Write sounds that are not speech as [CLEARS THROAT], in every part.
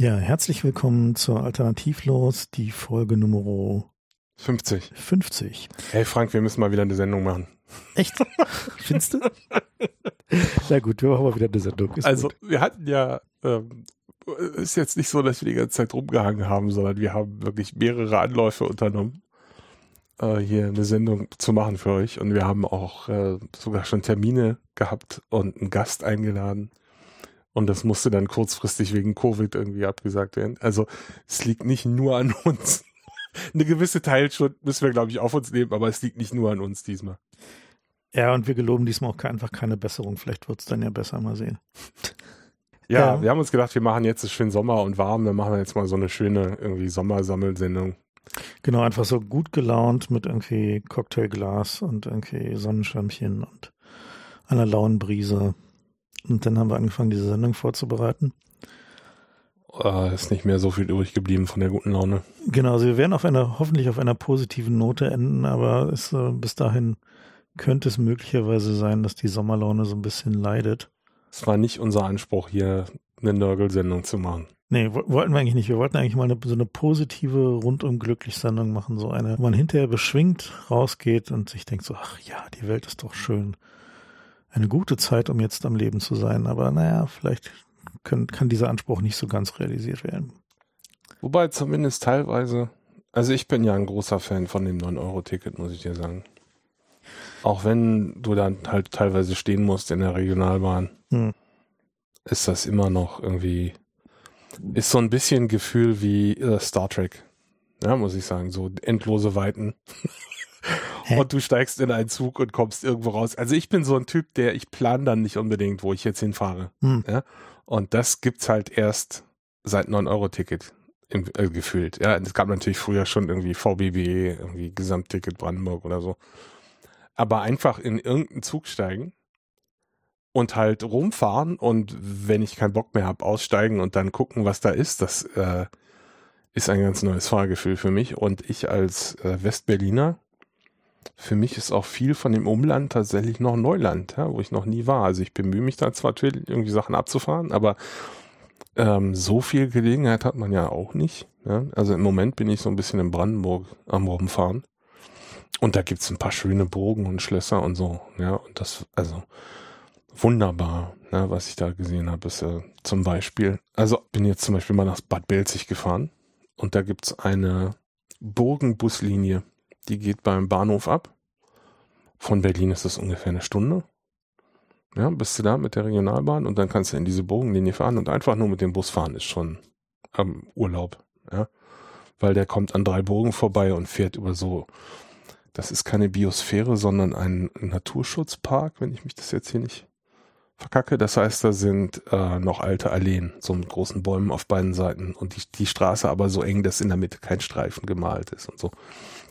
Ja, herzlich willkommen zur Alternativlos, die Folge Nummer 50. 50. Hey Frank, wir müssen mal wieder eine Sendung machen. Echt? [LAUGHS] Findest du? Na gut, wir machen mal wieder eine Sendung. Ist also, gut. wir hatten ja, ähm, ist jetzt nicht so, dass wir die ganze Zeit rumgehangen haben, sondern wir haben wirklich mehrere Anläufe unternommen, äh, hier eine Sendung zu machen für euch. Und wir haben auch äh, sogar schon Termine gehabt und einen Gast eingeladen. Und das musste dann kurzfristig wegen Covid irgendwie abgesagt werden. Also es liegt nicht nur an uns. [LAUGHS] Eine gewisse Teilschuld müssen wir, glaube ich, auf uns nehmen, aber es liegt nicht nur an uns diesmal. Ja, und wir geloben diesmal auch einfach keine Besserung. Vielleicht wird es dann ja besser mal sehen. [LAUGHS] Ja, ja, wir haben uns gedacht, wir machen jetzt es schön Sommer und warm, dann machen wir jetzt mal so eine schöne irgendwie Sommersammelsendung. Genau, einfach so gut gelaunt mit irgendwie Cocktailglas und irgendwie Sonnenschirmchen und einer lauen Brise. Und dann haben wir angefangen, diese Sendung vorzubereiten. Uh, ist nicht mehr so viel übrig geblieben von der guten Laune. Genau, also wir werden auf einer, hoffentlich auf einer positiven Note enden, aber es, äh, bis dahin könnte es möglicherweise sein, dass die Sommerlaune so ein bisschen leidet. Es war nicht unser Anspruch, hier eine Nörgel-Sendung zu machen. Nee, wollten wir eigentlich nicht. Wir wollten eigentlich mal eine, so eine positive, rundum glücklich Sendung machen. So eine, wo man hinterher beschwingt rausgeht und sich denkt so, ach ja, die Welt ist doch schön eine gute Zeit, um jetzt am Leben zu sein. Aber naja, vielleicht können, kann dieser Anspruch nicht so ganz realisiert werden. Wobei zumindest teilweise, also ich bin ja ein großer Fan von dem 9-Euro-Ticket, muss ich dir sagen. Auch wenn du dann halt teilweise stehen musst in der Regionalbahn, hm. ist das immer noch irgendwie, ist so ein bisschen Gefühl wie äh, Star Trek. Ja, muss ich sagen, so endlose Weiten. [LAUGHS] Hä? und du steigst in einen Zug und kommst irgendwo raus. Also ich bin so ein Typ, der ich plane dann nicht unbedingt, wo ich jetzt hinfahre. Hm. Ja? Und das gibt's halt erst seit 9-Euro-Ticket äh, gefühlt. Ja, es gab natürlich früher schon irgendwie VBB, irgendwie Gesamtticket Brandenburg oder so. Aber einfach in irgendeinen Zug steigen und halt rumfahren und wenn ich keinen Bock mehr habe, aussteigen und dann gucken, was da ist, das äh, ist ein ganz neues Fahrgefühl für mich. Und ich als äh, Westberliner für mich ist auch viel von dem Umland tatsächlich noch Neuland, ja, wo ich noch nie war. Also ich bemühe mich da zwar irgendwie Sachen abzufahren, aber ähm, so viel Gelegenheit hat man ja auch nicht. Ja? Also im Moment bin ich so ein bisschen in Brandenburg am Rumfahren. Und da gibt's ein paar schöne Burgen und Schlösser und so. Ja, und das, also wunderbar, ja, was ich da gesehen habe, ist äh, zum Beispiel, also bin jetzt zum Beispiel mal nach Bad Belzig gefahren und da gibt's eine Burgenbuslinie die geht beim Bahnhof ab. Von Berlin ist es ungefähr eine Stunde. Ja, bist du da mit der Regionalbahn und dann kannst du in diese Bogenlinie fahren und einfach nur mit dem Bus fahren ist schon ähm, Urlaub. Ja, weil der kommt an drei Burgen vorbei und fährt über so. Das ist keine Biosphäre, sondern ein Naturschutzpark, wenn ich mich das jetzt hier nicht verkacke. Das heißt, da sind äh, noch alte Alleen, so mit großen Bäumen auf beiden Seiten und die, die Straße aber so eng, dass in der Mitte kein Streifen gemalt ist und so.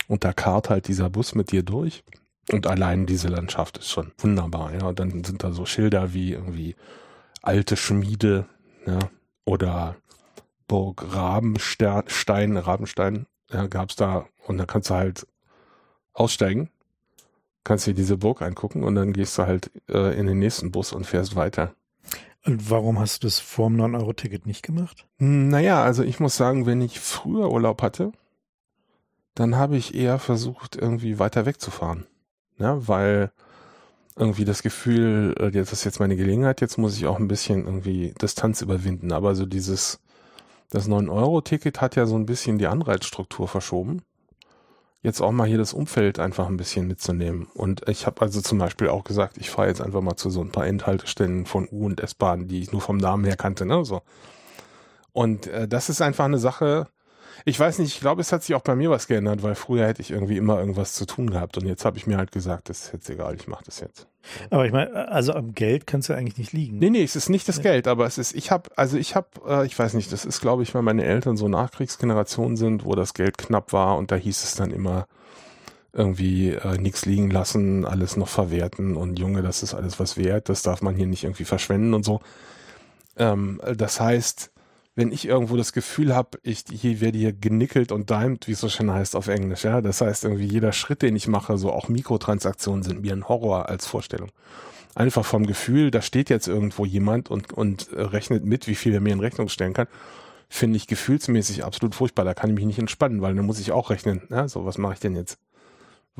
Und da karrt halt dieser Bus mit dir durch. Und allein diese Landschaft ist schon wunderbar, ja. Und dann sind da so Schilder wie irgendwie alte Schmiede, ja, oder Burg Rabenstein, Rabenstein, ja, gab's da. Und da kannst du halt aussteigen, kannst dir diese Burg angucken und dann gehst du halt äh, in den nächsten Bus und fährst weiter. Und warum hast du das vorm 9-Euro-Ticket nicht gemacht? Hm, naja, also ich muss sagen, wenn ich früher Urlaub hatte, dann habe ich eher versucht, irgendwie weiter wegzufahren. Ja, weil irgendwie das Gefühl, äh, das ist jetzt meine Gelegenheit, jetzt muss ich auch ein bisschen irgendwie Distanz überwinden. Aber so dieses, das 9-Euro-Ticket hat ja so ein bisschen die Anreizstruktur verschoben. Jetzt auch mal hier das Umfeld einfach ein bisschen mitzunehmen. Und ich habe also zum Beispiel auch gesagt, ich fahre jetzt einfach mal zu so ein paar Endhaltestellen von U- und S-Bahnen, die ich nur vom Namen her kannte, ne? So. Und äh, das ist einfach eine Sache, ich weiß nicht, ich glaube, es hat sich auch bei mir was geändert, weil früher hätte ich irgendwie immer irgendwas zu tun gehabt und jetzt habe ich mir halt gesagt, das ist jetzt egal, ich mache das jetzt. Aber ich meine, also am Geld kann es ja eigentlich nicht liegen. Nee, nee, es ist nicht das Geld, aber es ist, ich habe, also ich habe, äh, ich weiß nicht, das ist, glaube ich, weil meine Eltern so Nachkriegsgenerationen sind, wo das Geld knapp war und da hieß es dann immer, irgendwie äh, nichts liegen lassen, alles noch verwerten und Junge, das ist alles was wert, das darf man hier nicht irgendwie verschwenden und so. Ähm, das heißt, wenn ich irgendwo das Gefühl habe, ich hier werde hier genickelt und dimed, wie es so schön heißt auf Englisch, ja, das heißt irgendwie jeder Schritt, den ich mache, so auch Mikrotransaktionen sind mir ein Horror als Vorstellung. Einfach vom Gefühl, da steht jetzt irgendwo jemand und und rechnet mit, wie viel er mir in Rechnung stellen kann. finde ich gefühlsmäßig absolut furchtbar. Da kann ich mich nicht entspannen, weil dann muss ich auch rechnen. Ja, so, was mache ich denn jetzt?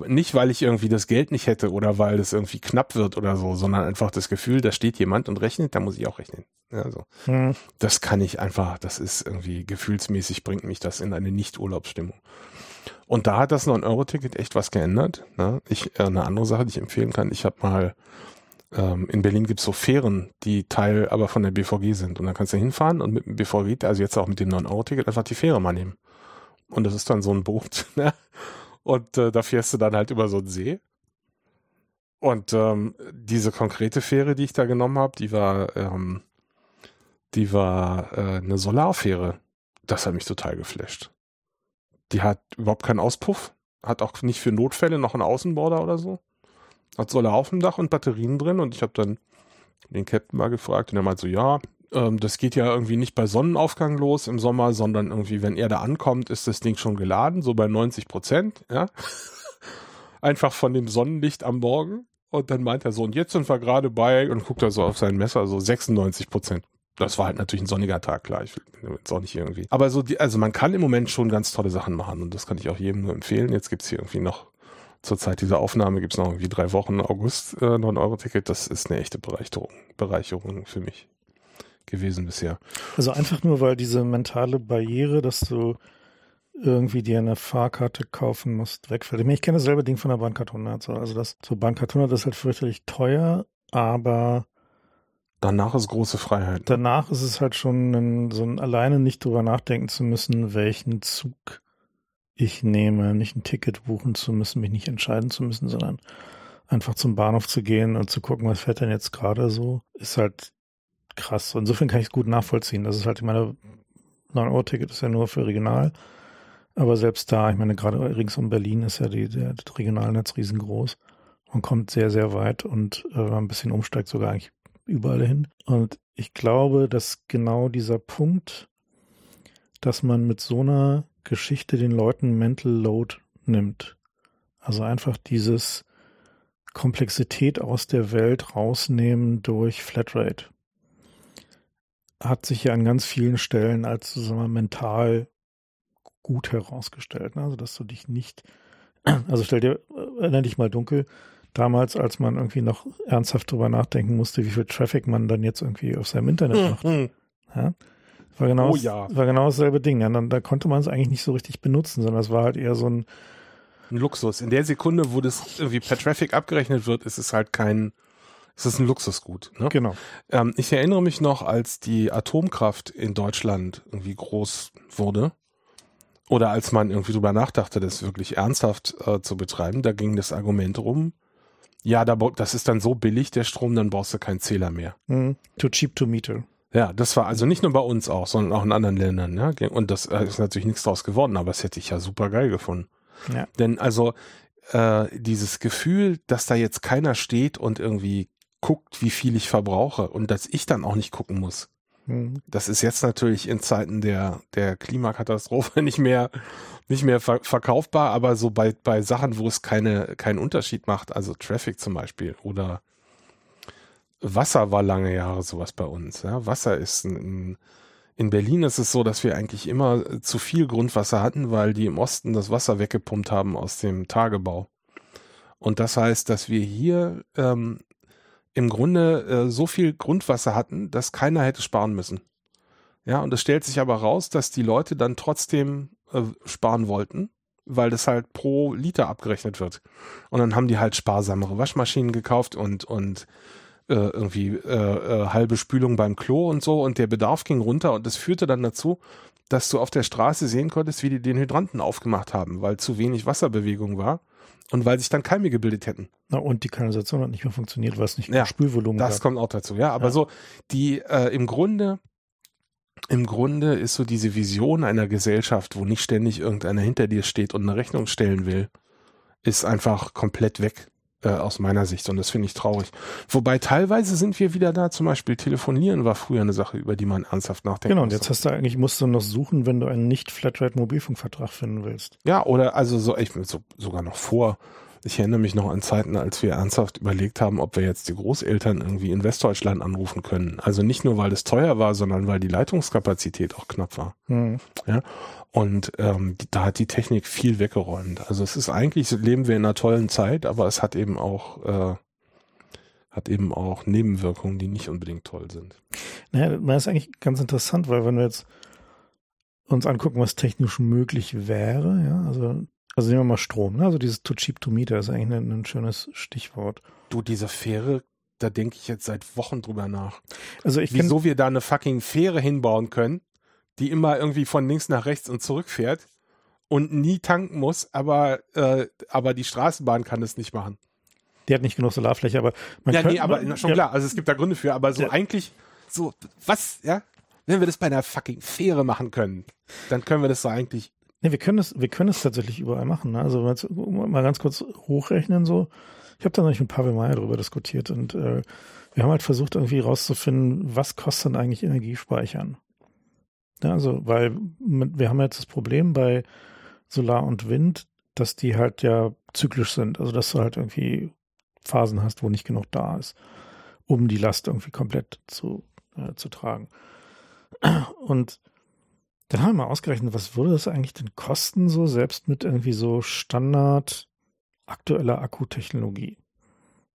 Nicht, weil ich irgendwie das Geld nicht hätte oder weil es irgendwie knapp wird oder so, sondern einfach das Gefühl, da steht jemand und rechnet, da muss ich auch rechnen. Ja, so. Hm. Das kann ich einfach, das ist irgendwie gefühlsmäßig, bringt mich das in eine Nicht-Urlaubsstimmung. Und da hat das 9-Euro-Ticket echt was geändert. Ne? Ich, äh, eine andere Sache, die ich empfehlen kann, ich habe mal ähm, in Berlin gibt's so Fähren, die Teil aber von der BVG sind. Und dann kannst du hinfahren und mit dem BVG, also jetzt auch mit dem 9-Euro-Ticket, einfach die Fähre mal nehmen. Und das ist dann so ein Boot. [LAUGHS] Ne? Und äh, da fährst du dann halt über so einen See. Und ähm, diese konkrete Fähre, die ich da genommen habe, die war, ähm, die war äh, eine Solarfähre. Das hat mich total geflasht. Die hat überhaupt keinen Auspuff, hat auch nicht für Notfälle noch einen Außenborder oder so. Hat Solar auf dem Dach und Batterien drin und ich habe dann den Captain mal gefragt und er meinte so, ja, ähm, das geht ja irgendwie nicht bei Sonnenaufgang los im Sommer, sondern irgendwie, wenn er da ankommt, ist das Ding schon geladen, so bei 90 Prozent, ja. [LAUGHS] Einfach von dem Sonnenlicht am Morgen. Und dann meint er so, und jetzt sind wir gerade bei, und guckt er so auf sein Messer, so 96 Prozent. Das war halt natürlich ein sonniger Tag, klar. Ich will jetzt auch nicht irgendwie. Aber so, die, also man kann im Moment schon ganz tolle Sachen machen und das kann ich auch jedem nur empfehlen. Jetzt gibt's hier irgendwie noch, zur Zeit dieser Aufnahme gibt's noch irgendwie drei Wochen August äh, 9-Euro-Ticket. Das ist eine echte Bereicherung, Bereicherung für mich gewesen bisher. Also einfach nur, weil diese mentale Barriere, dass du irgendwie dir eine Fahrkarte kaufen musst, wegfällt. Ich, meine, ich kenne dasselbe Ding von der Bahncard 100. Also das, so Bahncard 100 ist halt fürchterlich teuer, aber Danach ist große Freiheit. Danach ist es halt schon ein, so ein alleine nicht drüber nachdenken zu müssen, welchen Zug ich nehme, nicht ein Ticket buchen zu müssen, mich nicht entscheiden zu müssen, sondern einfach zum Bahnhof zu gehen und zu gucken, was fährt denn jetzt gerade so, ist halt krass. Insofern kann ich es gut nachvollziehen. Das ist halt, ich meine, 9-Euro-Ticket ist ja nur für Regional. Aber selbst da, ich meine, gerade rings um Berlin ist ja die, der, das Regionalnetz riesengroß. Man kommt sehr, sehr weit und äh, ein bisschen umsteigt sogar eigentlich überall hin. Und ich glaube, dass genau dieser Punkt, dass man mit so einer Geschichte den Leuten Mental Load nimmt. Also einfach dieses Komplexität aus der Welt rausnehmen durch Flatrate. Hat sich ja an ganz vielen Stellen als sagen wir, mental gut herausgestellt. Ne? Also dass du dich nicht, [CLEARS THROAT] also stell dir, erinnere dich mal dunkel, damals, als man irgendwie noch ernsthaft drüber nachdenken musste, wie viel Traffic man dann jetzt irgendwie auf seinem Internet hm, macht. Hm. Ja? War genau, oh, ja. war genau dasselbe Ding. Ja, dann, da konnte man es eigentlich nicht so richtig benutzen, sondern es war halt eher so ein, ein Luxus. In der Sekunde, wo das irgendwie per Traffic abgerechnet wird, ist es halt kein, ist es ein Luxusgut. Ne? Genau. Ähm, ich erinnere mich noch, als die Atomkraft in Deutschland irgendwie groß wurde oder als man irgendwie drüber nachdachte, das wirklich ernsthaft äh, zu betreiben, da ging das Argument rum, ja, da, das ist dann so billig, der Strom, dann brauchst du keinen Zähler mehr. Mm, too cheap to meter. Ja, das war also nicht nur bei uns auch, sondern auch in anderen Ländern. Ja? Und das äh, ist natürlich nichts draus geworden, aber das hätte ich ja super geil gefunden. Ja. Denn also äh, dieses Gefühl, dass da jetzt keiner steht und irgendwie guckt, wie viel ich verbrauche und dass ich dann auch nicht gucken muss. Mhm. Das ist jetzt natürlich in Zeiten der, der Klimakatastrophe [LAUGHS] nicht mehr, nicht mehr ver verkaufbar, aber so bei, bei Sachen, wo es keine, keinen Unterschied macht, also Traffic zum Beispiel oder Wasser war lange Jahre sowas bei uns. Ja? Wasser ist ein, in Berlin ist es so, dass wir eigentlich immer zu viel Grundwasser hatten, weil die im Osten das Wasser weggepumpt haben aus dem Tagebau. Und das heißt, dass wir hier ähm, im Grunde äh, so viel Grundwasser hatten, dass keiner hätte sparen müssen. Ja, und es stellt sich aber raus, dass die Leute dann trotzdem äh, sparen wollten, weil das halt pro Liter abgerechnet wird. Und dann haben die halt sparsamere Waschmaschinen gekauft und, und äh, irgendwie äh, äh, halbe Spülung beim Klo und so und der Bedarf ging runter und das führte dann dazu, dass du auf der Straße sehen konntest, wie die den Hydranten aufgemacht haben, weil zu wenig Wasserbewegung war und weil sich dann Keime gebildet hätten. Na, und die Kanalisation hat nicht mehr funktioniert, weil es nicht mehr ja, Spülvolumen Das gab. kommt auch dazu, ja. Aber ja. so, die äh, im Grunde, im Grunde ist so diese Vision einer Gesellschaft, wo nicht ständig irgendeiner hinter dir steht und eine Rechnung stellen will, ist einfach komplett weg äh, aus meiner Sicht und das finde ich traurig. Wobei teilweise sind wir wieder da, zum Beispiel telefonieren war früher eine Sache, über die man ernsthaft nachdenkt. Genau, und jetzt hast du eigentlich, musst du noch suchen, wenn du einen nicht Flatrate Mobilfunkvertrag finden willst. Ja, oder also so, ich so, sogar noch vor Ich erinnere mich noch an Zeiten, als wir ernsthaft überlegt haben, ob wir jetzt die Großeltern irgendwie in Westdeutschland anrufen können. Also nicht nur, weil es teuer war, sondern weil die Leitungskapazität auch knapp war. Mhm. Ja. Und ähm, da hat die Technik viel weggeräumt. Also es ist eigentlich, leben wir in einer tollen Zeit, aber es hat eben auch äh, hat eben auch Nebenwirkungen, die nicht unbedingt toll sind. Naja, das ist eigentlich ganz interessant, weil wenn wir jetzt uns angucken, was technisch möglich wäre, ja, also also nehmen wir mal Strom, ne? Also dieses to cheap to meter ist eigentlich ein, ein schönes Stichwort. Du, diese Fähre, da denke ich jetzt seit Wochen drüber nach. Also ich Wieso wir da eine fucking Fähre hinbauen können, die immer irgendwie von links nach rechts und zurück fährt und nie tanken muss, aber, äh, aber die Straßenbahn kann das nicht machen. Die hat nicht genug Solarfläche, aber man Ja, könnte, nee, aber man, schon ja, klar, also es gibt da Gründe für, aber so ja. eigentlich, so, was, ja? Wenn wir das bei einer fucking Fähre machen können, dann können wir das so eigentlich Nee, wir können es, wir können es tatsächlich überall machen. Ne? Also mal ganz kurz hochrechnen so. Ich habe da noch nicht mit Pavel Meyer drüber diskutiert und äh, wir haben halt versucht irgendwie rauszufinden, was kostet denn eigentlich Energiespeichern? Ja, also, weil wir haben jetzt das Problem bei Solar und Wind, dass die halt ja zyklisch sind. Also, dass du halt irgendwie Phasen hast, wo nicht genug da ist, um die Last irgendwie komplett zu, äh, zu tragen. Und dann haben wir mal ausgerechnet, was würde das eigentlich denn kosten, so selbst mit irgendwie so Standard aktueller Akkutechnologie.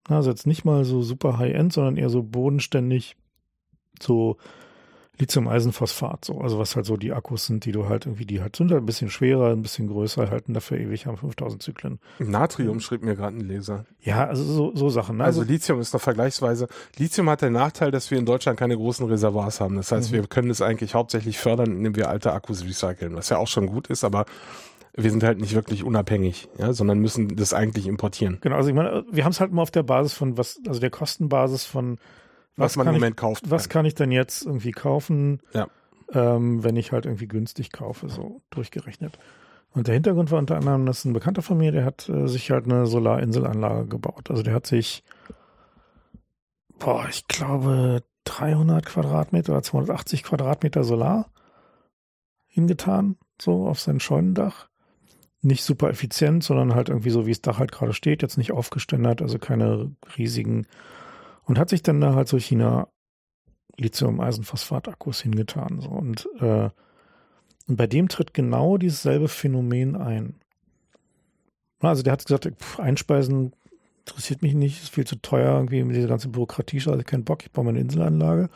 Also jetzt nicht mal so super High-End, sondern eher so bodenständig, so Lithium-Eisenphosphat, so. Also was halt so die Akkus sind, die du halt irgendwie, die halt sind halt ein bisschen schwerer, ein bisschen größer, halten dafür ewig, haben 5000 Zyklen. Natrium schrieb mir gerade ein Leser. Ja, also so, so Sachen. Ne? Also, also, Lithium ist noch vergleichsweise, Lithium hat den Nachteil, dass wir in Deutschland keine großen Reservoirs haben. Das heißt, mhm. wir können es eigentlich hauptsächlich fördern, indem wir alte Akkus recyceln, was ja auch schon gut ist, aber wir sind halt nicht wirklich unabhängig, ja, sondern müssen das eigentlich importieren. Genau, also ich meine, wir haben es halt mal auf der Basis von was, also der Kostenbasis von was, was man im Moment ich, kauft. Was kann ich denn jetzt irgendwie kaufen, ja. ähm, wenn ich halt irgendwie günstig kaufe, so durchgerechnet. Und der Hintergrund war unter anderem, dass ein Bekannter von mir, der hat äh, sich halt eine Solarinselanlage gebaut. Also der hat sich, boah, ich glaube 300 Quadratmeter oder 280 Quadratmeter Solar hingetan, so auf sein Scheunendach. Nicht super effizient, sondern halt irgendwie so, wie das Dach halt gerade steht, jetzt nicht aufgeständert, also keine riesigen und hat sich dann da halt so China Lithium-Eisenphosphat-Akkus hingetan. So. Und, äh, und bei dem tritt genau dieses selbe Phänomen ein. Also der hat gesagt, pff, einspeisen interessiert mich nicht, ist viel zu teuer, irgendwie mit dieser ganzen Bürokratie, also keinen Bock, ich baue meine Inselanlage.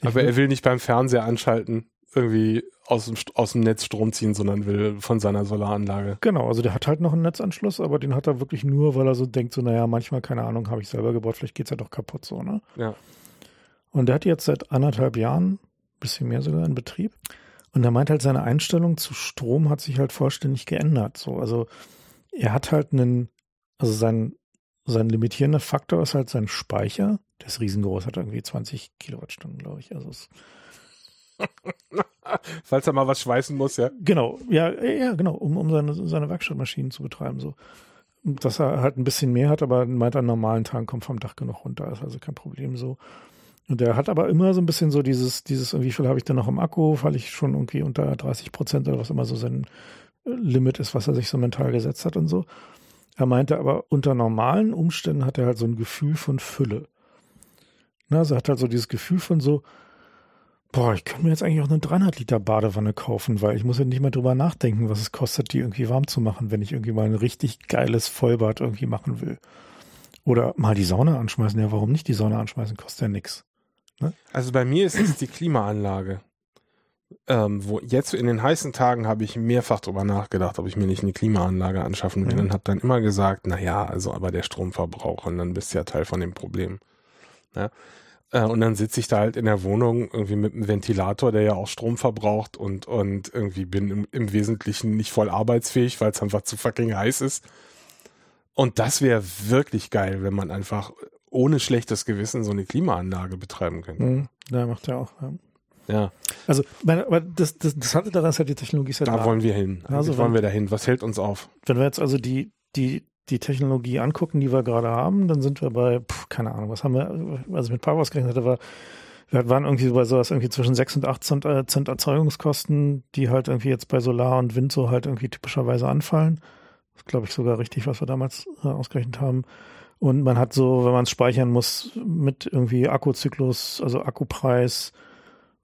Ich Aber er will nicht beim Fernseher anschalten irgendwie aus dem, aus dem Netz Strom ziehen, sondern will von seiner Solaranlage. Genau, also der hat halt noch einen Netzanschluss, aber den hat er wirklich nur, weil er so denkt, so, naja, manchmal, keine Ahnung, habe ich selber gebaut, vielleicht geht es ja doch kaputt, so, ne? Ja. Und der hat jetzt seit anderthalb Jahren, bisschen mehr sogar in Betrieb. Und er meint halt, seine Einstellung zu Strom hat sich halt vollständig geändert. So, also er hat halt einen, also sein, sein limitierender Faktor ist halt sein Speicher. Der ist riesengroß, hat irgendwie 20 Kilowattstunden, glaube ich. Also es [LAUGHS] Falls er mal was schweißen muss, ja. Genau, ja, ja, genau, um, um seine, seine Werkstattmaschinen zu betreiben, so. Dass er halt ein bisschen mehr hat, aber meint an normalen Tagen kommt vom Dach genug runter, ist also kein Problem so. Und der hat aber immer so ein bisschen so dieses, dieses, wie viel habe ich denn noch im Akku, weil ich schon irgendwie unter 30 Prozent oder was immer so sein Limit ist, was er sich so mental gesetzt hat und so. Er meinte aber, unter normalen Umständen hat er halt so ein Gefühl von Fülle. Na, also er hat halt so dieses Gefühl von so, Boah, ich könnte mir jetzt eigentlich auch eine 300 Liter Badewanne kaufen, weil ich muss ja nicht mehr drüber nachdenken, was es kostet, die irgendwie warm zu machen, wenn ich irgendwie mal ein richtig geiles Vollbad irgendwie machen will. Oder mal die Sauna anschmeißen. Ja, warum nicht die Sauna anschmeißen? Kostet ja nichts. Ne? Also bei mir ist es die Klimaanlage. Ähm, wo jetzt in den heißen Tagen habe ich mehrfach drüber nachgedacht, ob ich mir nicht eine Klimaanlage anschaffen will mhm. und habe dann immer gesagt, na ja, also aber der Stromverbrauch und dann bist du ja Teil von dem Problem. Ja? Äh, und dann sitze ich da halt in der Wohnung irgendwie mit einem Ventilator, der ja auch Strom verbraucht und, und irgendwie bin im, im Wesentlichen nicht voll arbeitsfähig, weil es einfach zu fucking heiß ist. Und das wäre wirklich geil, wenn man einfach ohne schlechtes Gewissen so eine Klimaanlage betreiben könnte. Mhm. Ja, macht er auch. Ja. Ja. Also, meine, aber das, das, das hatte daran ist halt die Technologie ist halt Da wollen wir hin. Also, wenn, wollen wir dahin. Was hält uns auf? Wenn wir jetzt also die, die, die Technologie angucken, die wir gerade haben, dann sind wir bei, pff, keine Ahnung, was haben wir, also mit Power gerechnet hatte, war, wir waren irgendwie bei sowas irgendwie zwischen 6 und 8 Cent, äh, Cent Erzeugungskosten, die halt irgendwie jetzt bei Solar und Wind so halt irgendwie typischerweise anfallen. Das glaube ich, sogar richtig, was wir damals äh, ausgerechnet haben. Und man hat so, wenn man es speichern muss, mit irgendwie Akkuzyklus, also Akkupreis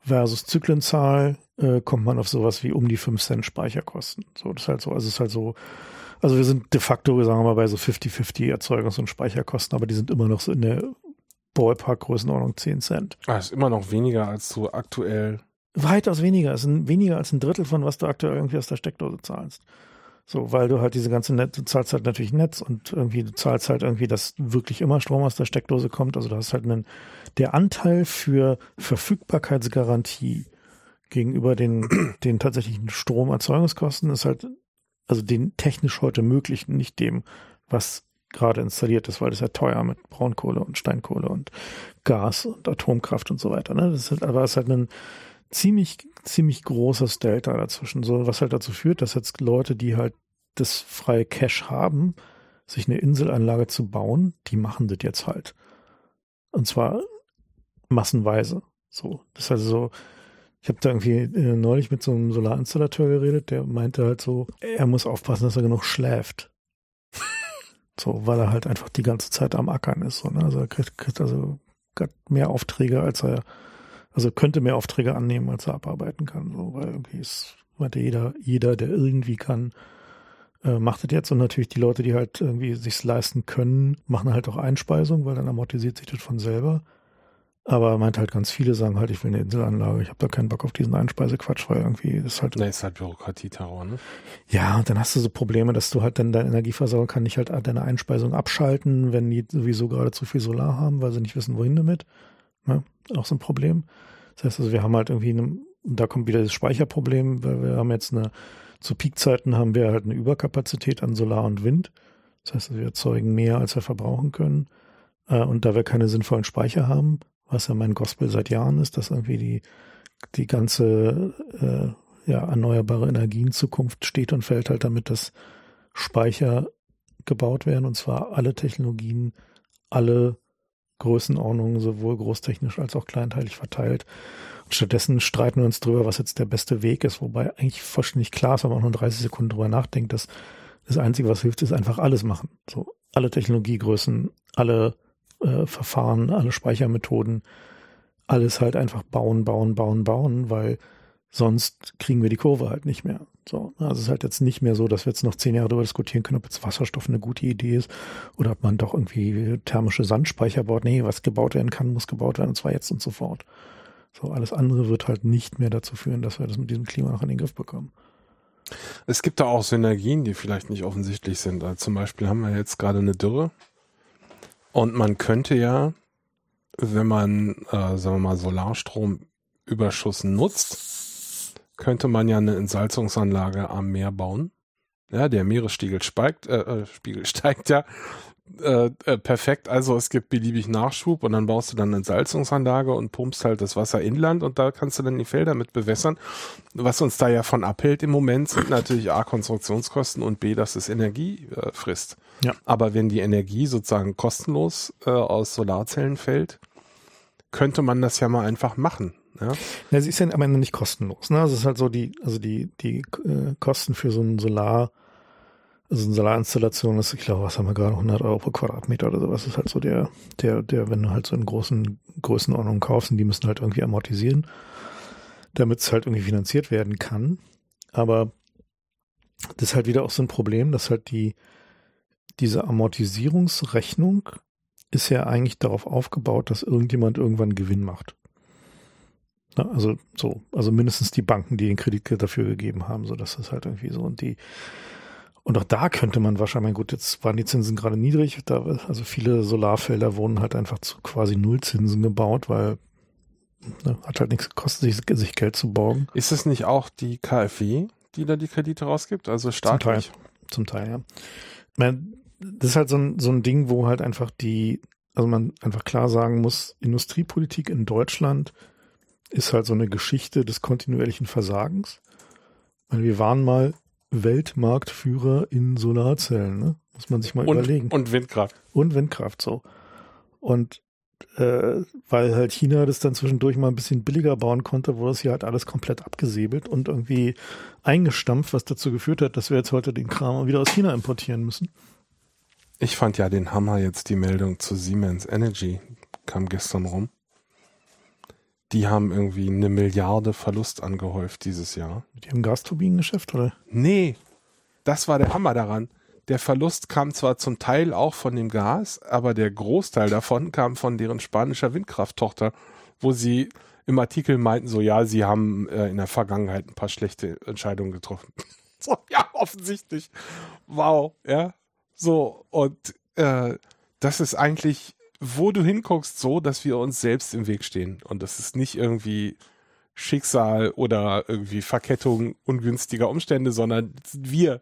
versus Zyklenzahl, äh, kommt man auf sowas wie um die 5 Cent Speicherkosten. So, das ist halt so, also es ist halt so, also wir sind de facto, sagen wir mal, bei so 50-50 Erzeugungs- und Speicherkosten, aber die sind immer noch so in der Ballpark-Größenordnung 10 Cent. Ah, ist immer noch weniger als du aktuell. Weitaus weniger. Es ist weniger als ein Drittel von was du aktuell irgendwie aus der Steckdose zahlst. So, weil du halt diese ganze Netz, du zahlst halt natürlich Netz und irgendwie du zahlst halt irgendwie, dass wirklich immer Strom aus der Steckdose kommt. Also du hast halt einen, der Anteil für Verfügbarkeitsgarantie gegenüber den, den tatsächlichen Stromerzeugungskosten ist halt, also den technisch heute möglichen, nicht dem, was gerade installiert ist, weil das ja teuer mit Braunkohle und Steinkohle und Gas und Atomkraft und so weiter. Ne? Das ist halt, aber es ist halt ein ziemlich, ziemlich großes Delta dazwischen, so was halt dazu führt, dass jetzt Leute, die halt das freie Cash haben, sich eine Inselanlage zu bauen, die machen das jetzt halt. Und zwar massenweise. So, das ist also so, ich habe da irgendwie äh, neulich mit so einem Solarinstallateur geredet, der meinte halt so, er muss aufpassen, dass er genug schläft. [LAUGHS] so, weil er halt einfach die ganze Zeit am Ackern ist. So, ne? Also er kriegt, kriegt also mehr Aufträge, als er, also könnte mehr Aufträge annehmen, als er abarbeiten kann. So, weil irgendwie ist, meinte jeder, jeder, der irgendwie kann, äh, macht das jetzt. Und natürlich die Leute, die halt irgendwie sich's leisten können, machen halt auch Einspeisung, weil dann amortisiert sich das von selber. Aber er meint halt ganz viele sagen halt, ich will eine Inselanlage, ich habe da keinen Bock auf diesen Einspeisequatsch, weil irgendwie ist halt. Nee, ist halt Bürokratieterror, ne? Ja, und dann hast du so Probleme, dass du halt dann dein Energieversorger kann nicht halt deine Einspeisung abschalten, wenn die sowieso gerade zu viel Solar haben, weil sie nicht wissen, wohin damit. Ja, auch so ein Problem. Das heißt also, wir haben halt irgendwie, eine, da kommt wieder das Speicherproblem, weil wir haben jetzt eine, zu Peakzeiten haben wir halt eine Überkapazität an Solar und Wind. Das heißt, wir erzeugen mehr, als wir verbrauchen können. Äh, und da wir keine sinnvollen Speicher haben, was ja mein Gospel seit Jahren ist, dass irgendwie die, die ganze äh, ja, erneuerbare Energien-Zukunft steht und fällt halt damit, dass Speicher gebaut werden und zwar alle Technologien, alle Größenordnungen, sowohl großtechnisch als auch kleinteilig verteilt. Und stattdessen streiten wir uns drüber, was jetzt der beste Weg ist, wobei eigentlich vollständig klar ist, wenn man auch nur 30 Sekunden drüber nachdenkt, dass das Einzige, was hilft, ist einfach alles machen. So alle Technologiegrößen, alle äh, Verfahren, alle Speichermethoden, alles halt einfach bauen, bauen, bauen, bauen, weil sonst kriegen wir die Kurve halt nicht mehr. So, also es ist halt jetzt nicht mehr so, dass wir jetzt noch zehn Jahre darüber diskutieren können, ob jetzt Wasserstoff eine gute Idee ist oder ob man doch irgendwie thermische Sandspeicher baut. Nee, was gebaut werden kann, muss gebaut werden und zwar jetzt und sofort. So, alles andere wird halt nicht mehr dazu führen, dass wir das mit diesem Klima noch in den Griff bekommen. Es gibt da auch Synergien, die vielleicht nicht offensichtlich sind. Also zum Beispiel haben wir jetzt gerade eine Dürre und man könnte ja, wenn man, äh, sagen wir mal, Solarstromüberschuss nutzt, könnte man ja eine Entsalzungsanlage am Meer bauen. Ja, der Meeresspiegel steigt, äh, äh Spiegel [LAUGHS] steigt ja äh, äh, perfekt. Also es gibt beliebig Nachschub und dann baust du dann eine Entsalzungsanlage und pumpst halt das Wasser inland und da kannst du dann die Felder mit bewässern. Was uns da ja von abhält im Moment sind natürlich A, Konstruktionskosten und B, dass es Energie äh, frisst. Ja. Aber wenn die Energie sozusagen kostenlos äh, aus Solarzellen fällt, könnte man das ja mal einfach machen. Ja, ja sie ist ja am Ende nicht kostenlos. Ne? Also es ist halt so die, also die, die äh, Kosten für so ein Solar also eine Solarinstallation ist, ich glaube, was haben wir gerade, 100 Euro pro Quadratmeter oder sowas, ist halt so der, der, der, wenn du halt so in großen Größenordnungen kaufst, und die müssen halt irgendwie amortisieren, damit es halt irgendwie finanziert werden kann. Aber das ist halt wieder auch so ein Problem, dass halt die, diese Amortisierungsrechnung ist ja eigentlich darauf aufgebaut, dass irgendjemand irgendwann Gewinn macht. Na, also so, also mindestens die Banken, die den Kredit dafür gegeben haben, so dass das halt irgendwie so und die und auch da könnte man wahrscheinlich, gut, jetzt waren die Zinsen gerade niedrig, da, also viele Solarfelder wurden halt einfach zu quasi Nullzinsen gebaut, weil ne, hat halt nichts gekostet, sich, sich Geld zu borgen. Ist es nicht auch die KfW, die da die Kredite rausgibt, also staatlich? Zum Teil, zum Teil, ja. Das ist halt so ein, so ein Ding, wo halt einfach die, also man einfach klar sagen muss, Industriepolitik in Deutschland ist halt so eine Geschichte des kontinuierlichen Versagens. Weil wir waren mal Weltmarktführer in Solarzellen, ne? Muss man sich mal und, überlegen. Und Windkraft. Und Windkraft, so. Und äh, weil halt China das dann zwischendurch mal ein bisschen billiger bauen konnte, wurde es hier halt alles komplett abgesäbelt und irgendwie eingestampft, was dazu geführt hat, dass wir jetzt heute den Kram wieder aus China importieren müssen. Ich fand ja den Hammer jetzt die Meldung zu Siemens Energy, kam gestern rum. Die haben irgendwie eine Milliarde Verlust angehäuft dieses Jahr. Mit ihrem Gasturbinengeschäft, oder? Nee, das war der Hammer daran. Der Verlust kam zwar zum Teil auch von dem Gas, aber der Großteil davon kam von deren spanischer Windkrafttochter, wo sie im Artikel meinten, so ja, sie haben äh, in der Vergangenheit ein paar schlechte Entscheidungen getroffen. [LAUGHS] so, ja, offensichtlich. Wow, ja. So, und äh, das ist eigentlich, wo du hinguckst, so, dass wir uns selbst im Weg stehen. Und das ist nicht irgendwie Schicksal oder irgendwie Verkettung ungünstiger Umstände, sondern wir,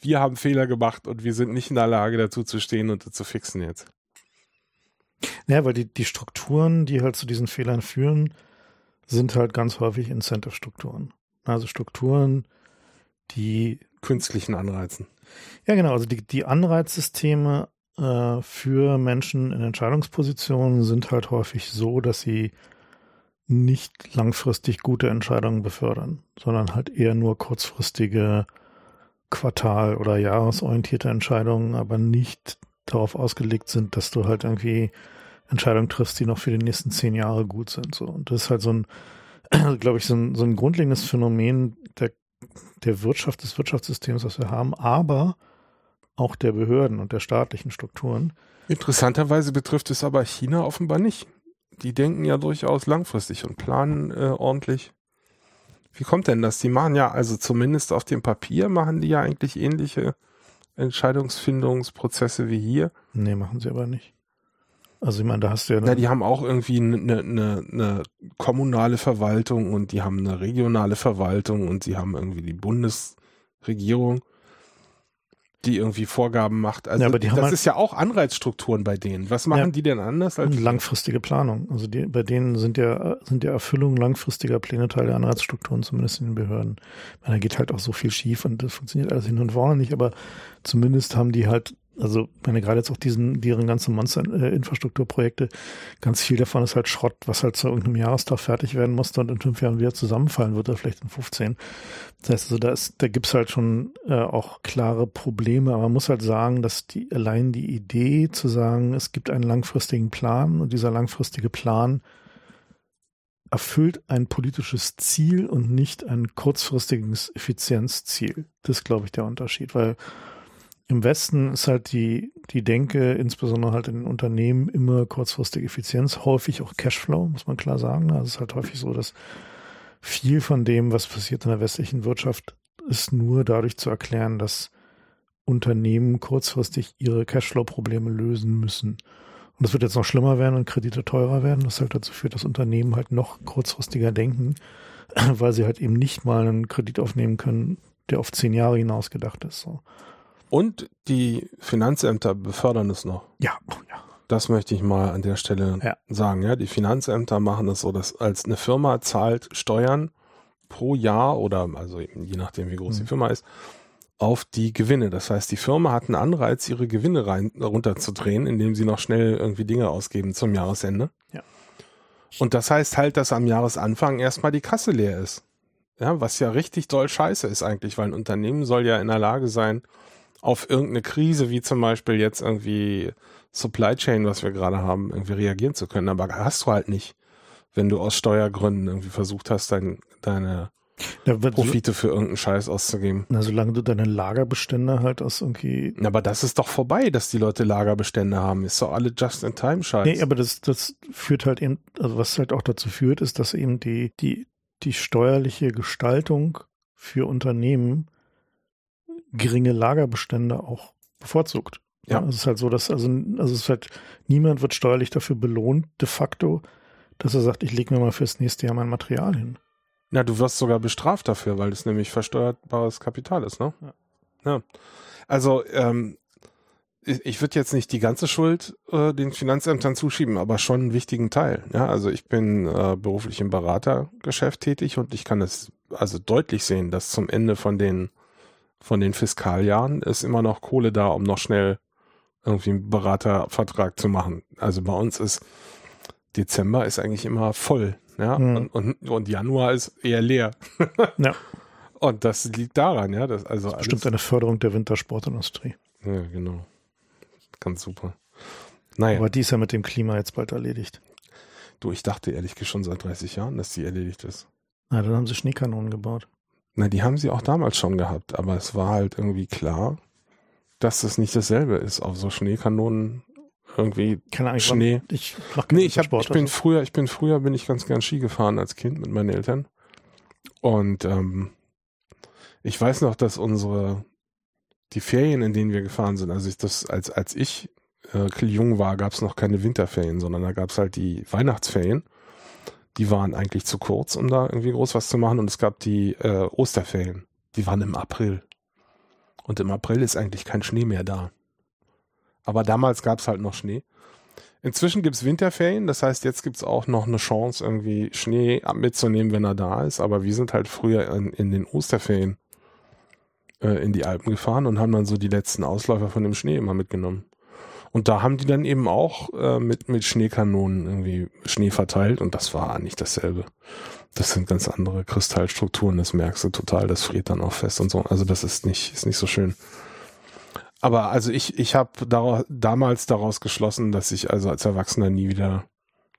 wir haben Fehler gemacht und wir sind nicht in der Lage dazu zu stehen und zu fixen jetzt. Ja, weil die, die Strukturen, die halt zu diesen Fehlern führen, sind halt ganz häufig Incentive-Strukturen. Also Strukturen, die künstlichen Anreizen. Ja, genau. Also die, die Anreizsysteme äh, für Menschen in Entscheidungspositionen sind halt häufig so, dass sie nicht langfristig gute Entscheidungen befördern, sondern halt eher nur kurzfristige Quartal- oder Jahresorientierte Entscheidungen, aber nicht darauf ausgelegt sind, dass du halt irgendwie Entscheidungen triffst, die noch für die nächsten zehn Jahre gut sind. So. Und das ist halt so ein, [CLEARS THROAT] glaube ich, so ein, so ein grundlegendes Phänomen der der Wirtschaft, des Wirtschaftssystems, was wir haben, aber auch der Behörden und der staatlichen Strukturen. Interessanterweise betrifft es aber China offenbar nicht. Die denken ja durchaus langfristig und planen äh, ordentlich. Wie kommt denn das? Die machen ja, also zumindest auf dem Papier, machen die ja eigentlich ähnliche Entscheidungsfindungsprozesse wie hier. Nee, machen sie aber nicht. Also ich meine, da hast du ja. Na, die haben auch irgendwie eine, eine, eine kommunale Verwaltung und die haben eine regionale Verwaltung und sie haben irgendwie die Bundesregierung, die irgendwie Vorgaben macht. Also ja, aber die das haben halt ist ja auch Anreizstrukturen bei denen. Was machen Ja. die denn anders als langfristige Planung. Also die, bei denen sind ja, sind ja Erfüllung langfristiger Pläne Teil der Anreizstrukturen, zumindest in den Behörden. Meine, da geht halt auch so viel schief und das funktioniert alles hin und vorne nicht, aber zumindest haben die halt, also ich meine, gerade jetzt auch diesen, deren ganzen Monster-Infrastrukturprojekte, ganz viel davon ist halt Schrott, was halt zu irgendeinem Jahrestag fertig werden musste und in fünf Jahren wieder zusammenfallen wird, oder vielleicht in 15. Das heißt also, da ist, da gibt's halt schon äh, auch klare Probleme, aber man muss halt sagen, dass die allein die Idee zu sagen, es gibt einen langfristigen Plan und dieser langfristige Plan erfüllt ein politisches Ziel und nicht ein kurzfristiges Effizienzziel. Das ist, glaube ich, der Unterschied, weil im Westen ist halt die, die Denke, insbesondere halt in den Unternehmen, immer kurzfristige Effizienz, häufig auch Cashflow, muss man klar sagen. Also es ist halt häufig so, dass viel von dem, was passiert in der westlichen Wirtschaft, ist nur dadurch zu erklären, dass Unternehmen kurzfristig ihre Cashflow-Probleme lösen müssen. Und das wird jetzt noch schlimmer werden und Kredite teurer werden, was halt dazu führt, dass Unternehmen halt noch kurzfristiger denken, [CLEARS THROAT] weil sie halt eben nicht mal einen Kredit aufnehmen können, der auf zehn Jahre hinaus gedacht ist. So. Und die Finanzämter befördern es noch. Ja, oh ja. Das möchte ich mal an der Stelle Ja. sagen. Ja, die Finanzämter machen es so, dass als eine Firma zahlt Steuern pro Jahr oder also je nachdem wie groß Mhm. die Firma ist auf die Gewinne. Das heißt, die Firma hat einen Anreiz, ihre Gewinne rein, runterzudrehen, indem sie noch schnell irgendwie Dinge ausgeben zum Jahresende. Ja. Und das heißt halt, dass am Jahresanfang erstmal die Kasse leer ist. Ja, was ja richtig doll scheiße ist eigentlich, weil ein Unternehmen soll ja in der Lage sein, auf irgendeine Krise, wie zum Beispiel jetzt irgendwie Supply Chain, was wir gerade haben, irgendwie reagieren zu können. Aber hast du halt nicht, wenn du aus Steuergründen irgendwie versucht hast, dein, deine Ja, Profite für irgendeinen Scheiß auszugeben. Na, solange du deine Lagerbestände halt aus irgendwie. Aber das ist doch vorbei, dass die Leute Lagerbestände haben. Ist doch alle Just-in-Time-Scheiß. Nee, aber das, das führt halt eben, also was halt auch dazu führt, ist, dass eben die, die, die steuerliche Gestaltung für Unternehmen geringe Lagerbestände auch bevorzugt. Ja. Es ist halt so, dass, also, also es ist halt, niemand wird steuerlich dafür belohnt, de facto, dass er sagt, ich lege mir mal fürs nächste Jahr mein Material hin. Na, du wirst sogar bestraft dafür, weil es nämlich versteuerbares Kapital ist, ne? Ja. Ja. Also, ähm, ich, ich würde jetzt nicht die ganze Schuld äh, den Finanzämtern zuschieben, aber schon einen wichtigen Teil. Ja, also ich bin äh, beruflich im Beratergeschäft tätig und ich kann es also deutlich sehen, dass zum Ende von den von den Fiskaljahren ist immer noch Kohle da, um noch schnell irgendwie einen Beratervertrag zu machen. Also bei uns ist Dezember ist eigentlich immer voll. Ja, mhm. und, und, und, Januar ist eher leer. [LAUGHS] ja. Und das liegt daran, ja. Das, also das bestimmt eine Förderung der Wintersportindustrie. Ja, genau. Ganz super. Naja. Aber die ist ja mit dem Klima jetzt bald erledigt. Du, ich dachte ehrlich gesagt schon seit 30 Jahren, dass die erledigt ist. Na, dann haben sie Schneekanonen gebaut. Na, die haben sie auch damals schon gehabt, aber es war halt irgendwie klar, dass es nicht dasselbe ist, auf so Schneekanonen irgendwie Keine Ahnung, Schnee. Ich mach nee, ich, hab, Sport, ich bin also. früher, ich bin früher bin ich ganz gern Ski gefahren als Kind mit meinen Eltern. Und ähm, ich weiß noch, dass unsere die Ferien, in denen wir gefahren sind, also ich das als als ich äh, jung war, gab es noch keine Winterferien, sondern da gab es halt die Weihnachtsferien. Die waren eigentlich zu kurz, um da irgendwie groß was zu machen. Und es gab die äh, Osterferien. Die waren im April. Und im April ist eigentlich kein Schnee mehr da. Aber damals gab es halt noch Schnee. Inzwischen gibt es Winterferien, das heißt, jetzt gibt es auch noch eine Chance, irgendwie Schnee mitzunehmen, wenn er da ist. Aber wir sind halt früher in, in den Osterferien äh, in die Alpen gefahren und haben dann so die letzten Ausläufer von dem Schnee immer mitgenommen. Und da haben die dann eben auch äh, mit, mit Schneekanonen irgendwie Schnee verteilt und das war nicht dasselbe. Das sind ganz andere Kristallstrukturen, das merkst du total, das friert dann auch fest und so. Also das ist nicht, ist nicht so schön. Aber also ich, ich habe daraus, damals daraus geschlossen, dass ich also als Erwachsener nie wieder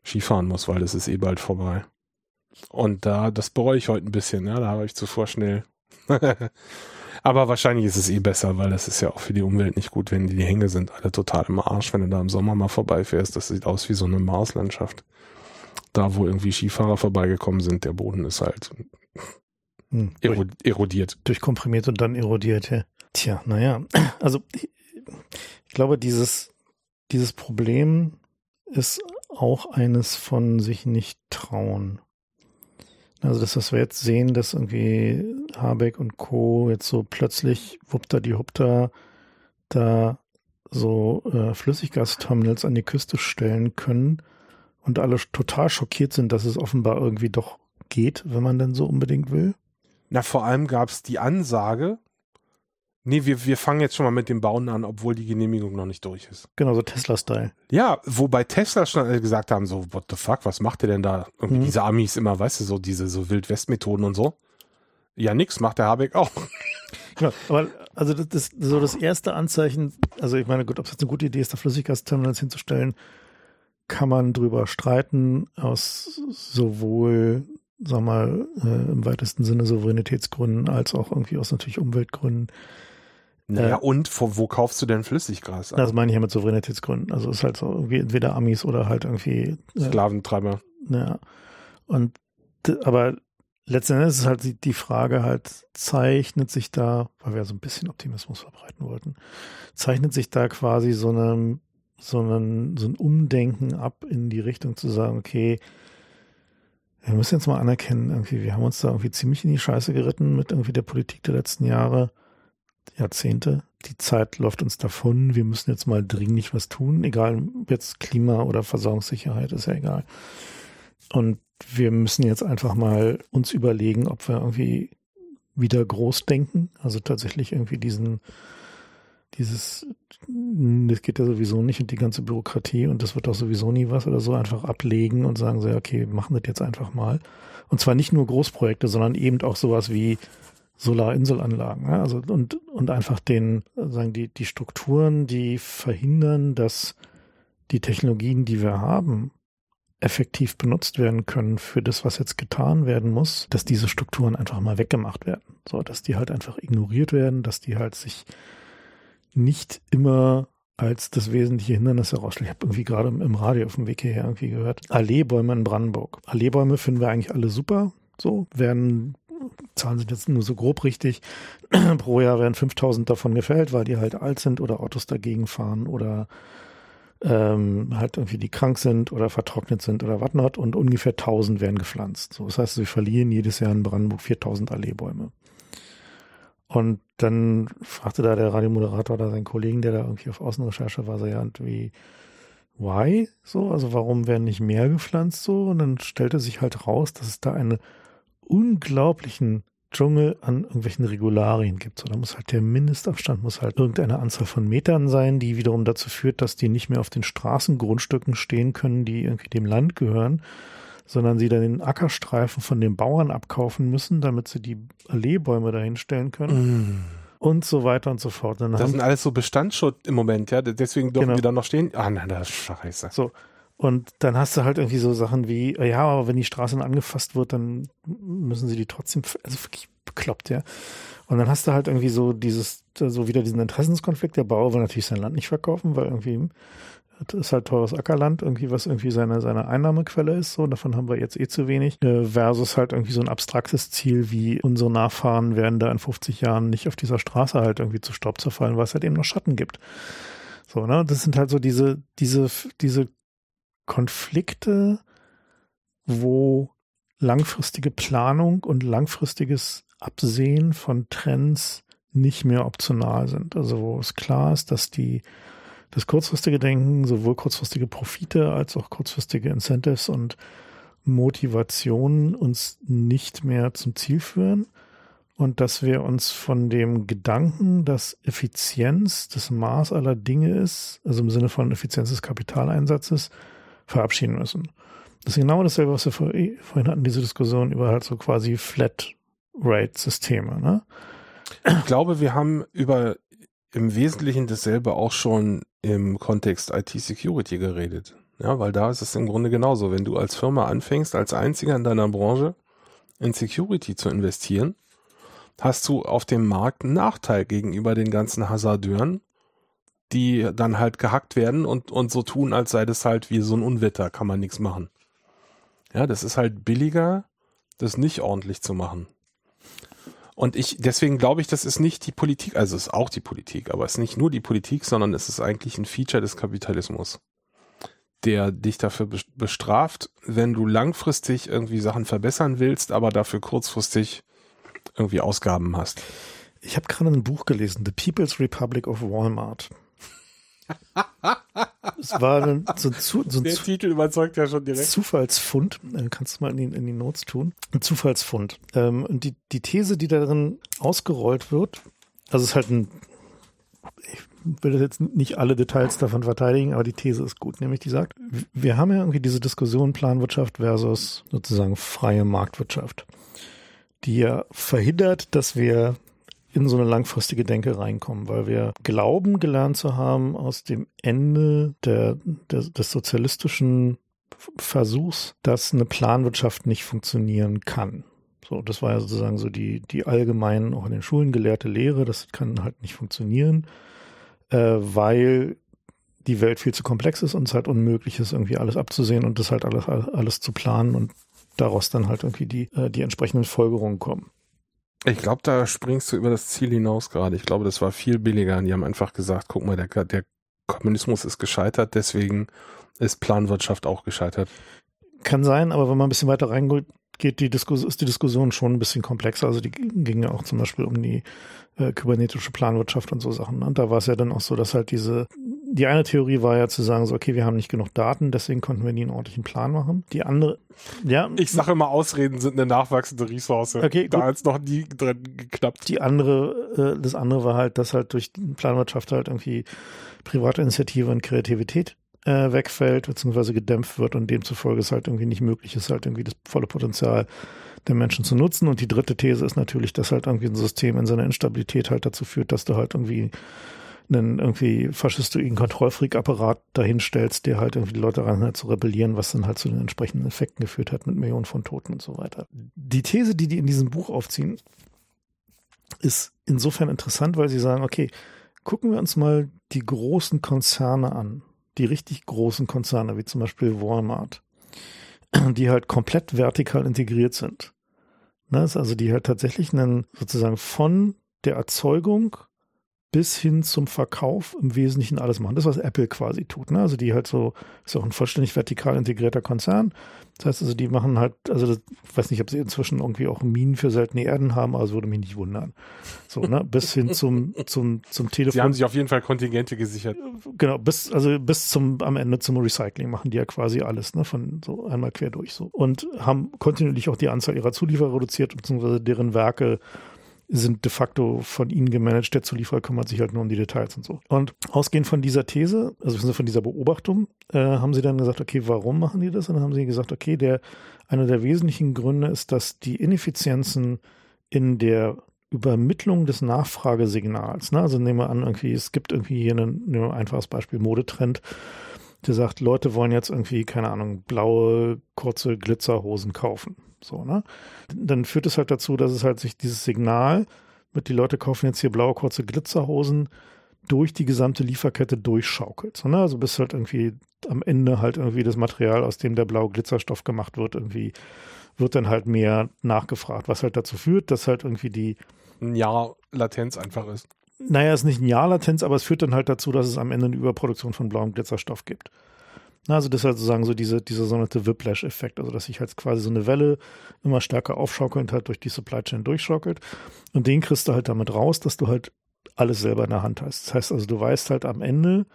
Skifahren muss, weil das ist eh bald vorbei. Und da, das bereue ich heute ein bisschen, ja, da habe ich zuvor schnell. [LAUGHS] Aber wahrscheinlich ist es eh besser, weil das ist ja auch für die Umwelt nicht gut, wenn die, die Hänge sind alle total im Arsch, wenn du da im Sommer mal vorbeifährst. Das sieht aus wie so eine Marslandschaft. Da, wo irgendwie Skifahrer vorbeigekommen sind, der Boden ist halt hm, erodiert. Durchkomprimiert und dann erodiert, ja. Tja, naja, also ich, ich glaube, dieses, dieses Problem ist auch eines von sich nicht trauen. Also das, was wir jetzt sehen, dass irgendwie Habeck und Co. jetzt so plötzlich wuppter die Hupter da so äh, Flüssiggasterminals an die Küste stellen können und alle total schockiert sind, dass es offenbar irgendwie doch geht, wenn man denn so unbedingt will. Na, vor allem gab es die Ansage, Nee, wir, wir fangen jetzt schon mal mit dem Bauen an, obwohl die Genehmigung noch nicht durch ist. Genau, so Tesla-Style. Ja, wobei Tesla schon gesagt haben, so, what the fuck, was macht ihr denn da? Irgendwie mhm. diese Amis immer, weißt du, so diese so Wildwest-Methoden und so. Ja, nix, macht der Habeck auch. [LAUGHS] Genau, aber also das, das so das erste Anzeichen, also ich meine, gut, ob es jetzt eine gute Idee ist, da Flüssiggasterminals hinzustellen, kann man drüber streiten, aus sowohl, sag mal, äh, im weitesten Sinne Souveränitätsgründen als auch irgendwie aus natürlich Umweltgründen. Naja, äh, und wo, wo, kaufst du denn Flüssiggras? Das meine ich ja mit Souveränitätsgründen. Also es ist halt so irgendwie entweder Amis oder halt irgendwie äh, Sklaventreiber. Ja. Und aber letzten Endes ist halt die, die Frage halt, zeichnet sich da, weil wir so ein bisschen Optimismus verbreiten wollten, zeichnet sich da quasi so eine, so ein, so ein Umdenken ab in die Richtung zu sagen, okay, wir müssen jetzt mal anerkennen, irgendwie, wir haben uns da irgendwie ziemlich in die Scheiße geritten mit irgendwie der Politik der letzten Jahre Jahrzehnte. Die Zeit läuft uns davon. Wir müssen jetzt mal dringlich was tun. Egal, jetzt Klima oder Versorgungssicherheit, ist ja egal. Und wir müssen jetzt einfach mal uns überlegen, ob wir irgendwie wieder groß denken. Also tatsächlich irgendwie diesen, dieses, das geht ja sowieso nicht und die ganze Bürokratie und das wird auch sowieso nie was oder so einfach ablegen und sagen so, okay, machen das jetzt einfach mal. Und zwar nicht nur Großprojekte, sondern eben auch sowas wie Solarinselanlagen. Ja? Also und, und einfach den, sagen die, die Strukturen, die verhindern, dass die Technologien, die wir haben, effektiv benutzt werden können für das, was jetzt getan werden muss, dass diese Strukturen einfach mal weggemacht werden. So, dass die halt einfach ignoriert werden, dass die halt sich nicht immer als das wesentliche Hindernis herausstellen. Ich habe irgendwie gerade im Radio auf dem Weg hierher irgendwie gehört. Alleebäume in Brandenburg. Alleebäume finden wir eigentlich alle super. So werden Zahlen sind jetzt nur so grob richtig. [CLEARS THROAT] Pro Jahr werden 5000 davon gefällt, weil die halt alt sind oder Autos dagegen fahren oder ähm, halt irgendwie die krank sind oder vertrocknet sind oder whatnot und ungefähr 1000 werden gepflanzt. So, das heißt, wir verlieren jedes Jahr in Brandenburg 4000 Alleebäume. Und dann fragte da der Radiomoderator da seinen Kollegen, der da irgendwie auf Außenrecherche war, so ja, irgendwie, why? So, also warum werden nicht mehr gepflanzt so? Und dann stellte sich halt raus, dass es da eine unglaublichen Dschungel an irgendwelchen Regularien gibt. So, da muss halt der Mindestabstand muss halt irgendeine Anzahl von Metern sein, die wiederum dazu führt, dass die nicht mehr auf den Straßengrundstücken stehen können, die irgendwie dem Land gehören, sondern sie dann den Ackerstreifen von den Bauern abkaufen müssen, damit sie die Alleebäume dahinstellen können. Mm. Und so weiter und so fort. Dann das sind alles so Bestandsschutz im Moment, ja. Deswegen dürfen genau. die dann noch stehen. Ah, nein, das ist scheiße. So. Und dann hast du halt irgendwie so Sachen wie, ja, aber wenn die Straße angefasst wird, dann müssen sie die trotzdem, also wirklich bekloppt, ja. Und dann hast du halt irgendwie so dieses, so wieder diesen Interessenskonflikt. Der Bauer will natürlich sein Land nicht verkaufen, weil irgendwie das ist halt teures Ackerland, irgendwie, was irgendwie seine, seine Einnahmequelle ist, so. Davon haben wir jetzt eh zu wenig. Äh, versus halt irgendwie so ein abstraktes Ziel wie unsere Nachfahren werden da in 50 Jahren nicht auf dieser Straße halt irgendwie zu Staub zerfallen, weil es halt eben noch Schatten gibt. So, ne? Das sind halt so diese, diese, diese Konflikte, wo langfristige Planung und langfristiges Absehen von Trends nicht mehr optional sind. Also wo es klar ist, dass die das kurzfristige Denken sowohl kurzfristige Profite als auch kurzfristige Incentives und Motivationen uns nicht mehr zum Ziel führen und dass wir uns von dem Gedanken, dass Effizienz das Maß aller Dinge ist, also im Sinne von Effizienz des Kapitaleinsatzes, verabschieden müssen. Das ist genau dasselbe, was wir vorhin hatten, diese Diskussion über halt so quasi Flat Rate Systeme. Ne? Ich glaube, wir haben über im Wesentlichen dasselbe auch schon im Kontext IT-Security geredet. Ja, weil da ist es im Grunde genauso. Wenn du als Firma anfängst, als einziger in deiner Branche in Security zu investieren, hast du auf dem Markt einen Nachteil gegenüber den ganzen Hasardeuren, die dann halt gehackt werden und, und so tun, als sei das halt wie so ein Unwetter, kann man nichts machen. Ja, das ist halt billiger, das nicht ordentlich zu machen. Und ich, deswegen glaube ich, das ist nicht die Politik, also es ist auch die Politik, aber es ist nicht nur die Politik, sondern es ist eigentlich ein Feature des Kapitalismus, der dich dafür bestraft, wenn du langfristig irgendwie Sachen verbessern willst, aber dafür kurzfristig irgendwie Ausgaben hast. Ich habe gerade ein Buch gelesen, The People's Republic of Walmart es war ein, so ein, so ein Der Titel überzeugt ja schon direkt. Zufallsfund, kannst du mal in die, in die Notes tun. Ein Zufallsfund. Ähm, und die, die These, die darin ausgerollt wird, also es ist halt ein, ich will jetzt nicht alle Details davon verteidigen, aber die These ist gut, nämlich die sagt, wir haben ja irgendwie diese Diskussion Planwirtschaft versus sozusagen freie Marktwirtschaft, die ja verhindert, dass wir in so eine langfristige Denke reinkommen, weil wir glauben gelernt zu haben aus dem Ende der, der, des sozialistischen Versuchs, dass eine Planwirtschaft nicht funktionieren kann. So, das war ja sozusagen so die, die allgemein auch in den Schulen gelehrte Lehre, das kann halt nicht funktionieren, äh, weil die Welt viel zu komplex ist und es halt unmöglich ist, irgendwie alles abzusehen und das halt alles, alles zu planen und daraus dann halt irgendwie die, äh, die entsprechenden Folgerungen kommen. Ich glaube, da springst du über das Ziel hinaus gerade. Ich glaube, das war viel billiger. Die haben einfach gesagt, guck mal, der, der Kommunismus ist gescheitert, deswegen ist Planwirtschaft auch gescheitert. Kann sein, aber wenn man ein bisschen weiter reingeht, geht die Diskus ist die Diskussion schon ein bisschen komplexer. Also die ging ja auch zum Beispiel um die äh, kybernetische Planwirtschaft und so Sachen. Und da war es ja dann auch so, dass halt diese, die eine Theorie war ja zu sagen, so, okay, wir haben nicht genug Daten, deswegen konnten wir nie einen ordentlichen Plan machen. Die andere, ja. Ich sage immer, Ausreden sind eine nachwachsende Ressource. Okay, da hat es noch nie drin geknappt. Die andere, äh, das andere war halt, dass halt durch Planwirtschaft halt irgendwie private Initiative und Kreativität äh, wegfällt, beziehungsweise gedämpft wird und demzufolge es halt irgendwie nicht möglich ist, halt irgendwie das volle Potenzial der Menschen zu nutzen. Und die dritte These ist natürlich, dass halt irgendwie ein System in seiner Instabilität halt dazu führt, dass du halt irgendwie einen irgendwie faschistoiden Kontrollfreak-Apparat dahinstellst, der halt irgendwie die Leute daran hat zu rebellieren, was dann halt zu den entsprechenden Effekten geführt hat mit Millionen von Toten und so weiter. Die These, die die in diesem Buch aufziehen, ist insofern interessant, weil sie sagen, okay, gucken wir uns mal die großen Konzerne an, die richtig großen Konzerne, wie zum Beispiel Walmart, die halt komplett vertikal integriert sind. Ne, also die halt tatsächlich einen sozusagen von der Erzeugung bis hin zum Verkauf im Wesentlichen alles machen. Das, was Apple quasi tut. Ne? Also die halt so, ist auch ein vollständig vertikal integrierter Konzern. Das heißt also, die machen halt, also das, ich weiß nicht, ob sie inzwischen irgendwie auch Minen für seltene Erden haben, also würde mich nicht wundern. So, ne, bis hin zum, zum, zum Telefon. [LAUGHS] Sie haben sich auf jeden Fall Kontingente gesichert. Genau, bis, also bis zum, am Ende zum Recycling machen die ja quasi alles, ne, von so einmal quer durch so. Und haben kontinuierlich auch die Anzahl ihrer Zulieferer reduziert, beziehungsweise deren Werke sind de facto von ihnen gemanagt. Der Zulieferer kümmert sich halt nur um die Details und so. Und ausgehend von dieser These, also von dieser Beobachtung, äh, haben sie dann gesagt, okay, warum machen die das? Und dann haben sie gesagt, okay, der, einer der wesentlichen Gründe ist, dass die Ineffizienzen in der Übermittlung des Nachfragesignals, ne? also nehmen wir an, irgendwie, es gibt irgendwie hier ein, ein einfaches Beispiel, Modetrend, der sagt, Leute wollen jetzt irgendwie, keine Ahnung, blaue, kurze Glitzerhosen kaufen. So, ne? Dann führt es halt dazu, dass es halt sich dieses Signal mit die Leute kaufen jetzt hier blaue kurze Glitzerhosen durch die gesamte Lieferkette durchschaukelt. So, ne? Also bis halt irgendwie am Ende halt irgendwie das Material, aus dem der blaue Glitzerstoff gemacht wird, irgendwie wird dann halt mehr nachgefragt, was halt dazu führt, dass halt irgendwie die ein Jahr Latenz einfach ist. Naja, es ist nicht ein Jahr Latenz, aber es führt dann halt dazu, dass es am Ende eine Überproduktion von blauem Glitzerstoff gibt. Also das ist halt sozusagen so diese, dieser sogenannte Whiplash-Effekt, also dass sich halt quasi so eine Welle immer stärker aufschaukelnd hat, durch die Supply Chain durchschaukelt. Und den kriegst du halt damit raus, dass du halt alles selber in der Hand hast. Das heißt also, du weißt halt am Ende,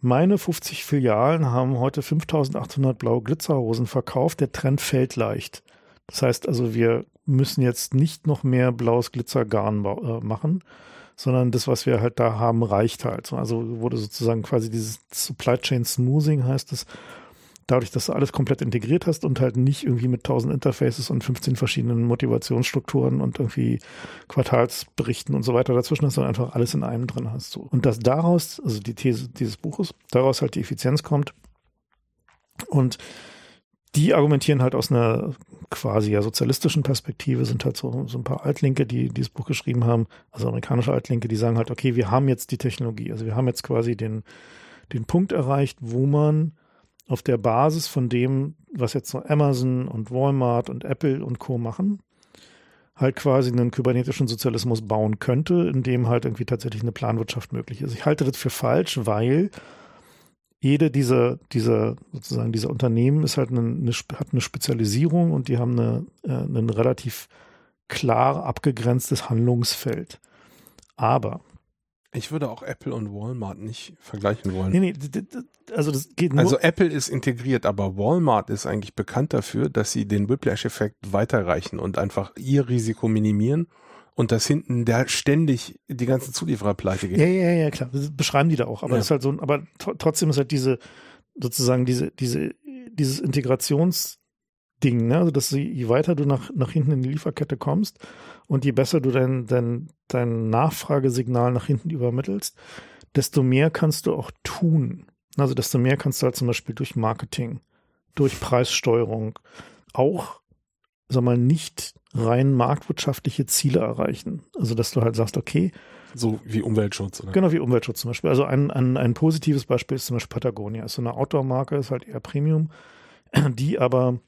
meine 50 Filialen haben heute 5800 blaue Glitzerhosen verkauft, der Trend fällt leicht. Das heißt also, wir müssen jetzt nicht noch mehr blaues Glitzergarn äh, machen, sondern das, was wir halt da haben, reicht halt. Also wurde sozusagen quasi dieses Supply Chain Smoothing heißt es, dadurch, dass du alles komplett integriert hast und halt nicht irgendwie mit 1000 Interfaces und 15 verschiedenen Motivationsstrukturen und irgendwie Quartalsberichten und so weiter dazwischen hast, sondern einfach alles in einem drin hast. So. Und dass daraus, also die These dieses Buches, daraus halt die Effizienz kommt und die argumentieren halt aus einer quasi ja sozialistischen Perspektive, sind halt so, so ein paar Altlinke, die dieses Buch geschrieben haben, also amerikanische Altlinke, die sagen halt, okay, wir haben jetzt die Technologie, also wir haben jetzt quasi den, den Punkt erreicht, wo man auf der Basis von dem, was jetzt so Amazon und Walmart und Apple und Co. machen, halt quasi einen kybernetischen Sozialismus bauen könnte, in dem halt irgendwie tatsächlich eine Planwirtschaft möglich ist. Ich halte das für falsch, weil jede dieser, dieser, sozusagen dieser Unternehmen ist halt eine, eine, hat eine Spezialisierung und die haben eine, äh, ein relativ klar abgegrenztes Handlungsfeld. Aber ich würde auch Apple und Walmart nicht vergleichen wollen. Nee, nee, also das geht nur. Also Apple ist integriert, aber Walmart ist eigentlich bekannt dafür, dass sie den Whiplash-Effekt weiterreichen und einfach ihr Risiko minimieren und dass hinten der ständig die ganzen Zulieferer pleite geht. Ja, ja, ja, klar. Das beschreiben die da auch. Aber ja. ist halt so, aber trotzdem ist halt diese, sozusagen diese, diese, dieses Integrationsding, ne? Also, dass sie, je weiter du nach, nach hinten in die Lieferkette kommst und je besser du dein, dein, dein Nachfragesignal nach hinten übermittelst, desto mehr kannst du auch tun. Also, desto mehr kannst du halt zum Beispiel durch Marketing, durch Preissteuerung, auch sag mal, nicht rein marktwirtschaftliche Ziele erreichen. Also, dass du halt sagst, okay. So wie Umweltschutz, oder? Genau, wie Umweltschutz zum Beispiel. Also ein, ein, ein positives Beispiel ist zum Beispiel Patagonia. Ist so eine Outdoor-Marke, ist halt eher Premium, [CLEARS THROAT] die aber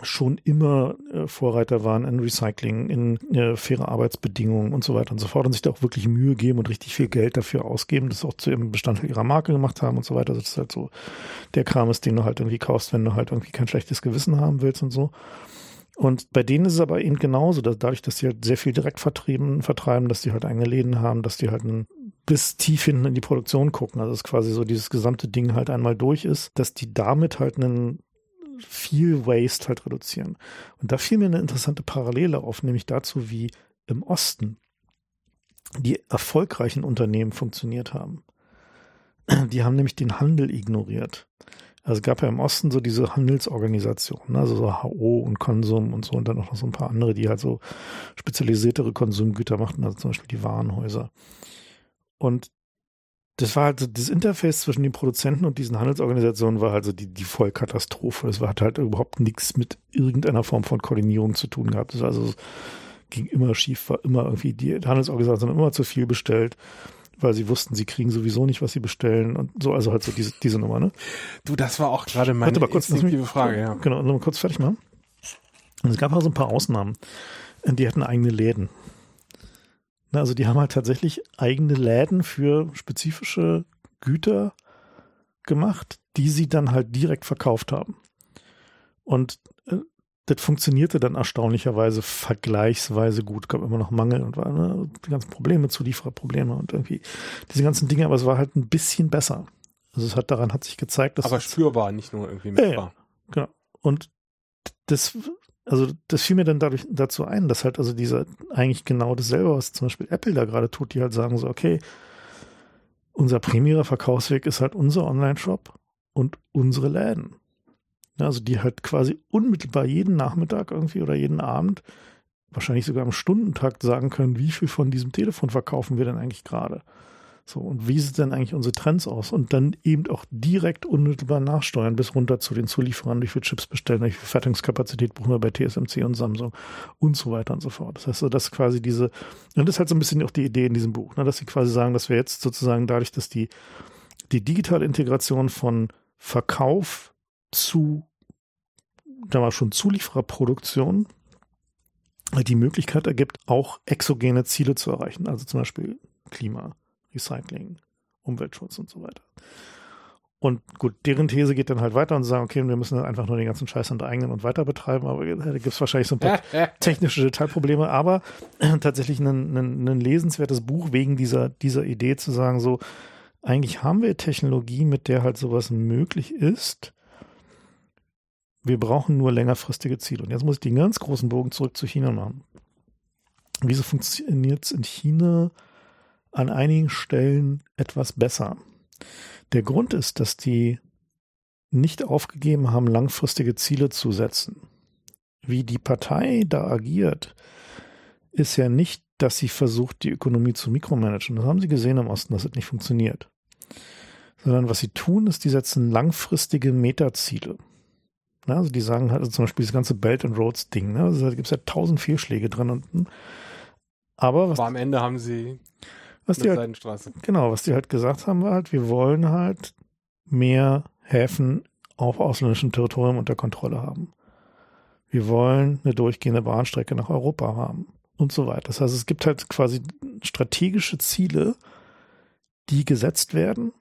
schon immer äh, Vorreiter waren in Recycling, in äh, faire Arbeitsbedingungen und so weiter und so fort und sich da auch wirklich Mühe geben und richtig viel Geld dafür ausgeben, das auch zu ihrem Bestandteil ihrer Marke gemacht haben und so weiter. Also das ist halt so der Kram ist, den du halt irgendwie kaufst, wenn du halt irgendwie kein schlechtes Gewissen haben willst und so. Und bei denen ist es aber eben genauso, dass dadurch, dass sie halt sehr viel direkt vertrieben, vertreiben, dass die halt eigene Läden haben, dass die halt ein, bis tief hinten in die Produktion gucken. Also dass quasi so dieses gesamte Ding halt einmal durch ist, dass die damit halt einen viel Waste halt reduzieren. Und da fiel mir eine interessante Parallele auf, nämlich dazu, wie im Osten die erfolgreichen Unternehmen funktioniert haben. Die haben nämlich den Handel ignoriert. Also es gab ja im Osten so diese Handelsorganisationen, also so HO und Konsum und so und dann auch noch so ein paar andere, die halt so spezialisiertere Konsumgüter machten, also zum Beispiel die Warenhäuser. Und das war halt so, das Interface zwischen den Produzenten und diesen Handelsorganisationen war halt so die, die Vollkatastrophe. Das hat halt überhaupt nichts mit irgendeiner Form von Koordinierung zu tun gehabt. Das war also, ging immer schief, war immer irgendwie, die Handelsorganisation immer zu viel bestellt weil sie wussten, sie kriegen sowieso nicht, was sie bestellen und so, also halt so diese, diese Nummer, ne? Du, das war auch gerade meine mal kurz, instinktive Frage, ja. Genau, noch mal kurz fertig machen. Und es gab auch so ein paar Ausnahmen. Die hatten eigene Läden. Also die haben halt tatsächlich eigene Läden für spezifische Güter gemacht, die sie dann halt direkt verkauft haben. Und das funktionierte dann erstaunlicherweise vergleichsweise gut. Gab immer noch Mangel und war ne, die ganzen Probleme, Zuliefererprobleme und irgendwie diese ganzen Dinge, aber es war halt ein bisschen besser. Also es hat daran hat sich gezeigt, dass aber spürbar, nicht nur irgendwie messbar. Ja, ja, genau. Und das also das fiel mir dann dadurch dazu ein, dass halt also dieser eigentlich genau dasselbe, was zum Beispiel Apple da gerade tut, die halt sagen so, okay, unser primärer Verkaufsweg ist halt unser Online-Shop und unsere Läden. Also die halt quasi unmittelbar jeden Nachmittag irgendwie oder jeden Abend, wahrscheinlich sogar am Stundentakt sagen können, wie viel von diesem Telefon verkaufen wir denn eigentlich gerade. So, und wie sieht denn eigentlich unsere Trends aus? Und dann eben auch direkt unmittelbar nachsteuern, bis runter zu den Zulieferern, wie viele Chips bestellen, wie viel Fertigungskapazität brauchen wir bei TSMC und Samsung und so weiter und so fort. Das heißt, so, dass quasi diese, und das ist halt so ein bisschen auch die Idee in diesem Buch, ne, dass sie quasi sagen, dass wir jetzt sozusagen dadurch, dass die, die digitale Integration von Verkauf zu, da war schon Zuliefererproduktion, die Möglichkeit ergibt, auch exogene Ziele zu erreichen, also zum Beispiel Klima, Recycling, Umweltschutz und so weiter. Und gut, deren These geht dann halt weiter und sagen, okay, wir müssen einfach nur den ganzen Scheiß enteignen und weiter betreiben, aber da gibt es wahrscheinlich so ein paar [LAUGHS] technische Detailprobleme, aber äh, tatsächlich ein, ein, ein, lesenswertes Buch wegen dieser, dieser Idee zu sagen, so, eigentlich haben wir Technologie, mit der halt sowas möglich ist. Wir brauchen nur längerfristige Ziele. Und jetzt muss ich den ganz großen Bogen zurück zu China machen. Wieso funktioniert es in China an einigen Stellen etwas besser. Der Grund ist, dass die nicht aufgegeben haben, langfristige Ziele zu setzen. Wie die Partei da agiert, ist ja nicht, dass sie versucht, die Ökonomie zu mikromanagen. Das haben sie gesehen im Osten, dass es nicht funktioniert. Sondern was sie tun, ist, die setzen langfristige Metaziele. Also die sagen halt, also zum Beispiel das ganze Belt and Roads Ding, ne? also da gibt es ja tausend Fehlschläge drin unten. Aber, was, Aber am Ende haben sie was die halt, genau, was die halt gesagt haben, war halt, wir wollen halt mehr Häfen auf ausländischem Territorium unter Kontrolle haben. Wir wollen eine durchgehende Bahnstrecke nach Europa haben und so weiter. Das heißt, es gibt halt quasi strategische Ziele, die gesetzt werden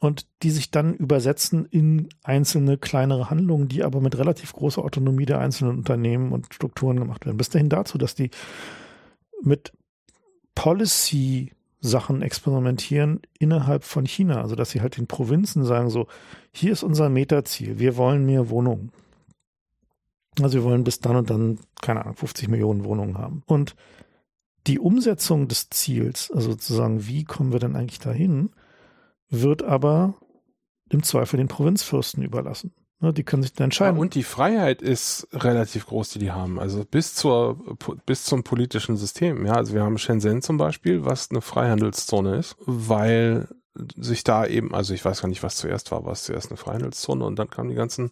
und die sich dann übersetzen in einzelne kleinere Handlungen, die aber mit relativ großer Autonomie der einzelnen Unternehmen und Strukturen gemacht werden. Bis dahin dazu, dass die mit Policy Sachen experimentieren innerhalb von China. Also dass sie halt den Provinzen sagen, so, hier ist unser Metaziel, wir wollen mehr Wohnungen. Also wir wollen bis dann und dann, keine Ahnung, 50 Millionen Wohnungen haben. Und die Umsetzung des Ziels, also sozusagen, wie kommen wir denn eigentlich dahin, wird aber im Zweifel den Provinzfürsten überlassen. Ne, die können sich dann entscheiden. Ja, und die Freiheit ist relativ groß, die die haben. Also bis zur, bis zum politischen System. Ja, also wir haben Shenzhen zum Beispiel, was eine Freihandelszone ist, weil sich da eben, also ich weiß gar nicht, was zuerst war, war es zuerst eine Freihandelszone und dann kamen die ganzen.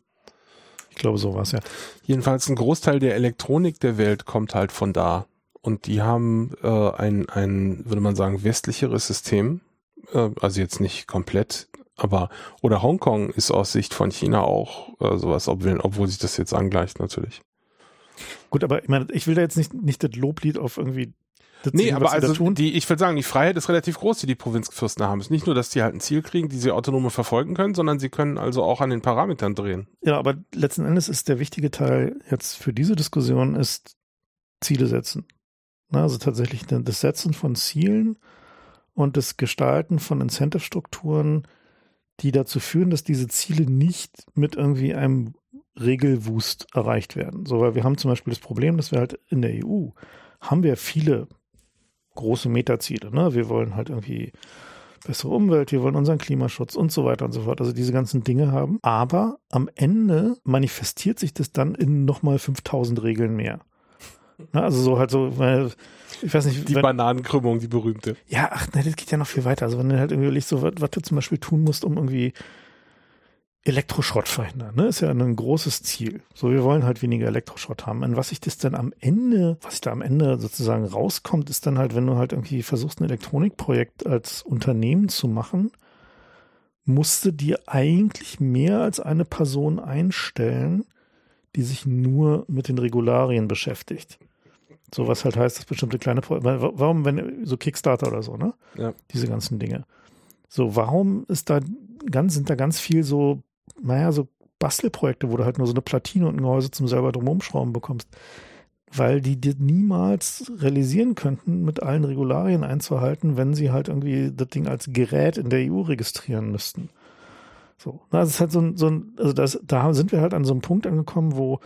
Ich glaube, sowas, ja. Jedenfalls ein Großteil der Elektronik der Welt kommt halt von da. Und die haben äh, ein, ein, würde man sagen, westlicheres System. Äh, also jetzt nicht komplett aber, oder Hongkong ist aus Sicht von China auch äh, sowas, obwohl, obwohl sich das jetzt angleicht natürlich. Gut, aber ich meine, ich will da jetzt nicht, nicht das Loblied auf irgendwie das nee, aber also die, ich würde sagen, die Freiheit ist relativ groß, die die Provinzfürsten haben. Es ist nicht nur, dass die halt ein Ziel kriegen, die sie autonom verfolgen können, sondern sie können also auch an den Parametern drehen. Ja, aber letzten Endes ist der wichtige Teil jetzt für diese Diskussion ist Ziele setzen. Na, also tatsächlich das Setzen von Zielen und das Gestalten von Incentive-Strukturen, die dazu führen, dass diese Ziele nicht mit irgendwie einem Regelwust erreicht werden. So, weil wir haben zum Beispiel das Problem, dass wir halt in der EU haben wir viele große Metaziele. Ne? Wir wollen halt irgendwie bessere Umwelt, wir wollen unseren Klimaschutz und so weiter und so fort. Also diese ganzen Dinge haben. Aber am Ende manifestiert sich das dann in nochmal 5000 Regeln mehr. Ne? Also so halt so, weil ich weiß nicht. Die wenn, Bananenkrümmung, die berühmte. Ja, ach, ne, das geht ja noch viel weiter. Also wenn du halt irgendwie überlegst, so, was, was du zum Beispiel tun musst, um irgendwie Elektroschrott verhindern, ne? Ist ja ein großes Ziel. So, wir wollen halt weniger Elektroschrott haben. Und was ich das dann am Ende, was ich da am Ende sozusagen rauskommt, ist dann halt, wenn du halt irgendwie versuchst, ein Elektronikprojekt als Unternehmen zu machen, musste dir eigentlich mehr als eine Person einstellen, die sich nur mit den Regularien beschäftigt. So was halt heißt, dass bestimmte kleine, warum, wenn, so Kickstarter oder so, ne? Ja. Diese ganzen Dinge. So, warum ist da ganz, sind da ganz viel so, naja, so Bastelprojekte, wo du halt nur so eine Platine und ein Gehäuse zum selber drumumschrauben bekommst? Weil die dir niemals realisieren könnten, mit allen Regularien einzuhalten, wenn sie halt irgendwie das Ding als Gerät in der EU registrieren müssten. So, das ist halt so ein, so ein also das, da sind wir halt an so einem Punkt angekommen, wo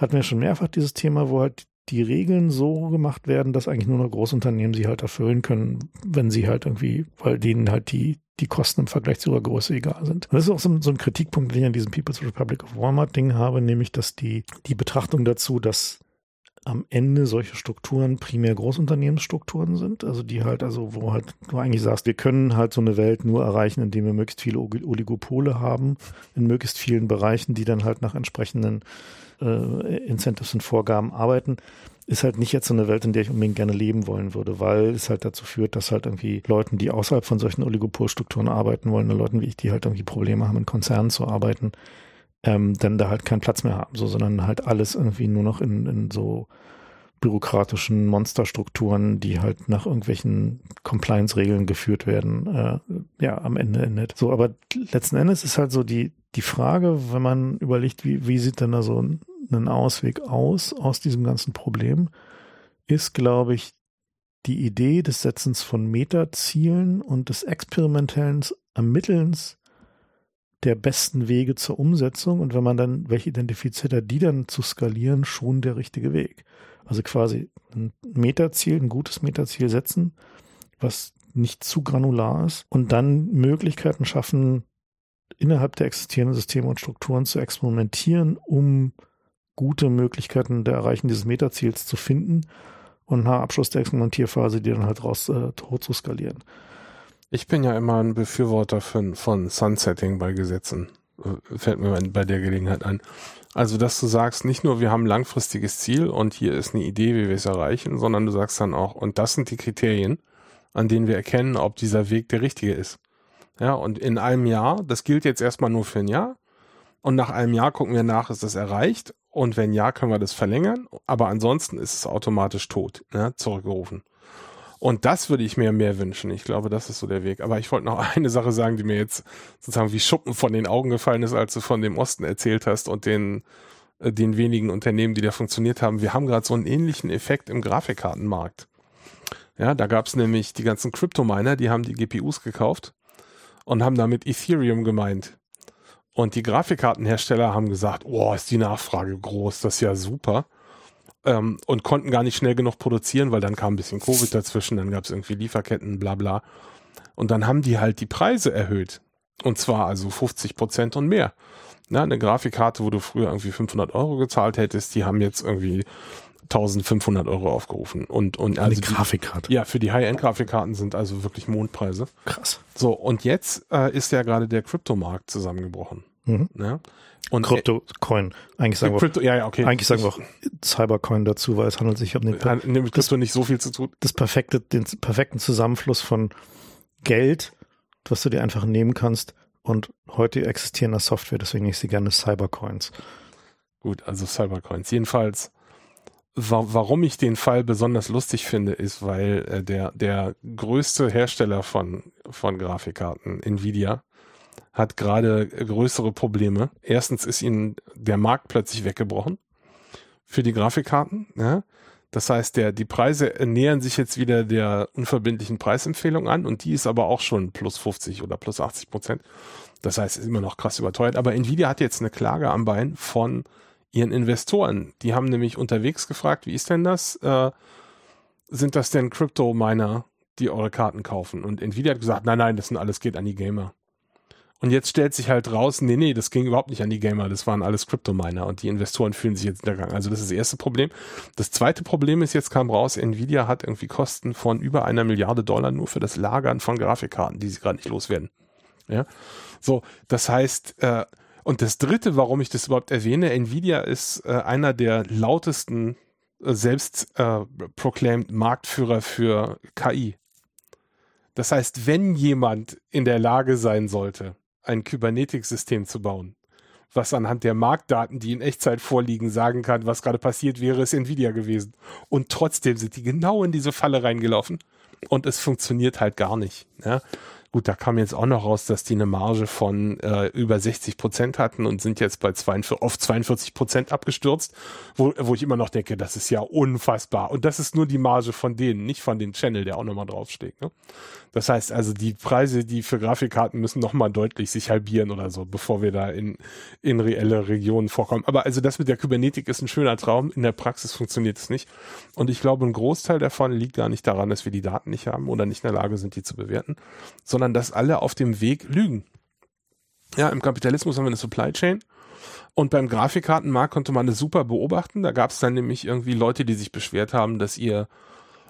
hatten wir schon mehrfach dieses Thema, wo halt die Regeln so gemacht werden, dass eigentlich nur noch Großunternehmen sie halt erfüllen können, wenn sie halt irgendwie, weil denen halt die, die Kosten im Vergleich zu ihrer Größe egal sind. Und das ist auch so, so ein Kritikpunkt, den ich an diesem People's Republic of Walmart Ding habe, nämlich, dass die, die Betrachtung dazu, dass am Ende solche Strukturen primär Großunternehmensstrukturen sind, also die halt, also wo halt du eigentlich sagst, wir können halt so eine Welt nur erreichen, indem wir möglichst viele Oligopole haben in möglichst vielen Bereichen, die dann halt nach entsprechenden äh, Incentives und Vorgaben arbeiten, ist halt nicht jetzt so eine Welt, in der ich unbedingt gerne leben wollen würde, weil es halt dazu führt, dass halt irgendwie Leuten, die außerhalb von solchen Oligopolstrukturen arbeiten wollen, Leuten wie ich, die halt irgendwie Probleme haben, in Konzernen zu arbeiten, ähm, dann da halt keinen Platz mehr haben, so, sondern halt alles irgendwie nur noch in, in so bürokratischen Monsterstrukturen, die halt nach irgendwelchen Compliance-Regeln geführt werden, äh, ja, am Ende endet. So, aber letzten Endes ist halt so die, die Frage, wenn man überlegt, wie, wie sieht denn da so ein, Ausweg aus, aus diesem ganzen Problem, ist, glaube ich, die Idee des Setzens von Metazielen und des experimentellen Ermittelns der besten Wege zur Umsetzung und wenn man dann welche identifiziert hat, die dann zu skalieren, schon der richtige Weg. Also quasi ein Metaziel, ein gutes Metaziel setzen, was nicht zu granular ist und dann Möglichkeiten schaffen, innerhalb der existierenden Systeme und Strukturen zu experimentieren, um gute Möglichkeiten der Erreichen dieses Metaziels zu finden und nach Abschluss der Experimentierphase die dann halt raus äh, hoch zu skalieren. Ich bin ja immer ein Befürworter von, von Sunsetting bei Gesetzen. Äh, fällt mir bei der Gelegenheit ein. Also, dass du sagst, nicht nur wir haben ein langfristiges Ziel und hier ist eine Idee, wie wir es erreichen, sondern du sagst dann auch, und das sind die Kriterien, an denen wir erkennen, ob dieser Weg der richtige ist. Ja, und in einem Jahr, das gilt jetzt erstmal nur für ein Jahr. Und nach einem Jahr gucken wir nach, ist das erreicht? Und wenn ja, können wir das verlängern. Aber ansonsten ist es automatisch tot, ja, zurückgerufen. Und das würde ich mir mehr wünschen. Ich glaube, das ist so der Weg. Aber ich wollte noch [LAUGHS] eine Sache sagen, die mir jetzt sozusagen wie Schuppen von den Augen gefallen ist, als du von dem Osten erzählt hast und den, äh, den wenigen Unternehmen, die da funktioniert haben. Wir haben gerade so einen ähnlichen Effekt im Grafikkartenmarkt. Ja, da gab es nämlich die ganzen Crypto-Miner, die haben die GPUs gekauft und haben damit Ethereum gemeint. Und die Grafikkartenhersteller haben gesagt, oh, ist die Nachfrage groß, das ist ja super. Ähm, und konnten gar nicht schnell genug produzieren, weil dann kam ein bisschen Covid dazwischen, dann gab es irgendwie Lieferketten, bla bla. Und dann haben die halt die Preise erhöht. Und zwar also 50 Prozent und mehr. Ja, eine Grafikkarte, wo du früher irgendwie 500 Euro gezahlt hättest, die haben jetzt irgendwie 1500 Euro aufgerufen. Und, und also die Grafikkarte. Ja, für die High-End-Grafikkarten sind also wirklich Mondpreise. Krass. So, und jetzt äh, ist ja gerade der Kryptomarkt zusammengebrochen. Mhm. Ja? Und Krypto-Coin. Eigentlich sagen Krypto, wir, ja, ja, okay. eigentlich sagen wir auch Cybercoin dazu, weil es handelt sich um den, Hat mit Krypto nicht so viel zu tun. Das perfekte, den perfekten Zusammenfluss von Geld, was du dir einfach nehmen kannst und heute existierender Software, deswegen ich sie gerne Cybercoins. Gut, also Cybercoins. Jedenfalls warum ich den Fall besonders lustig finde, ist, weil äh, der, der größte Hersteller von, von Grafikkarten, Nvidia, hat gerade größere Probleme. Erstens ist ihnen der Markt plötzlich weggebrochen für die Grafikkarten. Ja? Das heißt, der, die Preise nähern sich jetzt wieder der unverbindlichen Preisempfehlung an und die ist aber auch schon plus 50 oder plus 80 Prozent. Das heißt, ist immer noch krass überteuert. Aber Nvidia hat jetzt eine Klage am Bein von ihren Investoren. Die haben nämlich unterwegs gefragt, wie ist denn das? Äh, sind das denn Crypto-Miner, die eure Karten kaufen? Und Nvidia hat gesagt, nein, nein, das sind alles geht an die Gamer. Und jetzt stellt sich halt raus, nee, nee, das ging überhaupt nicht an die Gamer, das waren alles Crypto-Miner und die Investoren fühlen sich jetzt hintergangen. Also das ist das erste Problem. Das zweite Problem ist, jetzt kam raus, Nvidia hat irgendwie Kosten von über einer Milliarde Dollar nur für das Lagern von Grafikkarten, die sie gerade nicht loswerden. Ja, so, das heißt, äh, und das Dritte, warum ich das überhaupt erwähne, Nvidia ist äh, einer der lautesten äh, selbst äh, proclaimed Marktführer für KI. Das heißt, wenn jemand in der Lage sein sollte, ein Kybernetik-System zu bauen, was anhand der Marktdaten, die in Echtzeit vorliegen, sagen kann, was gerade passiert wäre, ist Nvidia gewesen. Und trotzdem sind die genau in diese Falle reingelaufen und es funktioniert halt gar nicht. Ja? Gut, da kam jetzt auch noch raus, dass die eine Marge von äh, über 60 Prozent hatten und sind jetzt bei 42, auf 42 Prozent abgestürzt, wo, wo ich immer noch denke, das ist ja unfassbar. Und das ist nur die Marge von denen, nicht von dem Channel, der auch nochmal draufsteht. Ne? Das heißt also, die Preise, die für Grafikkarten müssen nochmal deutlich sich halbieren oder so, bevor wir da in, in reelle Regionen vorkommen. Aber also das mit der Kybernetik ist ein schöner Traum. In der Praxis funktioniert es nicht. Und ich glaube, ein Großteil davon liegt gar nicht daran, dass wir die Daten nicht haben oder nicht in der Lage sind, die zu bewerten, sondern dass alle auf dem Weg lügen. Ja, im Kapitalismus haben wir eine Supply Chain. Und beim Grafikkartenmarkt konnte man das super beobachten. Da gab es dann nämlich irgendwie Leute, die sich beschwert haben, dass ihr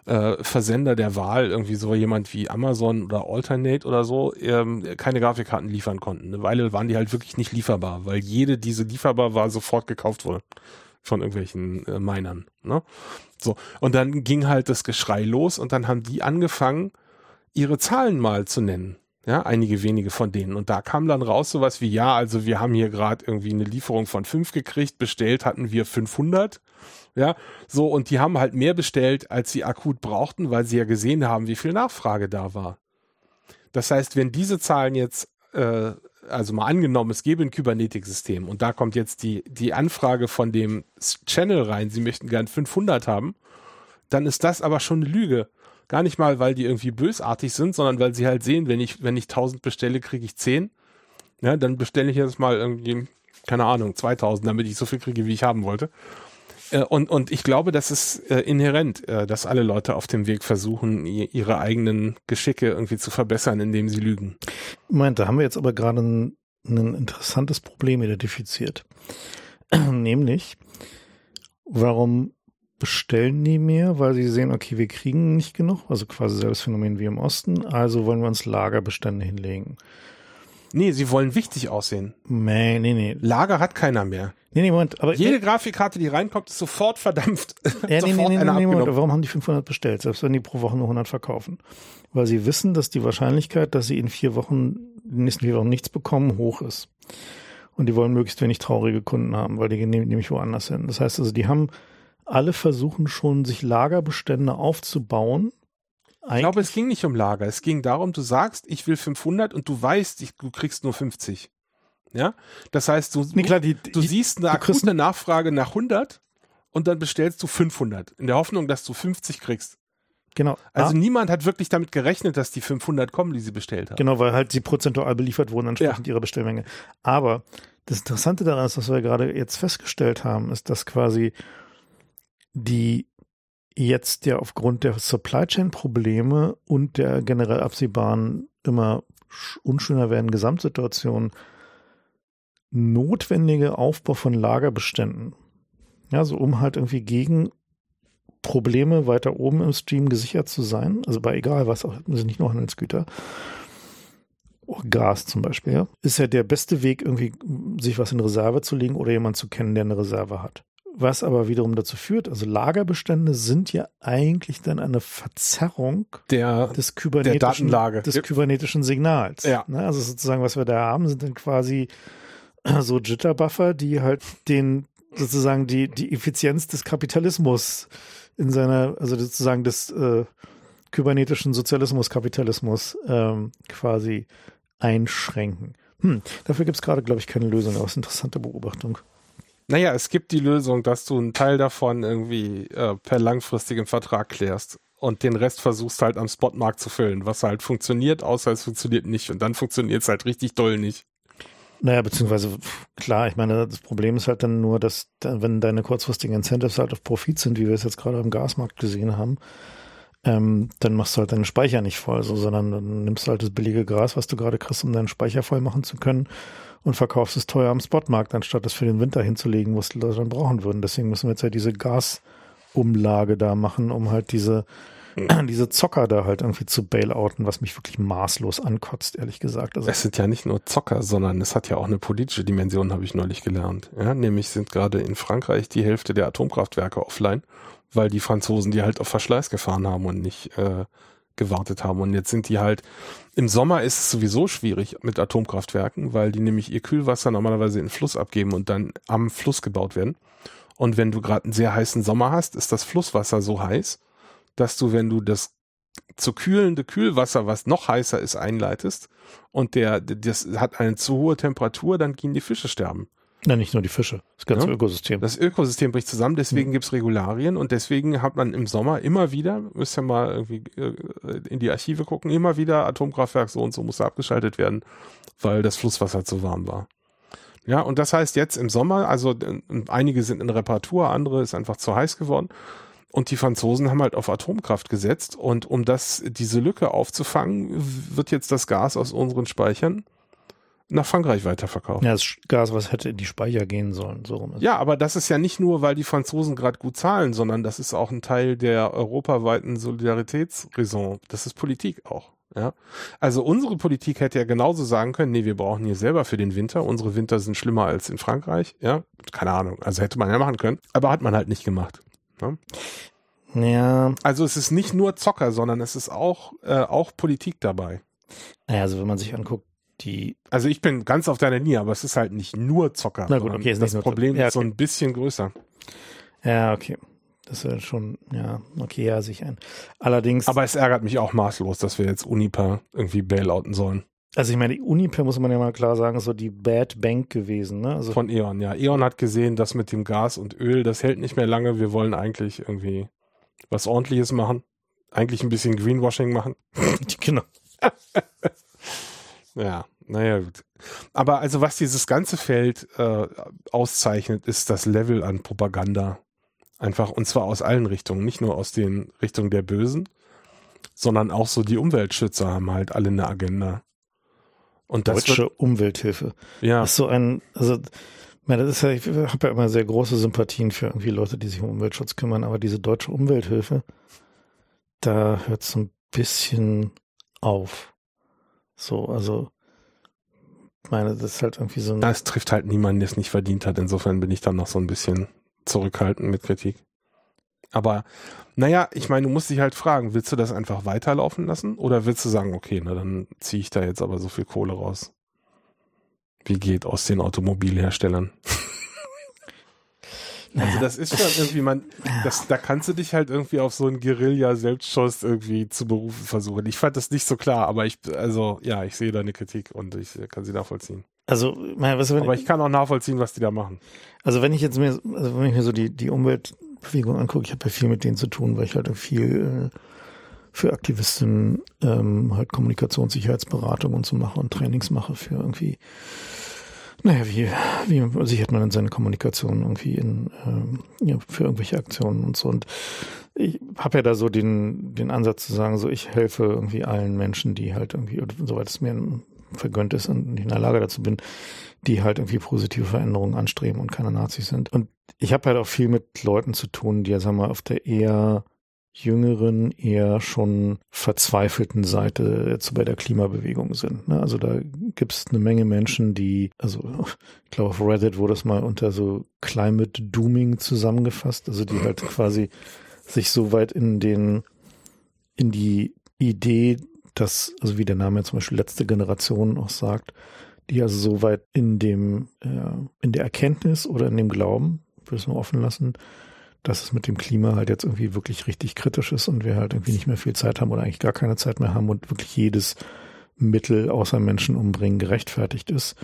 äh, Versender der Wahl, irgendwie so jemand wie Amazon oder Alternate oder so, ähm, keine Grafikkarten liefern konnten. Eine Weile waren die halt wirklich nicht lieferbar, weil jede, diese lieferbar war, sofort gekauft wurde von irgendwelchen äh, Minern. Ne? So, und dann ging halt das Geschrei los und dann haben die angefangen, ihre Zahlen mal zu nennen. Ja, einige wenige von denen. Und da kam dann raus sowas wie, ja, also wir haben hier gerade irgendwie eine Lieferung von fünf gekriegt, bestellt hatten wir 500. Ja, so, und die haben halt mehr bestellt, als sie akut brauchten, weil sie ja gesehen haben, wie viel Nachfrage da war. Das heißt, wenn diese Zahlen jetzt, äh, also mal angenommen, es gäbe ein Kybernetik-System und da kommt jetzt die, die Anfrage von dem Channel rein, sie möchten gern 500 haben, dann ist das aber schon eine Lüge. Gar nicht mal, weil die irgendwie bösartig sind, sondern weil sie halt sehen, wenn ich, wenn ich 1000 bestelle, kriege ich 10. Ja, dann bestelle ich jetzt mal irgendwie, keine Ahnung, 2000, damit ich so viel kriege, wie ich haben wollte. Äh, und, und ich glaube, das ist äh, inhärent, äh, dass alle Leute auf dem Weg versuchen, ihre eigenen Geschicke irgendwie zu verbessern, indem sie lügen. Moment, da haben wir jetzt aber gerade ein, ein interessantes Problem identifiziert. [CLEARS THROAT] Nämlich, warum bestellen die mehr, weil sie sehen, okay, wir kriegen nicht genug, also quasi selbes Phänomen wie im Osten, also wollen wir uns Lagerbestände hinlegen. Nee, sie wollen wichtig aussehen. Nee, nee, nee. Lager hat keiner mehr. Nee, nee, Moment. Aber Jede Grafikkarte, die reinkommt, ist sofort verdampft. [LAUGHS] Ja, nee, nee, nee, nee, Moment. Warum haben die 500 bestellt, selbst wenn die pro Woche nur 100 verkaufen? Weil sie wissen, dass die Wahrscheinlichkeit, dass sie in vier Wochen, in den nächsten vier Wochen nichts bekommen, hoch ist. Und die wollen möglichst wenig traurige Kunden haben, weil die gehen nämlich woanders hin. Das heißt also, die haben alle versuchen schon, sich Lagerbestände aufzubauen, ich glaube, es ging nicht um Lager. Es ging darum, du sagst, ich will 500 und du weißt, ich, du kriegst nur 50. Ja, das heißt, du, nee, klar, die, du die, siehst eine akute Nachfrage nach 100 und dann bestellst du 500 in der Hoffnung, dass du 50 kriegst. Genau. Also ah. niemand hat wirklich damit gerechnet, dass die 500 kommen, die sie bestellt haben. Genau, weil halt sie prozentual beliefert wurden entsprechend ja. ihrer Bestellmenge. Aber das Interessante daran ist, was wir gerade jetzt festgestellt haben, ist, dass quasi die jetzt ja aufgrund der Supply Chain Probleme und der generell absehbaren immer unschöner werden Gesamtsituation notwendige Aufbau von Lagerbeständen. Ja, so um halt irgendwie gegen Probleme weiter oben im Stream gesichert zu sein. Also bei egal was, auch sind nicht nur Handelsgüter. Oh, Gas zum Beispiel. Ist ja der beste Weg, irgendwie sich was in Reserve zu legen oder jemanden zu kennen, der eine Reserve hat. Was aber wiederum dazu führt, also Lagerbestände sind ja eigentlich dann eine Verzerrung der, des, kybernetischen, der des kybernetischen Signals. Ja. Ne? Also sozusagen, was wir da haben, sind dann quasi [CLEARS THROAT] so Jitterbuffer, die halt den sozusagen die, die Effizienz des Kapitalismus in seiner, also sozusagen des äh, kybernetischen Sozialismus, Kapitalismus ähm, quasi einschränken. Hm, dafür gibt es gerade, glaube ich, keine Lösung, aber es ist eine interessante Beobachtung. Naja, es gibt die Lösung, dass du einen Teil davon irgendwie äh, per langfristigem Vertrag klärst und den Rest versuchst halt am Spotmarkt zu füllen, was halt funktioniert, außer es funktioniert nicht und dann funktioniert es halt richtig doll nicht. Naja, beziehungsweise, klar, ich meine, das Problem ist halt dann nur, dass wenn deine kurzfristigen Incentives halt auf Profit sind, wie wir es jetzt gerade am Gasmarkt gesehen haben, ähm, dann machst du halt deinen Speicher nicht voll, so, sondern dann nimmst du halt das billige Gras, was du gerade kriegst, um deinen Speicher voll machen zu können und verkaufst es teuer am Spotmarkt, anstatt es für den Winter hinzulegen, was die Leute dann brauchen würden. Deswegen müssen wir jetzt ja diese Gasumlage da machen, um halt diese, mhm. [CLEARS THROAT] diese Zocker da halt irgendwie zu bailouten, was mich wirklich maßlos ankotzt, ehrlich gesagt. Also es sind ja nicht nur Zocker, sondern es hat ja auch eine politische Dimension, habe ich neulich gelernt. Ja, nämlich sind gerade in Frankreich die Hälfte der Atomkraftwerke offline, weil die Franzosen die halt auf Verschleiß gefahren haben und nicht äh, gewartet haben. Und jetzt sind die halt, im Sommer ist es sowieso schwierig mit Atomkraftwerken, weil die nämlich ihr Kühlwasser normalerweise in den Fluss abgeben und dann am Fluss gebaut werden. Und wenn du gerade einen sehr heißen Sommer hast, ist das Flusswasser so heiß, dass du, wenn du das zu kühlende Kühlwasser, was noch heißer ist, einleitest und der, das hat eine zu hohe Temperatur, dann gehen die Fische sterben. Na, nicht nur die Fische, das ganze ja? Ökosystem. Das Ökosystem bricht zusammen, deswegen mhm. gibt's Regularien und deswegen hat man im Sommer immer wieder, müsst ihr mal irgendwie äh, in die Archive gucken, immer wieder Atomkraftwerk so und so muss abgeschaltet werden, weil das Flusswasser zu warm war. Ja, und das heißt jetzt im Sommer, also äh, einige sind in Reparatur, andere ist einfach zu heiß geworden. Und die Franzosen haben halt auf Atomkraft gesetzt. Und um das, diese Lücke aufzufangen, wird jetzt das Gas aus unseren Speichern nach Frankreich weiterverkauft. Ja, das Gas, was hätte in die Speicher gehen sollen, so rum. Ja, aber das ist ja nicht nur, weil die Franzosen gerade gut zahlen, sondern das ist auch ein Teil der europaweiten Solidaritätsraison. Das ist Politik auch. Ja, also unsere Politik hätte ja genauso sagen können, nee, wir brauchen hier selber für den Winter. Unsere Winter sind schlimmer als in Frankreich. Ja, keine Ahnung. Also hätte man ja machen können, aber hat man halt nicht gemacht. Ne? Ja. Also es ist nicht nur Zocker, sondern es ist auch, äh, auch Politik dabei. Naja, also wenn man sich anguckt, die. Also ich bin ganz auf deiner Linie, aber es ist halt nicht nur Zocker. Na gut, okay, ist das Problem ja, ist so ein bisschen größer. Ja, okay. Das ist schon, ja, okay, ja, sich ein. Allerdings. Aber es ärgert mich auch maßlos, dass wir jetzt Unipa irgendwie bailouten sollen. Also ich meine, Uniper muss man ja mal klar sagen, ist so die Bad Bank gewesen, ne? Also Von E.ON, ja. E.ON hat gesehen, das mit dem Gas und Öl, das hält nicht mehr lange. Wir wollen eigentlich irgendwie was ordentliches machen. Eigentlich ein bisschen Greenwashing machen. [LAUGHS] genau. [LAUGHS] ja, naja, gut. Aber also was dieses ganze Feld äh, auszeichnet, ist das Level an Propaganda. Einfach, und zwar aus allen Richtungen, nicht nur aus den Richtungen der Bösen, sondern auch so die Umweltschützer haben halt alle eine Agenda. Und das Deutsche wird, Umwelthilfe. Ja. Das ist so ein, also, meine, das ist ja, ich habe ja immer sehr große Sympathien für irgendwie Leute, die sich um Umweltschutz kümmern, aber diese deutsche Umwelthilfe, da hört es ein bisschen auf. So, also, meine, das ist halt irgendwie so ein. Das trifft halt niemanden, der es nicht verdient hat. Insofern bin ich dann noch so ein bisschen zurückhaltend mit Kritik. Aber naja, ich meine, du musst dich halt fragen, willst du das einfach weiterlaufen lassen oder willst du sagen, okay, na dann ziehe ich da jetzt aber so viel Kohle raus? Wie geht aus den Automobilherstellern? Also das ist schon irgendwie, man, das, da kannst du dich halt irgendwie auf so einen Guerilla-Selbstschuss irgendwie zu berufen versuchen. Ich fand das nicht so klar, aber ich, also ja, ich sehe deine Kritik und ich kann sie nachvollziehen. Also, was, aber ich kann auch nachvollziehen, was die da machen. Also wenn ich jetzt mir, also wenn ich mir so die, die Umweltbewegung angucke, ich habe ja viel mit denen zu tun, weil ich halt viel äh, für Aktivisten ähm, halt Kommunikationssicherheitsberatung und so mache und Trainings mache für irgendwie naja, wie, wie sichert man denn seine Kommunikation irgendwie in, ähm, ja, für irgendwelche Aktionen und so. Und ich habe ja da so den, den Ansatz zu sagen, so ich helfe irgendwie allen Menschen, die halt irgendwie, soweit es mir vergönnt ist und ich in der Lage dazu bin, die halt irgendwie positive Veränderungen anstreben und keine Nazis sind. Und ich habe halt auch viel mit Leuten zu tun, die ja, sagen wir mal, auf der eher jüngeren, eher schon verzweifelten Seite jetzt bei der Klimabewegung sind. Ne? Also da gibt es eine Menge Menschen, die, also ich glaube auf Reddit wurde es mal unter so Climate Dooming zusammengefasst, also die halt quasi sich so weit in den, in die Idee, dass, also wie der Name zum Beispiel letzte Generation auch sagt, die also so weit in dem, äh, in der Erkenntnis oder in dem Glauben, würde es mal offen lassen, dass es mit dem Klima halt jetzt irgendwie wirklich richtig kritisch ist und wir halt irgendwie nicht mehr viel Zeit haben oder eigentlich gar keine Zeit mehr haben und wirklich jedes Mittel außer Menschen umbringen gerechtfertigt ist,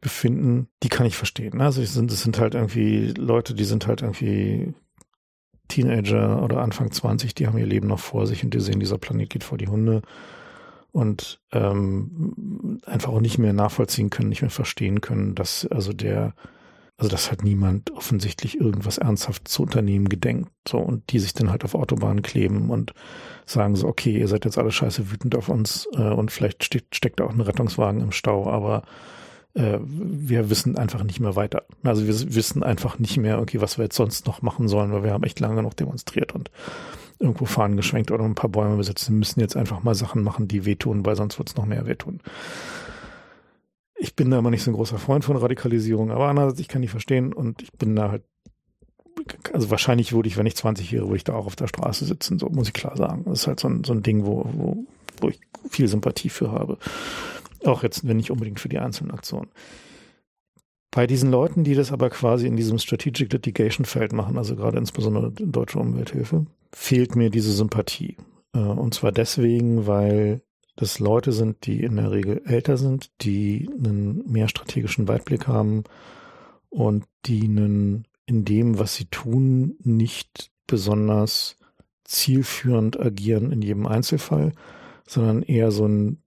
befinden, die kann ich verstehen. Also es sind, es sind halt irgendwie Leute, die sind halt irgendwie Teenager oder Anfang 20, die haben ihr Leben noch vor sich und die sehen, dieser Planet geht vor die Hunde und ähm, einfach auch nicht mehr nachvollziehen können, nicht mehr verstehen können, dass also der also dass halt niemand offensichtlich irgendwas ernsthaft zu unternehmen gedenkt. So, und die sich dann halt auf Autobahnen kleben und sagen so, okay, ihr seid jetzt alle scheiße wütend auf uns äh, und vielleicht steckt da auch ein Rettungswagen im Stau, aber äh, wir wissen einfach nicht mehr weiter. Also wir wissen einfach nicht mehr, okay, was wir jetzt sonst noch machen sollen, weil wir haben echt lange noch demonstriert und irgendwo Fahnen geschwenkt oder ein paar Bäume besetzt. Wir müssen jetzt einfach mal Sachen machen, die wehtun, weil sonst wird es noch mehr wehtun. Ich bin da immer nicht so ein großer Freund von Radikalisierung, aber andererseits, ich kann die verstehen und ich bin da halt also wahrscheinlich würde ich, wenn ich 20 wäre, würde ich da auch auf der Straße sitzen, so muss ich klar sagen. Das ist halt so ein, so ein Ding, wo, wo, wo ich viel Sympathie für habe. Auch jetzt, wenn nicht unbedingt für die einzelnen Aktionen. Bei diesen Leuten, die das aber quasi in diesem Strategic Litigation Feld machen, also gerade insbesondere Deutsche Umwelthilfe, fehlt mir diese Sympathie. Äh, und zwar deswegen, weil das Leute sind, die in der Regel älter sind, die einen mehr strategischen Weitblick haben und die einen in dem, was sie tun, nicht besonders zielführend agieren in jedem Einzelfall, sondern eher so ein,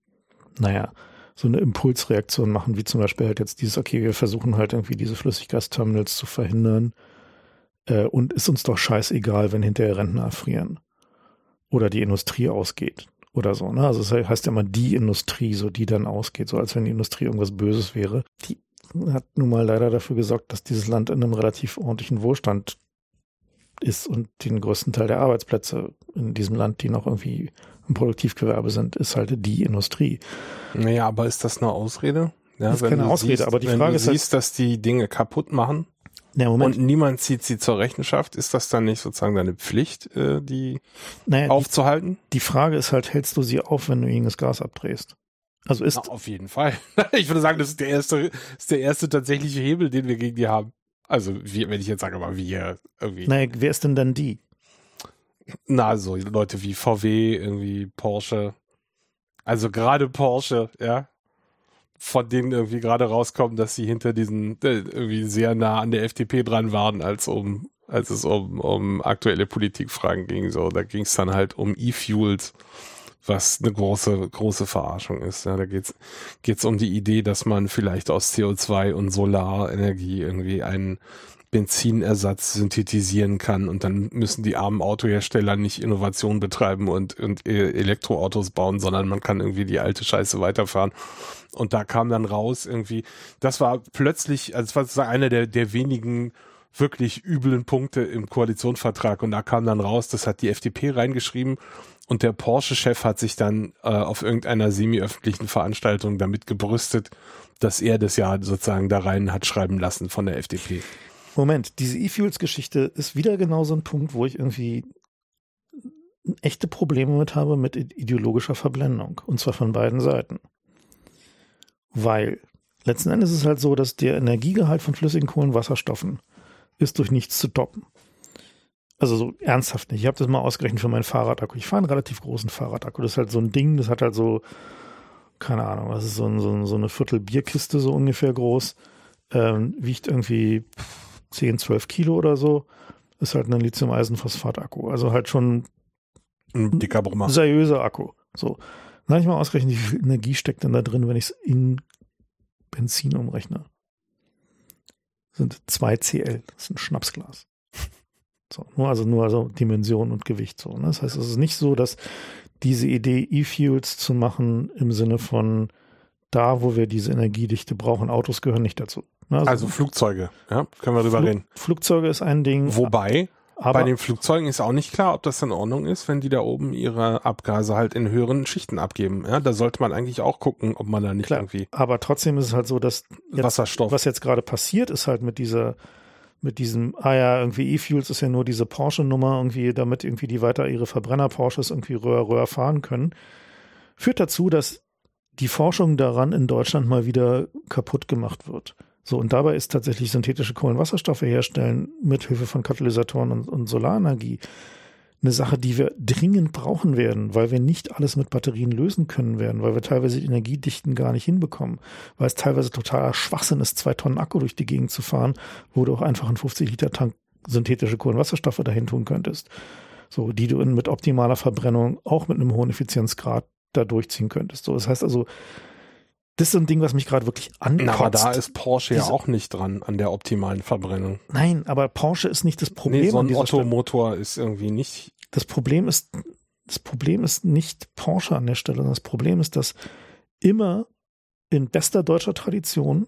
naja, so eine Impulsreaktion machen, wie zum Beispiel halt jetzt dieses, okay, wir versuchen halt irgendwie diese Flüssiggasterminals zu verhindern äh, und ist uns doch scheißegal, wenn hinterher Rentner erfrieren oder die Industrie ausgeht oder so. Ne? Also das heißt ja immer die Industrie, so die dann ausgeht, so als wenn die Industrie irgendwas Böses wäre. Die hat nun mal leider dafür gesorgt, dass dieses Land in einem relativ ordentlichen Wohlstand ist und den größten Teil der Arbeitsplätze in diesem Land, die noch irgendwie im Produktivgewerbe sind, ist halt die Industrie. Naja, aber ist das eine Ausrede? Ja, das ist keine Ausrede, siehst, aber die wenn Frage du ist halt, siehst, dass die Dinge kaputt machen Moment, und niemand zieht sie zur Rechenschaft, ist das dann nicht sozusagen deine Pflicht, äh, die naja, aufzuhalten? Die, die Frage ist halt, hältst du sie auf, wenn du ihnen das Gas abdrehst? Also ist Na, auf jeden Fall. [LAUGHS] Ich würde sagen, das ist der erste, ist der erste tatsächliche Hebel, den wir gegen die haben. Also, wie, wenn ich jetzt sage, aber wir irgendwie. naja, wer ist denn dann die? Na, so Leute wie VW, irgendwie Porsche. Also gerade Porsche, ja. Von denen irgendwie gerade rauskommen, dass sie hinter diesen äh, irgendwie sehr nah an der FDP dran waren, als um, als es um, um aktuelle Politikfragen ging. So, da ging es dann halt um E-Fuels, was eine große, große Verarschung ist. Ja, da geht's geht's um die Idee, dass man vielleicht aus CO2 und Solarenergie irgendwie einen Benzinersatz synthetisieren kann und dann müssen die armen Autohersteller nicht Innovation betreiben und, und äh, Elektroautos bauen, sondern man kann irgendwie die alte Scheiße weiterfahren. Und da kam dann raus irgendwie, das war plötzlich, also das war sozusagen einer der, der wenigen wirklich üblen Punkte im Koalitionsvertrag und da kam dann raus, das hat die FDP reingeschrieben und der Porsche-Chef hat sich dann äh, auf irgendeiner semi-öffentlichen Veranstaltung damit gebrüstet, dass er das ja sozusagen da rein hat schreiben lassen von der FDP. Moment, diese E-Fuels-Geschichte ist wieder genau so ein Punkt, wo ich irgendwie echte Probleme mit habe mit ideologischer Verblendung. Und zwar von beiden Seiten. Weil letzten Endes ist es halt so, dass der Energiegehalt von flüssigen Kohlenwasserstoffen ist durch nichts zu toppen. Also so ernsthaft nicht. Ich habe das mal ausgerechnet für meinen Fahrradakku. Ich fahre einen relativ großen Fahrradakku. Das ist halt so ein Ding, das hat halt so, keine Ahnung, das ist so, ein, so, ein, so eine Viertel Bierkiste so ungefähr groß. Ähm, wiegt irgendwie 10, 12 Kilo oder so. Ist halt ein Lithium-Eisenphosphat-Akku. Also halt schon Ein dicker Brummer. seriöser Akku. So. Dann habe ich mal ausgerechnet, wie viel Energie steckt denn da drin, wenn ich es in Benzin umrechne. Sind 2 Cl. Das ist ein Schnapsglas. [LAUGHS] So, nur also nur also Dimension und Gewicht so. Ne? Das heißt, es ist nicht so, dass diese Idee, E-Fuels zu machen im Sinne von da, wo wir diese Energiedichte brauchen, Autos gehören nicht dazu. Ne? Also Flugzeuge, ja, können wir drüber Flug- reden. Flugzeuge ist ein Ding. Wobei, aber bei den Flugzeugen ist auch nicht klar, ob das in Ordnung ist, wenn die da oben ihre Abgase halt in höheren Schichten abgeben. Ja, da sollte man eigentlich auch gucken, ob man da nicht Klar. irgendwie Aber trotzdem ist es halt so, dass jetzt, Wasserstoff. was jetzt gerade passiert, ist halt mit dieser, mit diesem, ah ja, irgendwie E-Fuels ist ja nur diese Porsche-Nummer, irgendwie, damit irgendwie die weiter ihre Verbrenner-Porsches irgendwie röhr, röhr fahren können, führt dazu, dass die Forschung daran in Deutschland mal wieder kaputt gemacht wird. So, und dabei ist tatsächlich synthetische Kohlenwasserstoffe herstellen mit Hilfe von Katalysatoren und, und Solarenergie eine Sache, die wir dringend brauchen werden, weil wir nicht alles mit Batterien lösen können werden, weil wir teilweise die Energiedichten gar nicht hinbekommen, weil es teilweise totaler Schwachsinn ist, zwei Tonnen Akku durch die Gegend zu fahren, wo du auch einfach einen 50 Liter Tank synthetische Kohlenwasserstoffe dahin tun könntest. So, die du in, mit optimaler Verbrennung auch mit einem hohen Effizienzgrad da durchziehen könntest. So, das heißt also, das ist so ein Ding, was mich gerade wirklich ankotzt. Aber da ist Porsche ja Diese- auch nicht dran an der optimalen Verbrennung. Nein, aber Porsche ist nicht das Problem nee, so ein. Otto-Motor ist irgendwie nicht. Das Problem ist, das Problem ist nicht Porsche an der Stelle. Das Problem ist, dass immer in bester deutscher Tradition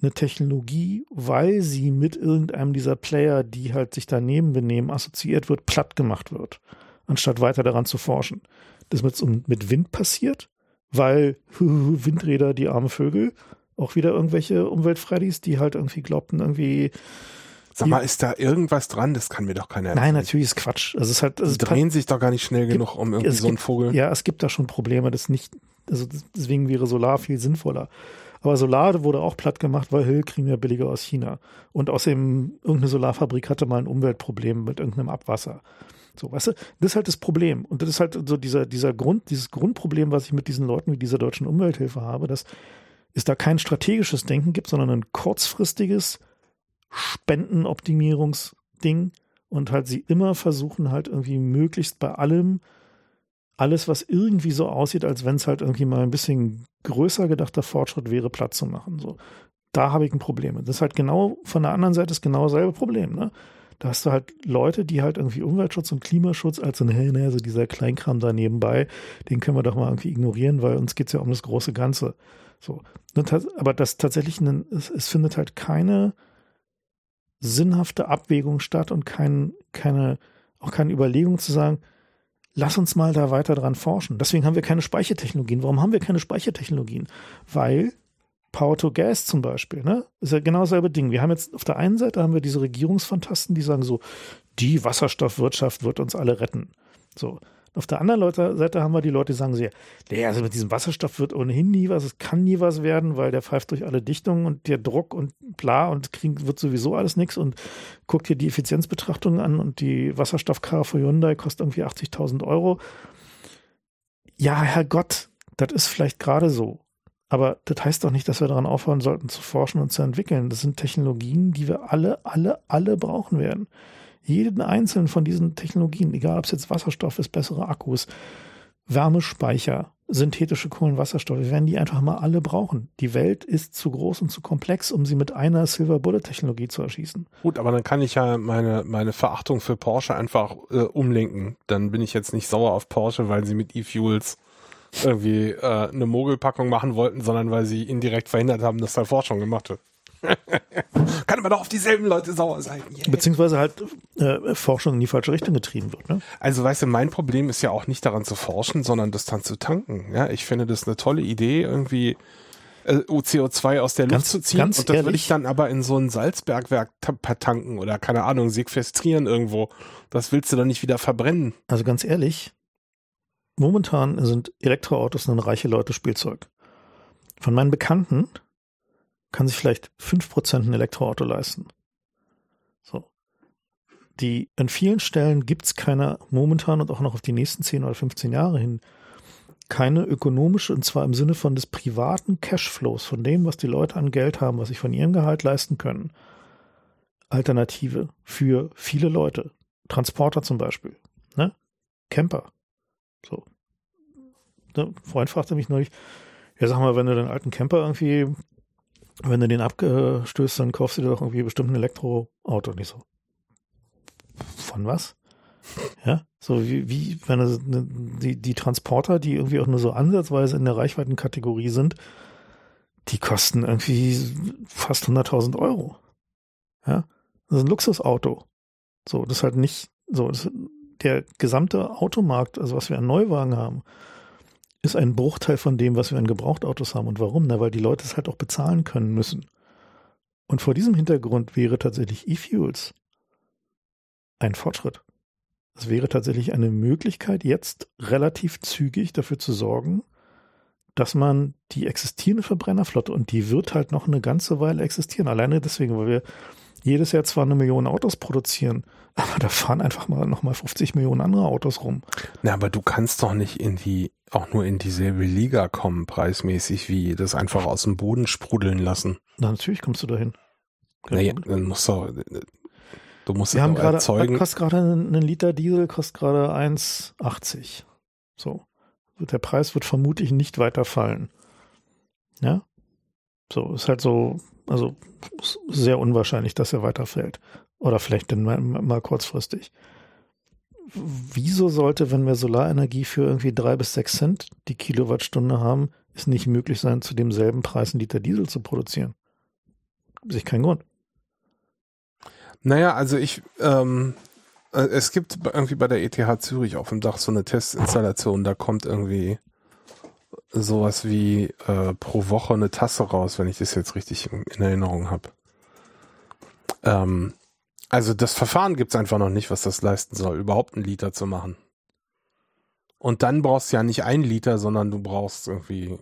eine Technologie, weil sie mit irgendeinem dieser Player, die halt sich daneben benehmen, assoziiert wird, platt gemacht wird, anstatt weiter daran zu forschen. Das mit, mit Wind passiert, weil [LAUGHS] Windräder, die armen Vögel, auch wieder irgendwelche Umweltfreddies, die halt irgendwie glaubten, irgendwie Sag mal, ist da irgendwas dran? Das kann mir doch keiner erzählen. Nein, natürlich ist Quatsch. Also es hat, also Die drehen sich doch gar nicht schnell genug um irgendwie so einen Vogel. Ja, es gibt da schon Probleme. Das nicht, also deswegen wäre Solar viel sinnvoller. Aber Solar wurde auch platt gemacht, weil Hill kriegen wir billiger aus China. Und außerdem, irgendeine Solarfabrik hatte mal ein Umweltproblem mit irgendeinem Abwasser. So, weißt du, das ist halt das Problem. Und das ist halt so dieser, dieser Grund, dieses Grundproblem, was ich mit diesen Leuten wie dieser deutschen Umwelthilfe habe, dass es da kein strategisches Denken gibt, sondern ein kurzfristiges Spendenoptimierungsding und halt sie immer versuchen halt irgendwie möglichst bei allem alles, was irgendwie so aussieht, als wenn es halt irgendwie mal ein bisschen größer gedachter Fortschritt wäre, Platz zu machen. So, da habe ich ein Problem. Das ist halt genau, von der anderen Seite ist genau dasselbe Problem, ne? Da hast du halt Leute, die halt irgendwie Umweltschutz und Klimaschutz als so, hey, ne, so dieser Kleinkram da nebenbei, den können wir doch mal irgendwie ignorieren, weil uns geht es ja um das große Ganze. So. Aber das tatsächlich, es, es findet halt keine sinnhafte Abwägung statt und kein, keine, auch keine Überlegung zu sagen, lass uns mal da weiter dran forschen. Deswegen haben wir keine Speichertechnologien. Warum haben wir keine Speichertechnologien? Weil Power to Gas zum Beispiel, ne? Ist ja genau dasselbe Ding. Wir haben jetzt auf der einen Seite haben wir diese Regierungsfantasten, die sagen so, die Wasserstoffwirtschaft wird uns alle retten. So. Auf der anderen Seite haben wir die Leute, die sagen so, ja, also mit diesem Wasserstoff wird ohnehin nie was, es kann nie was werden, weil der pfeift durch alle Dichtungen und der Druck und bla und kriegen, wird sowieso alles nichts und guckt hier die Effizienzbetrachtung an und die Wasserstoffkarre für Hyundai kostet irgendwie 80.000 Euro. Ja, Herrgott, das ist vielleicht gerade so. Aber das heißt doch nicht, dass wir daran aufhören sollten zu forschen und zu entwickeln. Das sind Technologien, die wir alle, alle, alle brauchen werden jeden einzelnen von diesen Technologien, egal ob es jetzt Wasserstoff ist, bessere Akkus, Wärmespeicher, synthetische Kohlenwasserstoffe, wir werden die einfach mal alle brauchen. Die Welt ist zu groß und zu komplex, um sie mit einer Silver Bullet Technologie zu erschießen. Gut, aber dann kann ich ja meine, meine Verachtung für Porsche einfach äh, umlenken. Dann bin ich jetzt nicht sauer auf Porsche, weil sie mit E-Fuels irgendwie äh, eine Mogelpackung machen wollten, sondern weil sie indirekt verhindert haben, dass da Forschung gemacht wird. [LAUGHS] Kann man doch auf dieselben Leute sauer sein. Yeah. Beziehungsweise halt äh, Forschung in die falsche Richtung getrieben wird. Ne? Also weißt du, mein Problem ist ja auch nicht daran zu forschen, sondern das dann zu tanken. Ja, ich finde das eine tolle Idee, irgendwie äh, CO2 aus der ganz, Luft zu ziehen und das ehrlich? will ich dann aber in so ein Salzbergwerk tanken oder keine Ahnung, sequestrieren irgendwo. Das willst du dann nicht wieder verbrennen. Also ganz ehrlich, momentan sind Elektroautos ein reiche Leute Spielzeug. Von meinen Bekannten kann sich vielleicht 5% ein Elektroauto leisten. So. Die, an vielen Stellen gibt es keine, momentan und auch noch auf die nächsten 10 oder 15 Jahre hin, keine ökonomische, und zwar im Sinne von des privaten Cashflows, von dem, was die Leute an Geld haben, was sich von ihrem Gehalt leisten können, Alternative für viele Leute. Transporter zum Beispiel, ne? Camper. So. Ne? Ein Freund fragte mich neulich, ja, sag mal, wenn du den alten Camper irgendwie wenn du den abstößt, dann kaufst du dir doch irgendwie bestimmt ein Elektroauto. Nicht so. Von was? Ja, so wie, wie wenn du, ne, die, die Transporter, die irgendwie auch nur so ansatzweise in der Reichweitenkategorie sind, die kosten irgendwie fast 100.000 Euro. Ja, das ist ein Luxusauto. So, das ist halt nicht so. Das, der gesamte Automarkt, also was wir an Neuwagen haben, ist ein Bruchteil von dem, was wir an Gebrauchtautos haben. Und warum? Na, weil die Leute es halt auch bezahlen können müssen. Und vor diesem Hintergrund wäre tatsächlich E-Fuels ein Fortschritt. Es wäre tatsächlich eine Möglichkeit, jetzt relativ zügig dafür zu sorgen, dass man die existierende Verbrennerflotte, und die wird halt noch eine ganze Weile existieren, alleine deswegen, weil wir jedes Jahr zwar eine Million Autos produzieren, aber da fahren einfach mal nochmal 50 Millionen andere Autos rum. Na, aber du kannst doch nicht in die, auch nur in dieselbe Liga kommen, preismäßig, wie das einfach aus dem Boden sprudeln lassen. Na, natürlich kommst du dahin. Naja, dann musst du, du musst Wir haben gerade, kostet gerade ein Liter Diesel, kostet gerade 1,80. So. Der Preis wird vermutlich nicht weiter fallen. Ja? So, ist halt so, also sehr unwahrscheinlich, dass er weiterfällt. Oder vielleicht dann mal, mal kurzfristig. Wieso sollte, wenn wir Solarenergie für irgendwie drei bis sechs Cent die Kilowattstunde haben, es nicht möglich sein, zu demselben Preis einen Liter Diesel zu produzieren? Sich kein Grund. Naja, also ich, ähm, äh, es gibt irgendwie bei der ETH Zürich auf dem Dach so eine Testinstallation, da kommt irgendwie sowas wie äh, pro Woche eine Tasse raus, wenn ich das jetzt richtig in Erinnerung habe. Ähm, Also das Verfahren gibt's einfach noch nicht, was das leisten soll, überhaupt einen Liter zu machen. Und dann brauchst du ja nicht einen Liter, sondern du brauchst irgendwie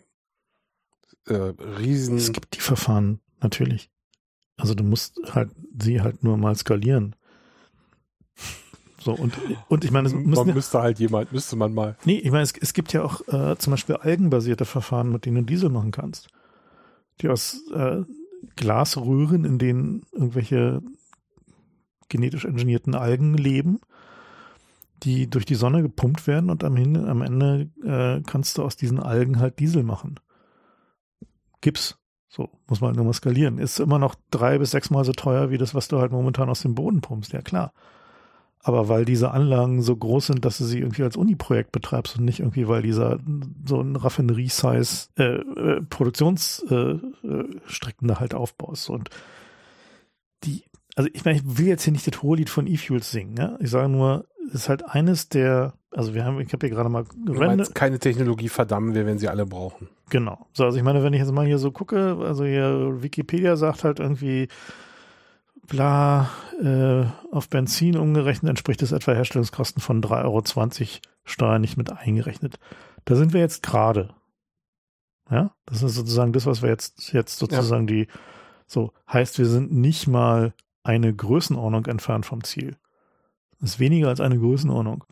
äh, riesen. Es gibt die Verfahren, natürlich. Also du musst halt sie halt nur mal skalieren. So, und, und ich meine, es man müsste halt jemand, müsste man mal. Nee, ich meine, es, es gibt ja auch äh, zum Beispiel algenbasierte Verfahren, mit denen du Diesel machen kannst. Die aus äh, Glasröhren, in denen irgendwelche genetisch engineerten Algen leben, die durch die Sonne gepumpt werden und am, am Ende äh, kannst du aus diesen Algen halt Diesel machen. Gips. So, muss man halt nur mal skalieren. Ist immer noch drei bis sechsmal so teuer wie das, was du halt momentan aus dem Boden pumpst, ja klar. Aber weil diese Anlagen so groß sind, dass du sie irgendwie als Uni-Projekt betreibst und nicht irgendwie, weil dieser so ein Raffinerie-Size äh, äh, Produktionsstrecken äh, da halt aufbaust. Und die, also ich meine, ich will jetzt hier nicht das Hohelied von E-Fuels singen, ja. Ich sage nur, es ist halt eines der, also wir haben, ich habe hier gerade mal gerendert. keine Technologie verdammen wir, wenn sie alle brauchen. Genau. So, also ich meine, wenn ich jetzt mal hier so gucke, also hier Wikipedia sagt halt irgendwie, bla, äh, auf Benzin umgerechnet entspricht es etwa Herstellungskosten von 3,20 Euro Steuer nicht mit eingerechnet. Da sind wir jetzt gerade. Ja, das ist sozusagen das, was wir jetzt, jetzt sozusagen ja. die, so heißt, wir sind nicht mal eine Größenordnung entfernt vom Ziel. Das ist weniger als eine Größenordnung.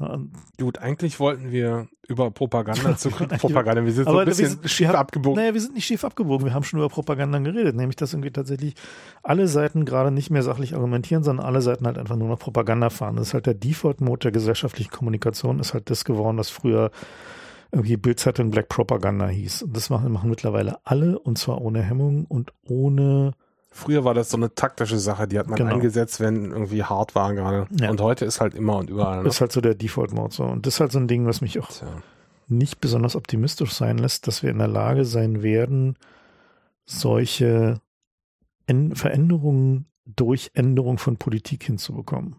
Gut, eigentlich wollten wir über Propaganda [LAUGHS] zu Propaganda. Wir sind so ein bisschen sind, schief abgebogen. Naja, wir sind nicht schief abgebogen. Wir haben schon über Propaganda geredet, nämlich dass irgendwie tatsächlich alle Seiten gerade nicht mehr sachlich argumentieren, sondern alle Seiten halt einfach nur noch Propaganda fahren. Das ist halt der Default-Mode der gesellschaftlichen Kommunikation, ist halt das geworden, was früher irgendwie Bildzeitung Black Propaganda hieß. Und das machen, machen mittlerweile alle und zwar ohne Hemmung und ohne Früher war das so eine taktische Sache, die hat man genau. eingesetzt, wenn irgendwie hart war gerade. Ja. Und heute ist halt immer und überall. Ne? Ist halt so der Default-Mode so. Und das ist halt so ein Ding, was mich auch Tja. nicht besonders optimistisch sein lässt, dass wir in der Lage sein werden, solche Veränderungen durch Änderung von Politik hinzubekommen.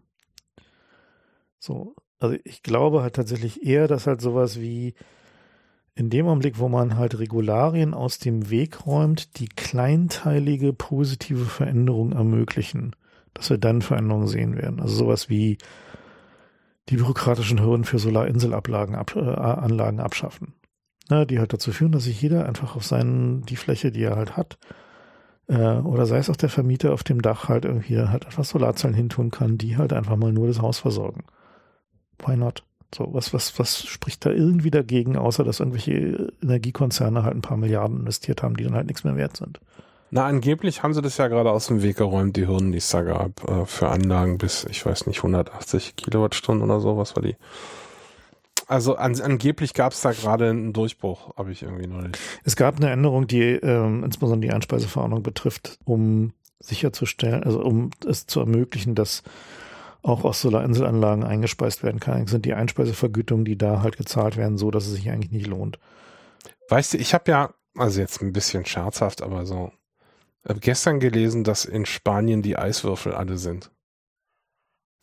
So, also ich glaube halt tatsächlich eher, dass halt sowas wie in dem Augenblick, wo man halt Regularien aus dem Weg räumt, die kleinteilige positive Veränderung ermöglichen, dass wir dann Veränderungen sehen werden. Also sowas wie die bürokratischen Hürden für Solarinselanlagen ab, äh, Anlagen abschaffen. Ne, die halt dazu führen, dass sich jeder einfach auf seinen, die Fläche, die er halt hat, äh, oder sei es auch der Vermieter auf dem Dach halt irgendwie halt einfach Solarzellen hintun kann, die halt einfach mal nur das Haus versorgen. Why not? So, was, was, was spricht da irgendwie dagegen, außer dass irgendwelche Energiekonzerne halt ein paar Milliarden investiert haben, die dann halt nichts mehr wert sind? Na, angeblich haben sie das ja gerade aus dem Weg geräumt, die Hürden, die es da gab, äh, für Anlagen bis, ich weiß nicht, 180 Kilowattstunden oder so, was war die? Also an, angeblich gab es da gerade einen Durchbruch, habe ich irgendwie noch nicht. Es gab eine Änderung, die ähm, insbesondere die Einspeiseverordnung betrifft, um sicherzustellen, also um es zu ermöglichen, dass auch aus Solarinselanlagen eingespeist werden kann, sind die Einspeisevergütungen, die da halt gezahlt werden, so, dass es sich eigentlich nicht lohnt. Weißt du, ich habe ja, also jetzt ein bisschen scherzhaft, aber so, hab gestern gelesen, dass in Spanien die Eiswürfel alle sind.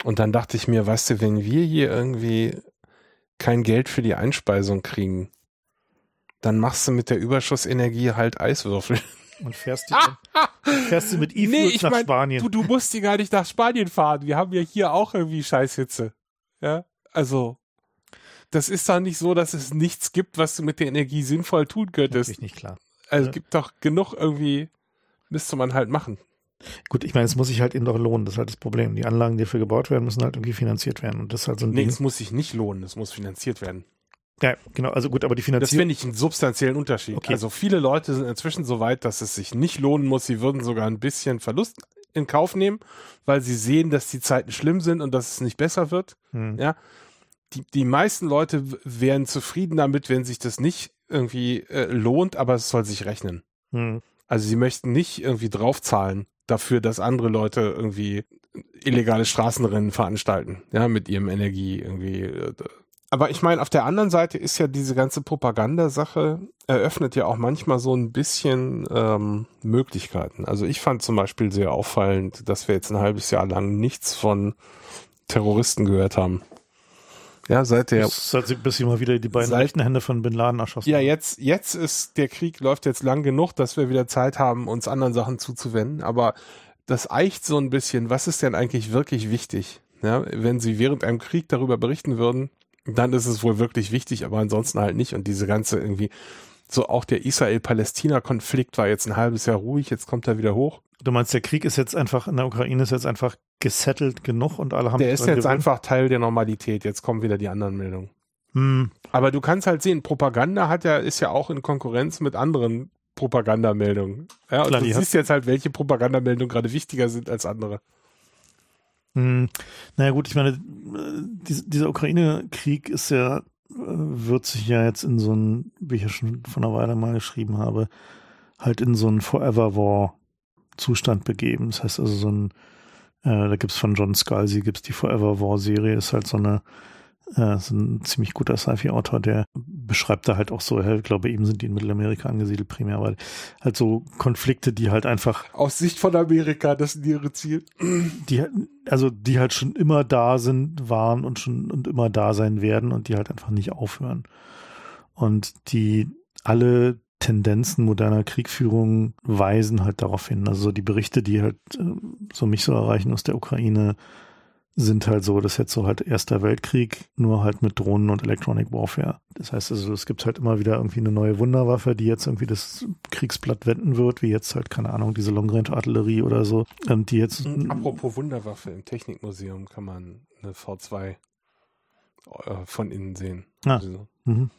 Und dann dachte ich mir, weißt du, wenn wir hier irgendwie kein Geld für die Einspeisung kriegen, dann machst du mit der Überschussenergie halt Eiswürfel. [LAUGHS] Und fährst die, [LAUGHS] fährst du mit e nee, nach mein, Spanien. Du, du musst die gar nicht nach Spanien fahren. Wir haben ja hier auch irgendwie Scheißhitze. Ja, also das ist doch nicht so, dass es nichts gibt, was du mit der Energie sinnvoll tun könntest. Natürlich nicht klar. Also es gibt doch genug irgendwie, müsste man halt machen. Gut, ich meine, es muss sich halt eben doch lohnen, das ist halt das Problem. Die Anlagen, die dafür gebaut werden, müssen halt irgendwie finanziert werden. Und das ist halt so ein Nee, Ding. es muss sich nicht lohnen, es muss finanziert werden. Ja, genau, also gut, aber die Finanzierung. Das finde ich einen substanziellen Unterschied. Okay. Also viele Leute sind inzwischen so weit, dass es sich nicht lohnen muss. Sie würden sogar ein bisschen Verlust in Kauf nehmen, weil sie sehen, dass die Zeiten schlimm sind und dass es nicht besser wird. Hm. Ja. Die, die meisten Leute wären zufrieden damit, wenn sich das nicht irgendwie äh, lohnt, aber es soll sich rechnen. Hm. Also sie möchten nicht irgendwie draufzahlen dafür, dass andere Leute irgendwie illegale Straßenrennen veranstalten, ja, mit ihrem Energie irgendwie äh, aber ich meine, auf der anderen Seite ist ja diese ganze Propagandasache eröffnet ja auch manchmal so ein bisschen ähm, Möglichkeiten. Also ich fand zum Beispiel sehr auffallend, dass wir jetzt ein halbes Jahr lang nichts von Terroristen gehört haben. Ja, seit der. Seit bis sie mal wieder die beiden seit, rechten Hände von Bin Laden erschossen Ja, jetzt, jetzt ist der Krieg läuft jetzt lang genug, dass wir wieder Zeit haben, uns anderen Sachen zuzuwenden. Aber das eicht so ein bisschen, was ist denn eigentlich wirklich wichtig? Ja, wenn sie während einem Krieg darüber berichten würden, dann ist es wohl wirklich wichtig, aber ansonsten halt nicht. Und diese ganze irgendwie, so auch der Israel-Palästina-Konflikt war jetzt ein halbes Jahr ruhig, jetzt kommt er wieder hoch. Du meinst, der Krieg ist jetzt einfach in der Ukraine ist jetzt einfach gesettelt genug und alle haben. Der ist jetzt gewinnt? einfach Teil der Normalität. Jetzt kommen wieder die anderen Meldungen. Hm. Aber du kannst halt sehen, Propaganda hat ja, ist ja auch in Konkurrenz mit anderen Propagandameldungen. Ja, Klar, und du siehst jetzt halt, welche Propagandameldungen gerade wichtiger sind als andere. Hm. Naja gut, ich meine, dieser Ukraine-Krieg ist ja, äh, wird sich ja jetzt in so ein, wie ich ja schon vor einer Weile mal geschrieben habe, halt in so einen Forever War Zustand begeben. Das heißt also so ein, äh, da gibt's von John Scalzi, gibt's die Forever War Serie, ist halt so eine äh, ist ein ziemlich guter Sci-Fi-Autor, der beschreibt da halt auch so, ich glaube, eben sind die in Mittelamerika angesiedelt primär, aber halt so Konflikte, die halt einfach. Aus Sicht von Amerika, das sind ihre Ziel. Die, also die halt schon immer da sind, waren und schon und immer da sein werden und die halt einfach nicht aufhören. Und die alle Tendenzen moderner Kriegführung weisen halt darauf hin. Also die Berichte, die halt äh, so mich so erreichen aus der Ukraine, sind halt so, das ist jetzt so halt Erster Weltkrieg, nur halt mit Drohnen und Electronic Warfare. Das heißt also, es gibt halt immer wieder irgendwie eine neue Wunderwaffe, die jetzt irgendwie das Kriegsblatt wenden wird, wie jetzt halt, keine Ahnung, diese Long-Range-Artillerie oder so, ähm, die jetzt... Apropos Wunderwaffe, im Technikmuseum kann man eine V2 äh, von innen sehen. Ah. Also, mhm.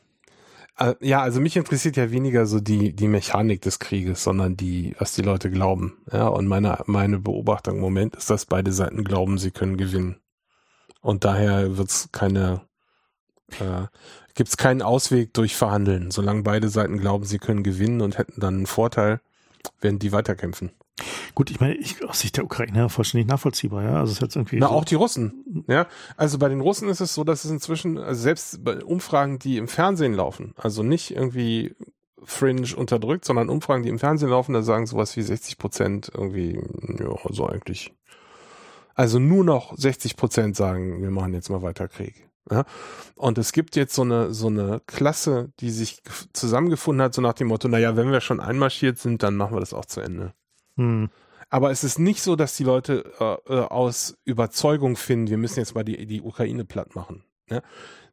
Äh, ja, also mich interessiert ja weniger so die, die Mechanik des Krieges, sondern die, was die Leute glauben. Ja, und meine, meine Beobachtung im Moment ist, dass beide Seiten glauben, sie können gewinnen. Und daher wird's keine, äh, gibt's keinen Ausweg durch Verhandeln. Solange beide Seiten glauben, sie können gewinnen und hätten dann einen Vorteil, werden die weiterkämpfen. Gut, ich meine, ich, aus Sicht der Ukraine vollständig nachvollziehbar, ja. Also es ist jetzt irgendwie. Na, so auch die Russen, ja. Also bei den Russen ist es so, dass es inzwischen, also selbst bei Umfragen, die im Fernsehen laufen, also nicht irgendwie Fringe unterdrückt, sondern Umfragen, die im Fernsehen laufen, da sagen sowas wie 60 Prozent irgendwie, ja, so eigentlich. Also nur noch 60 Prozent sagen, wir machen jetzt mal weiter Krieg. Ja? Und es gibt jetzt so eine, so eine Klasse, die sich zusammengefunden hat, so nach dem Motto, naja, wenn wir schon einmarschiert sind, dann machen wir das auch zu Ende. Hm. Aber es ist nicht so, dass die Leute äh, äh, aus Überzeugung finden, wir müssen jetzt mal die, die Ukraine platt machen. Ne?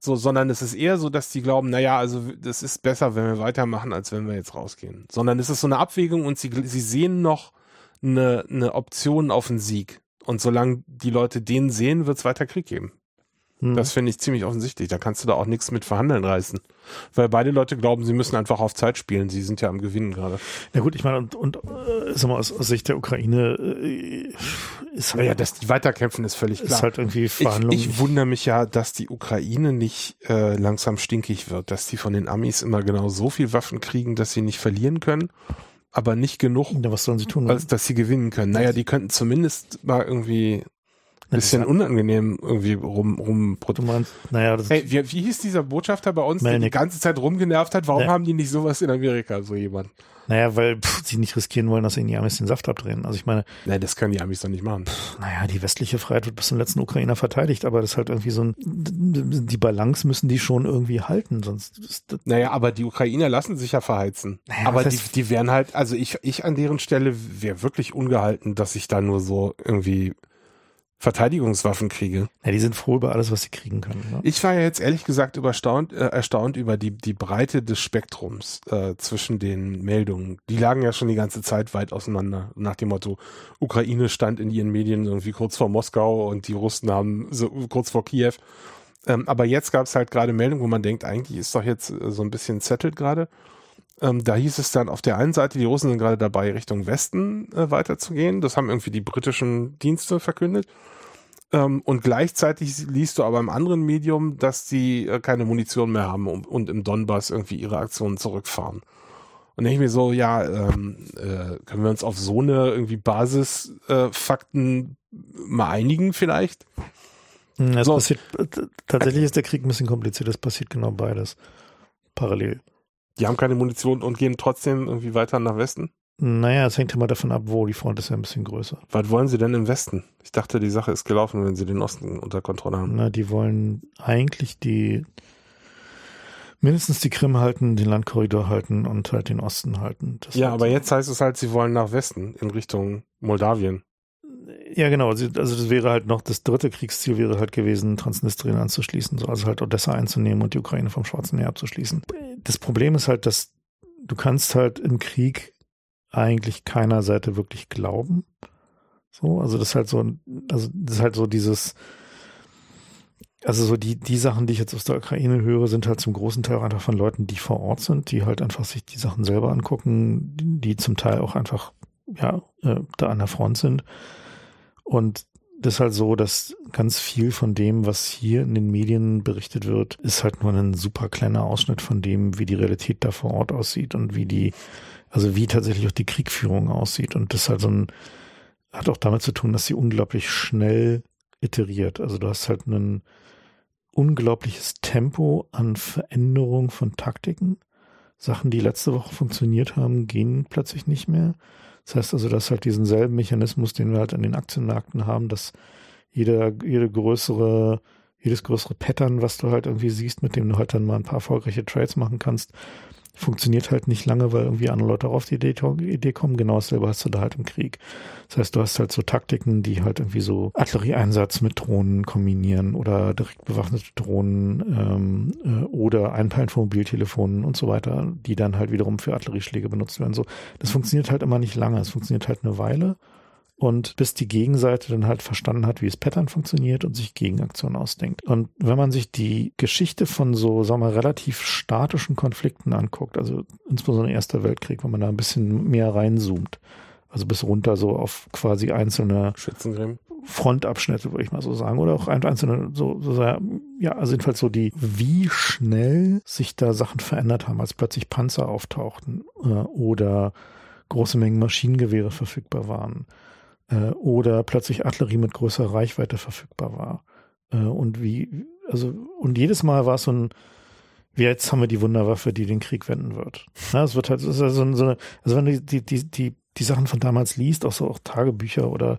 So, sondern es ist eher so, dass die glauben, naja, also das ist besser, wenn wir weitermachen, als wenn wir jetzt rausgehen. Sondern es ist so eine Abwägung und sie, sie sehen noch eine, eine Option auf einen Sieg. Und solange die Leute den sehen, wird es weiter Krieg geben. Hm. Das finde ich ziemlich offensichtlich. Da kannst du da auch nichts mit verhandeln reißen. Weil beide Leute glauben, sie müssen einfach auf Zeit spielen. Sie sind ja am Gewinnen gerade. Na gut, ich meine, und, und äh, sag mal, aus, aus Sicht der Ukraine äh, ist halt. Ja, dass die weiterkämpfen, ist völlig klar. Ist halt irgendwie Verhandlung. Ich, ich wundere mich ja, dass die Ukraine nicht äh, langsam stinkig wird, dass die von den Amis immer genau so viel Waffen kriegen, dass sie nicht verlieren können aber nicht genug, ja, was sollen sie tun, als dass sie gewinnen können. Naja, die könnten zumindest mal irgendwie bisschen unangenehm irgendwie rum, rum du meinst, naja, das hey, wie, wie hieß dieser Botschafter bei uns, Melnick. der die ganze Zeit rumgenervt hat? Warum ja. haben die nicht sowas in Amerika, so jemand? Naja, weil pff, sie nicht riskieren wollen, dass ihnen die Amis den Saft abdrehen. Also ich meine. Nein, das können die Amis doch nicht machen. Pff, naja, die westliche Freiheit wird bis zum letzten Ukrainer verteidigt, aber das ist halt irgendwie so ein, die Balance müssen die schon irgendwie halten, sonst ist das Naja, aber die Ukrainer lassen sich ja verheizen. Naja, aber die, die wären halt, also ich, ich an deren Stelle wäre wirklich ungehalten, dass ich da nur so irgendwie Verteidigungswaffen kriege. Ja, die sind froh über alles, was sie kriegen können. Ne? Ich war ja jetzt ehrlich gesagt überstaunt, äh, erstaunt über die, die Breite des Spektrums äh, zwischen den Meldungen. Die lagen ja schon die ganze Zeit weit auseinander. Nach dem Motto, Ukraine stand in ihren Medien irgendwie kurz vor Moskau und die Russen haben so kurz vor Kiew. Ähm, aber jetzt gab es halt gerade Meldungen, wo man denkt, eigentlich ist doch jetzt äh, so ein bisschen settled gerade. Ähm, da hieß es dann auf der einen Seite, die Russen sind gerade dabei, Richtung Westen äh, weiterzugehen. Das haben irgendwie die britischen Dienste verkündet. Ähm, und gleichzeitig liest du aber im anderen Medium, dass die äh, keine Munition mehr haben und, und, im Donbass irgendwie ihre Aktionen zurückfahren. Und denke ich mir so, ja, ähm, äh, können wir uns auf so eine irgendwie Basisfakten äh, mal einigen vielleicht? Hm, es so. passiert, tatsächlich ist der Krieg ein bisschen kompliziert, es passiert genau beides. Parallel. Die haben keine Munition und gehen trotzdem irgendwie weiter nach Westen? Naja, es hängt immer davon ab, wo. Die Front ist ja ein bisschen größer. Was wollen sie denn im Westen? Ich dachte, die Sache ist gelaufen, wenn sie den Osten unter Kontrolle haben. Na, die wollen eigentlich die mindestens die Krim halten, den Landkorridor halten und halt den Osten halten. Das ja, aber jetzt heißt es halt, sie wollen nach Westen in Richtung Moldawien. Ja, genau. Also, das wäre halt noch, das dritte Kriegsziel wäre halt gewesen, Transnistrien anzuschließen, so, also halt Odessa einzunehmen und die Ukraine vom Schwarzen Meer abzuschließen. Das Problem ist halt, dass du kannst halt im Krieg eigentlich keiner Seite wirklich glauben. So, also das ist halt so, also das ist halt so dieses, also so die, die Sachen, die ich jetzt aus der Ukraine höre, sind halt zum großen Teil einfach von Leuten, die vor Ort sind, die halt einfach sich die Sachen selber angucken, die, die zum Teil auch einfach, ja, äh, da an der Front sind. Und das ist halt so, dass ganz viel von dem, was hier in den Medien berichtet wird, ist halt nur ein super kleiner Ausschnitt von dem, wie die Realität da vor Ort aussieht und wie die, also wie tatsächlich auch die Kriegführung aussieht. Und das ist halt so ein, hat auch damit zu tun, dass sie unglaublich schnell iteriert. Also du hast halt ein unglaubliches Tempo an Veränderung von Taktiken. Sachen, die letzte Woche funktioniert haben, gehen plötzlich nicht mehr. Das heißt also, dass halt diesen selben Mechanismus, den wir halt an den Aktienmärkten haben, dass jeder, jede größere, jedes größere Pattern, was du halt irgendwie siehst, mit dem du halt dann mal ein paar erfolgreiche Trades machen kannst, funktioniert halt nicht lange, weil irgendwie andere Leute auf die Idee, Idee kommen. Genau dasselbe hast du da halt im Krieg. Das heißt, du hast halt so Taktiken, die halt irgendwie so Artillerieeinsatz mit Drohnen kombinieren oder direkt bewaffnete Drohnen ähm, äh, oder Einpeilen von Mobiltelefonen und so weiter, die dann halt wiederum für Artillerieschläge benutzt werden. So, das funktioniert halt immer nicht lange. Es funktioniert halt eine Weile und bis die Gegenseite dann halt verstanden hat, wie es Pattern funktioniert und sich Gegenaktionen ausdenkt. Und wenn man sich die Geschichte von so, sagen wir, relativ statischen Konflikten anguckt, also insbesondere Erster Weltkrieg, wenn man da ein bisschen mehr reinzoomt, also bis runter so auf quasi einzelne Frontabschnitte, würde ich mal so sagen, oder auch einzelne, so, so ja, also jedenfalls so die, wie schnell sich da Sachen verändert haben, als plötzlich Panzer auftauchten äh, oder große Mengen Maschinengewehre verfügbar waren äh, oder plötzlich Artillerie mit größerer Reichweite verfügbar war. Äh, und wie, also, und jedes Mal war es so ein, wie jetzt haben wir die Wunderwaffe, die den Krieg wenden wird. Ja, es wird halt, es ist also so eine, also wenn du die, die, die, die Sachen von damals liest, auch so auch Tagebücher oder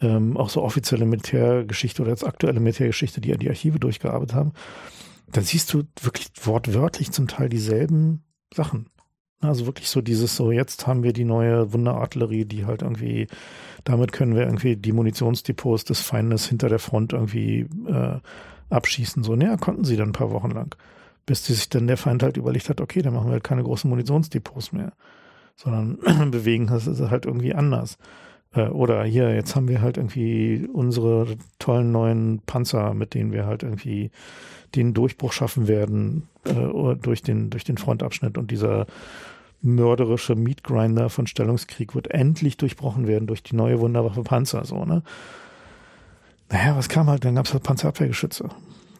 ähm, auch so offizielle Militärgeschichte oder jetzt aktuelle Militärgeschichte, die ja die Archive durchgearbeitet haben, dann siehst du wirklich wortwörtlich zum Teil dieselben Sachen. Also wirklich so dieses so, jetzt haben wir die neue Wunderartillerie, die halt irgendwie, damit können wir irgendwie die Munitionsdepots des Feindes hinter der Front irgendwie äh, abschießen. So, naja, konnten sie dann ein paar Wochen lang. Bis die sich dann der Feind halt überlegt hat, okay, dann machen wir halt keine großen Munitionsdepots mehr, sondern [CLEARS THROAT] bewegen das ist halt irgendwie anders. Äh, oder hier, jetzt haben wir halt irgendwie unsere tollen neuen Panzer, mit denen wir halt irgendwie den Durchbruch schaffen werden äh, durch den durch den Frontabschnitt und dieser mörderische Meatgrinder von Stellungskrieg wird endlich durchbrochen werden durch die neue Wunderwaffe Panzer, so, ne? Naja, was kam halt? Dann gab es halt Panzerabwehrgeschütze.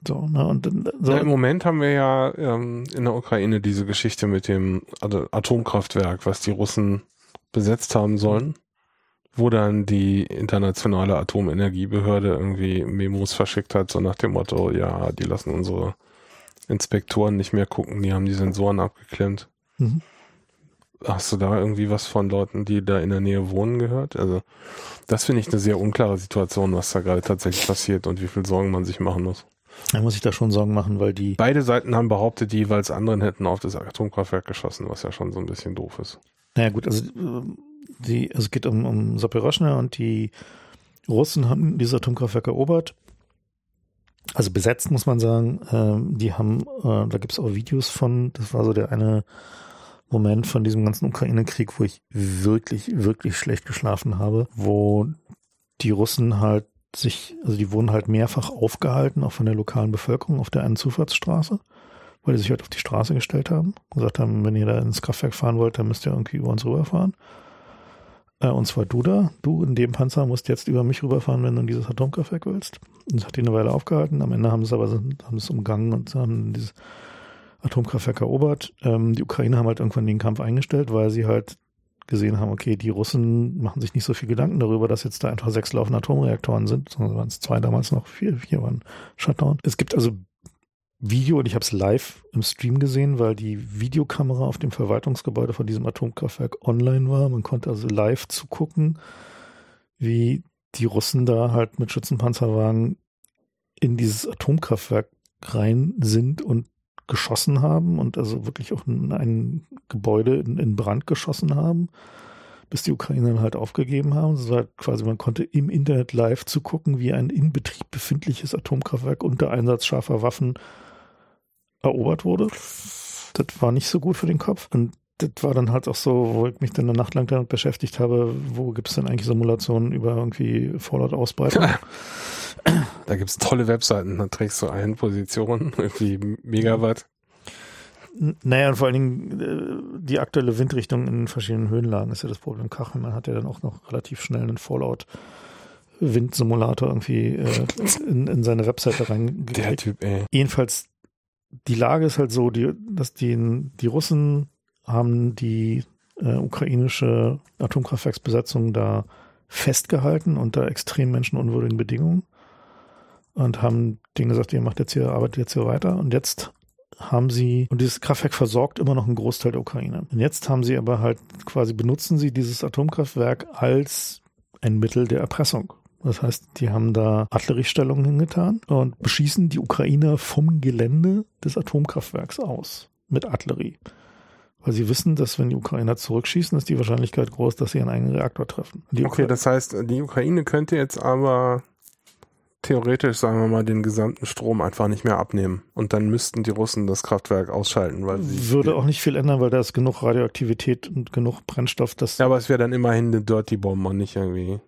So, ne? Und, so. Ja, Im Moment haben wir ja ähm, in der Ukraine diese Geschichte mit dem Atomkraftwerk, was die Russen besetzt haben sollen, wo dann die internationale Atomenergiebehörde irgendwie Memos verschickt hat, so nach dem Motto, ja, die lassen unsere Inspektoren nicht mehr gucken, die haben die Sensoren abgeklemmt. Mhm. Hast du da irgendwie was von Leuten, die da in der Nähe wohnen, gehört? Also, das finde ich eine sehr unklare Situation, was da gerade tatsächlich passiert und wie viel Sorgen man sich machen muss. Da muss ich da schon Sorgen machen, weil die. Beide Seiten haben behauptet, die jeweils anderen hätten auf das Atomkraftwerk geschossen, was ja schon so ein bisschen doof ist. Naja, gut, also, die, also es geht um, um Saporoschne und die Russen haben dieses Atomkraftwerk erobert. Also besetzt, muss man sagen. Ähm, die haben, äh, da gibt es auch Videos von, das war so der eine Moment von diesem ganzen Ukraine-Krieg, wo ich wirklich, wirklich schlecht geschlafen habe, wo die Russen halt sich, also die wurden halt mehrfach aufgehalten, auch von der lokalen Bevölkerung auf der einen Zufahrtsstraße, weil die sich halt auf die Straße gestellt haben, gesagt haben, wenn ihr da ins Kraftwerk fahren wollt, dann müsst ihr irgendwie über uns rüberfahren. Äh, und zwar du da, du in dem Panzer musst jetzt über mich rüberfahren, wenn du in dieses Atomkraftwerk willst. Und das hat die eine Weile aufgehalten, am Ende haben sie aber haben es umgangen und haben dieses Atomkraftwerk erobert. Ähm, die Ukrainer haben halt irgendwann den Kampf eingestellt, weil sie halt gesehen haben, okay, die Russen machen sich nicht so viel Gedanken darüber, dass jetzt da einfach sechs laufende Atomreaktoren sind, sondern waren es zwei damals noch, vier, vier waren Shutdown. Es gibt also Video und ich habe es live im Stream gesehen, weil die Videokamera auf dem Verwaltungsgebäude von diesem Atomkraftwerk online war. Man konnte also live zugucken, wie die Russen da halt mit Schützenpanzerwagen in dieses Atomkraftwerk rein sind und geschossen haben und also wirklich auch in ein Gebäude in, in Brand geschossen haben. bis die Ukrainer halt aufgegeben haben. Das war quasi, man konnte im Internet live zugucken, wie ein in Betrieb befindliches Atomkraftwerk unter Einsatz scharfer Waffen erobert wurde. Das war nicht so gut für den Kopf. Und das war dann halt auch so, wo ich mich dann eine Nacht lang damit beschäftigt habe, wo gibt es denn eigentlich Simulationen über irgendwie Fallout-Ausbreitung? [LAUGHS] Da gibt es tolle Webseiten, da trägst du ein Position, [LAUGHS] irgendwie Megawatt. Naja, und vor allen Dingen äh, die aktuelle Windrichtung in verschiedenen Höhenlagen ist ja das Problem. Kacheln, man hat ja dann auch noch relativ schnell einen Fallout Windsimulator irgendwie äh, in, in seine Webseite reingekriegt. Der Typ, ey. Jedenfalls, die Lage ist halt so, die, dass die, die Russen haben die äh, ukrainische Atomkraftwerksbesetzung da festgehalten unter extrem menschenunwürdigen Bedingungen und haben denen gesagt, ihr macht jetzt hier, arbeitet jetzt hier weiter. Und jetzt haben sie, und dieses Kraftwerk versorgt immer noch einen Großteil der Ukraine. Und jetzt haben sie aber halt quasi, benutzen sie dieses Atomkraftwerk als ein Mittel der Erpressung. Das heißt, die haben da Artilleriestellungen hingetan und beschießen die Ukrainer vom Gelände des Atomkraftwerks aus mit Artillerie. Weil sie wissen, dass wenn die Ukrainer zurückschießen, ist die Wahrscheinlichkeit groß, dass sie einen eigenen Reaktor treffen. Die okay, Ukra das heißt, die Ukraine könnte jetzt aber theoretisch, sagen wir mal, den gesamten Strom einfach nicht mehr abnehmen. Und dann müssten die Russen das Kraftwerk ausschalten, weil sie. Würde auch nicht viel ändern, weil da ist genug Radioaktivität und genug Brennstoff, dass. Ja, aber es wäre dann immerhin eine Dirty Bomb und nicht irgendwie.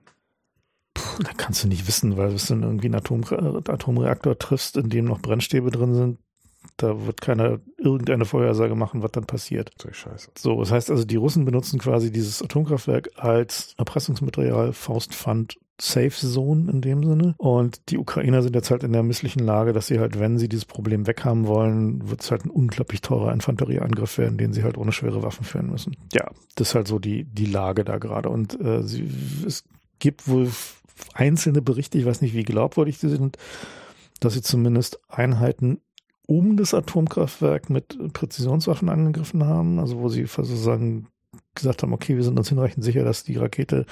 Puh, da kannst du nicht wissen, weil du dann irgendwie einen Atom Atomreaktor triffst, in dem noch Brennstäbe drin sind. Da wird keiner irgendeine Vorhersage machen, was dann passiert. So scheiße. So, das heißt also, die Russen benutzen quasi dieses Atomkraftwerk als Erpressungsmaterial, Faustpfand Safe Zone in dem Sinne. Und die Ukrainer sind jetzt halt in der misslichen Lage, dass sie halt, wenn sie dieses Problem weghaben wollen, wird es halt ein unglaublich teurer Infanterieangriff werden, den sie halt ohne schwere Waffen führen müssen. Ja, das ist halt so die, die Lage da gerade. Und äh, sie, es gibt wohl einzelne Berichte, ich weiß nicht, wie glaubwürdig sie sind, dass sie zumindest Einheiten um das Atomkraftwerk mit Präzisionswaffen angegriffen haben, also wo sie sozusagen gesagt haben, okay, wir sind uns hinreichend sicher, dass die Rakete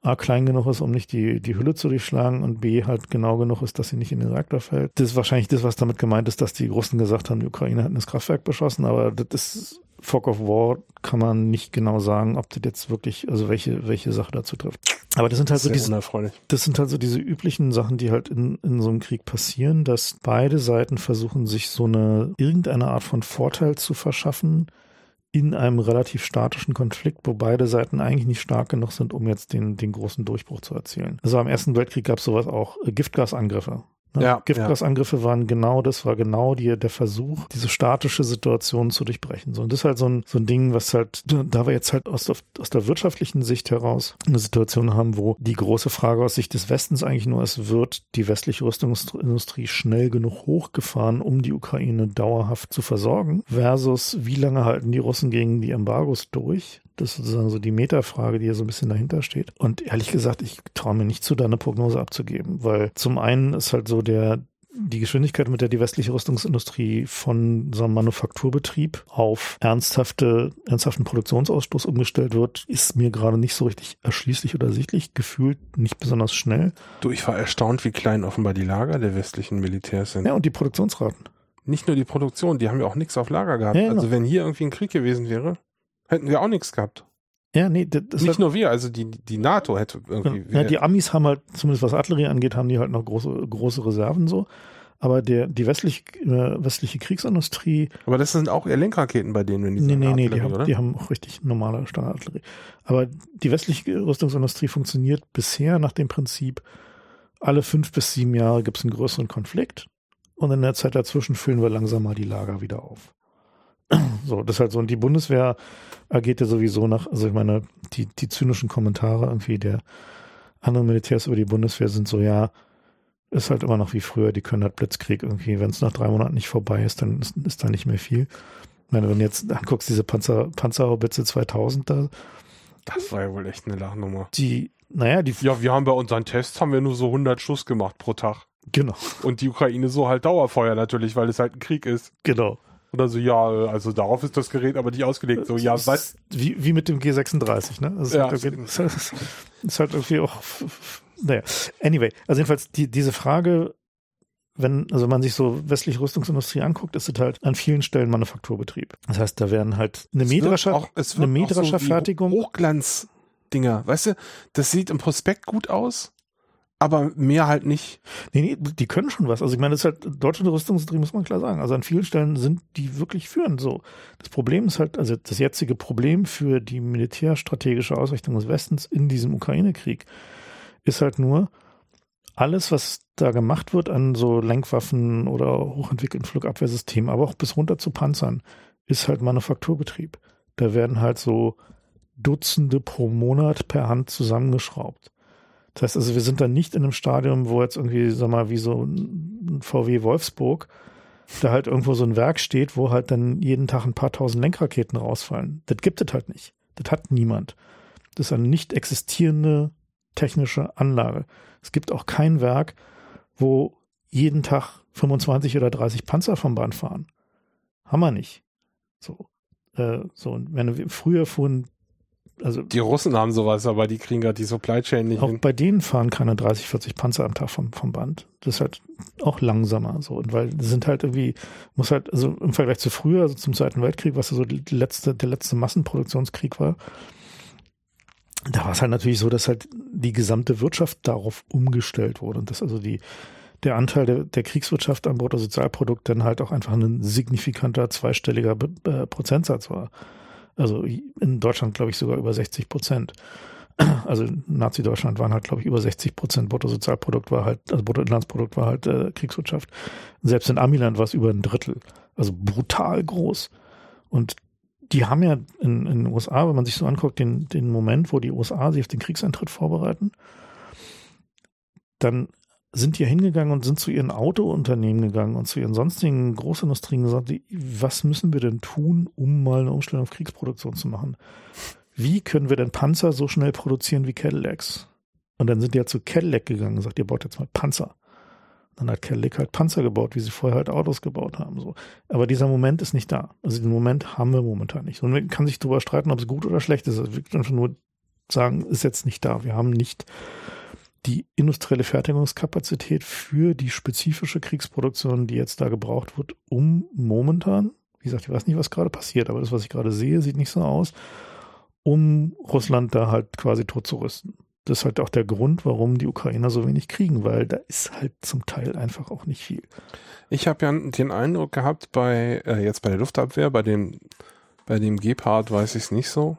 A klein genug ist, um nicht die, die Hülle zu durchschlagen und B halt genau genug ist, dass sie nicht in den Reaktor fällt. Das ist wahrscheinlich das, was damit gemeint ist, dass die Russen gesagt haben, die Ukraine hat das Kraftwerk beschossen, aber das ist Fog of War kann man nicht genau sagen, ob das jetzt wirklich, also welche, welche Sache dazu trifft. Aber das sind halt so diese, das sind halt so diese üblichen Sachen, die halt in, in so einem Krieg passieren, dass beide Seiten versuchen, sich so eine, irgendeine Art von Vorteil zu verschaffen, in einem relativ statischen Konflikt, wo beide Seiten eigentlich nicht stark genug sind, um jetzt den, den großen Durchbruch zu erzielen. Also am Ersten Weltkrieg gab es sowas auch, äh, Giftgasangriffe. Ne? Ja, Giftgasangriffe ja. waren genau das, war genau die, der Versuch, diese statische Situation zu durchbrechen. So, und das ist halt so ein, so ein Ding, was halt, da wir jetzt halt aus, aus der wirtschaftlichen Sicht heraus eine Situation haben, wo die große Frage aus Sicht des Westens eigentlich nur ist, wird die westliche Rüstungsindustrie schnell genug hochgefahren, um die Ukraine dauerhaft zu versorgen, versus wie lange halten die Russen gegen die Embargos durch? Das ist sozusagen so die Metafrage, die hier so ein bisschen dahinter steht. Und ehrlich gesagt, ich traue mir nicht zu, da eine Prognose abzugeben, weil zum einen ist halt so der, die Geschwindigkeit, mit der die westliche Rüstungsindustrie von so einem Manufakturbetrieb auf ernsthafte, ernsthaften Produktionsausstoß umgestellt wird, ist mir gerade nicht so richtig erschließlich oder sichtlich, gefühlt nicht besonders schnell. Du, ich war erstaunt, wie klein offenbar die Lager der westlichen Militärs sind. Ja, und die Produktionsraten. Nicht nur die Produktion, die haben ja auch nichts auf Lager gehabt. Ja, genau. Also wenn hier irgendwie ein Krieg gewesen wäre, Hätten wir auch nichts gehabt. Ja, nee, das Nicht halt, nur wir, also die, die NATO hätte irgendwie. Ja, die Amis haben halt, zumindest was Artillerie angeht, haben die halt noch große, große Reserven so. Aber der, die westliche, äh, westliche Kriegsindustrie. Aber das sind auch eher Lenkraketen bei denen, wenn die Nee, nee, nee, die haben, die haben auch richtig normale Standardartillerie. Aber die westliche Rüstungsindustrie funktioniert bisher nach dem Prinzip, alle fünf bis sieben Jahre gibt es einen größeren Konflikt und in der Zeit dazwischen füllen wir langsam mal die Lager wieder auf. So, das ist halt so. Und die Bundeswehr agiert ja sowieso nach, also ich meine, die, die zynischen Kommentare irgendwie der anderen Militärs über die Bundeswehr sind so, ja, ist halt immer noch wie früher, die können halt Blitzkrieg irgendwie, wenn es nach drei Monaten nicht vorbei ist, dann ist, ist da nicht mehr viel. Ich meine, wenn du jetzt anguckst, diese Panzer, Panzerhaubitze 2000 da. Das war ja wohl echt eine Lachnummer. Die, naja, die. Ja, wir haben bei unseren Tests haben wir nur so 100 Schuss gemacht pro Tag. Genau. Und die Ukraine so halt Dauerfeuer natürlich, weil es halt ein Krieg ist. Genau. Oder so, ja, also darauf ist das Gerät aber nicht ausgelegt. So, ja, was? Wie, wie mit dem G36, ne? Also ja, ist, halt, ist, ist halt irgendwie auch, naja. Anyway, also jedenfalls die, diese Frage, wenn, also wenn man sich so westliche Rüstungsindustrie anguckt, ist es halt an vielen Stellen Manufakturbetrieb. Das heißt, da werden halt eine Mähdrescher, eine Mähdrescher so Fertigung. Hochglanz Dinger, weißt du, das sieht im Prospekt gut aus, aber mehr halt nicht. Nee, nee, die können schon was. Also ich meine, das ist halt deutsche Rüstungsindustrie, muss man klar sagen. Also an vielen Stellen sind die wirklich führend so. Das Problem ist halt, also das jetzige Problem für die militärstrategische Ausrichtung des Westens in diesem Ukraine-Krieg ist halt nur, alles, was da gemacht wird an so Lenkwaffen oder hochentwickelten Flugabwehrsystemen, aber auch bis runter zu Panzern, ist halt Manufakturbetrieb. Da werden halt so Dutzende pro Monat per Hand zusammengeschraubt. Das heißt also, wir sind dann nicht in einem Stadium, wo jetzt irgendwie, sag mal, wie so ein VW Wolfsburg, da halt irgendwo so ein Werk steht, wo halt dann jeden Tag ein paar tausend Lenkraketen rausfallen. Das gibt es halt nicht. Das hat niemand. Das ist eine nicht existierende technische Anlage. Es gibt auch kein Werk, wo jeden Tag 25 oder 30 Panzer vom Band fahren. Haben wir nicht. So. Äh, so, und wenn früher fuhren also die Russen haben sowas, aber die kriegen gerade die Supply Chain nicht auch hin. bei denen fahren keine 30, 40 Panzer am Tag vom, vom Band. Das ist halt auch langsamer so. Und weil sind halt irgendwie, muss halt, also im Vergleich zu früher, also zum Zweiten Weltkrieg, was so die letzte, der letzte Massenproduktionskrieg war, da war es halt natürlich so, dass halt die gesamte Wirtschaft darauf umgestellt wurde und dass also die, der Anteil der, der Kriegswirtschaft am Bruttosozialprodukt dann halt auch einfach ein signifikanter zweistelliger äh, Prozentsatz war. Also in Deutschland, glaube ich, sogar über 60 Prozent. [CLEARS THROAT] Also Nazi-Deutschland waren halt, glaube ich, über 60 Prozent Bruttosozialprodukt war halt, also Bruttoinlandsprodukt war halt äh, Kriegswirtschaft. Selbst in Amiland war es über ein Drittel. Also brutal groß. Und die haben ja in, in den USA, wenn man sich so anguckt, den, den Moment, wo die USA sich auf den Kriegseintritt vorbereiten, dann sind die hingegangen und sind zu ihren Autounternehmen gegangen und zu ihren sonstigen Großindustrien gesagt, was müssen wir denn tun, um mal eine Umstellung auf Kriegsproduktion zu machen? Wie können wir denn Panzer so schnell produzieren wie Cadillacs? Und dann sind die halt zu Cadillac gegangen und gesagt, ihr baut jetzt mal Panzer. Dann hat Cadillac halt Panzer gebaut, wie sie vorher halt Autos gebaut haben. So. Aber dieser Moment ist nicht da. Also den Moment haben wir momentan nicht. Und man kann sich darüber streiten, ob es gut oder schlecht ist. Also wir können einfach nur sagen, ist jetzt nicht da. Wir haben nicht die industrielle Fertigungskapazität für die spezifische Kriegsproduktion, die jetzt da gebraucht wird, um momentan, wie gesagt, ich weiß nicht, was gerade passiert, aber das, was ich gerade sehe, sieht nicht so aus, um Russland da halt quasi tot zu rüsten. Das ist halt auch der Grund, warum die Ukrainer so wenig kriegen, weil da ist halt zum Teil einfach auch nicht viel. Ich habe ja den Eindruck gehabt bei äh, jetzt bei der Luftabwehr, bei dem bei dem Gepard weiß ich es nicht so.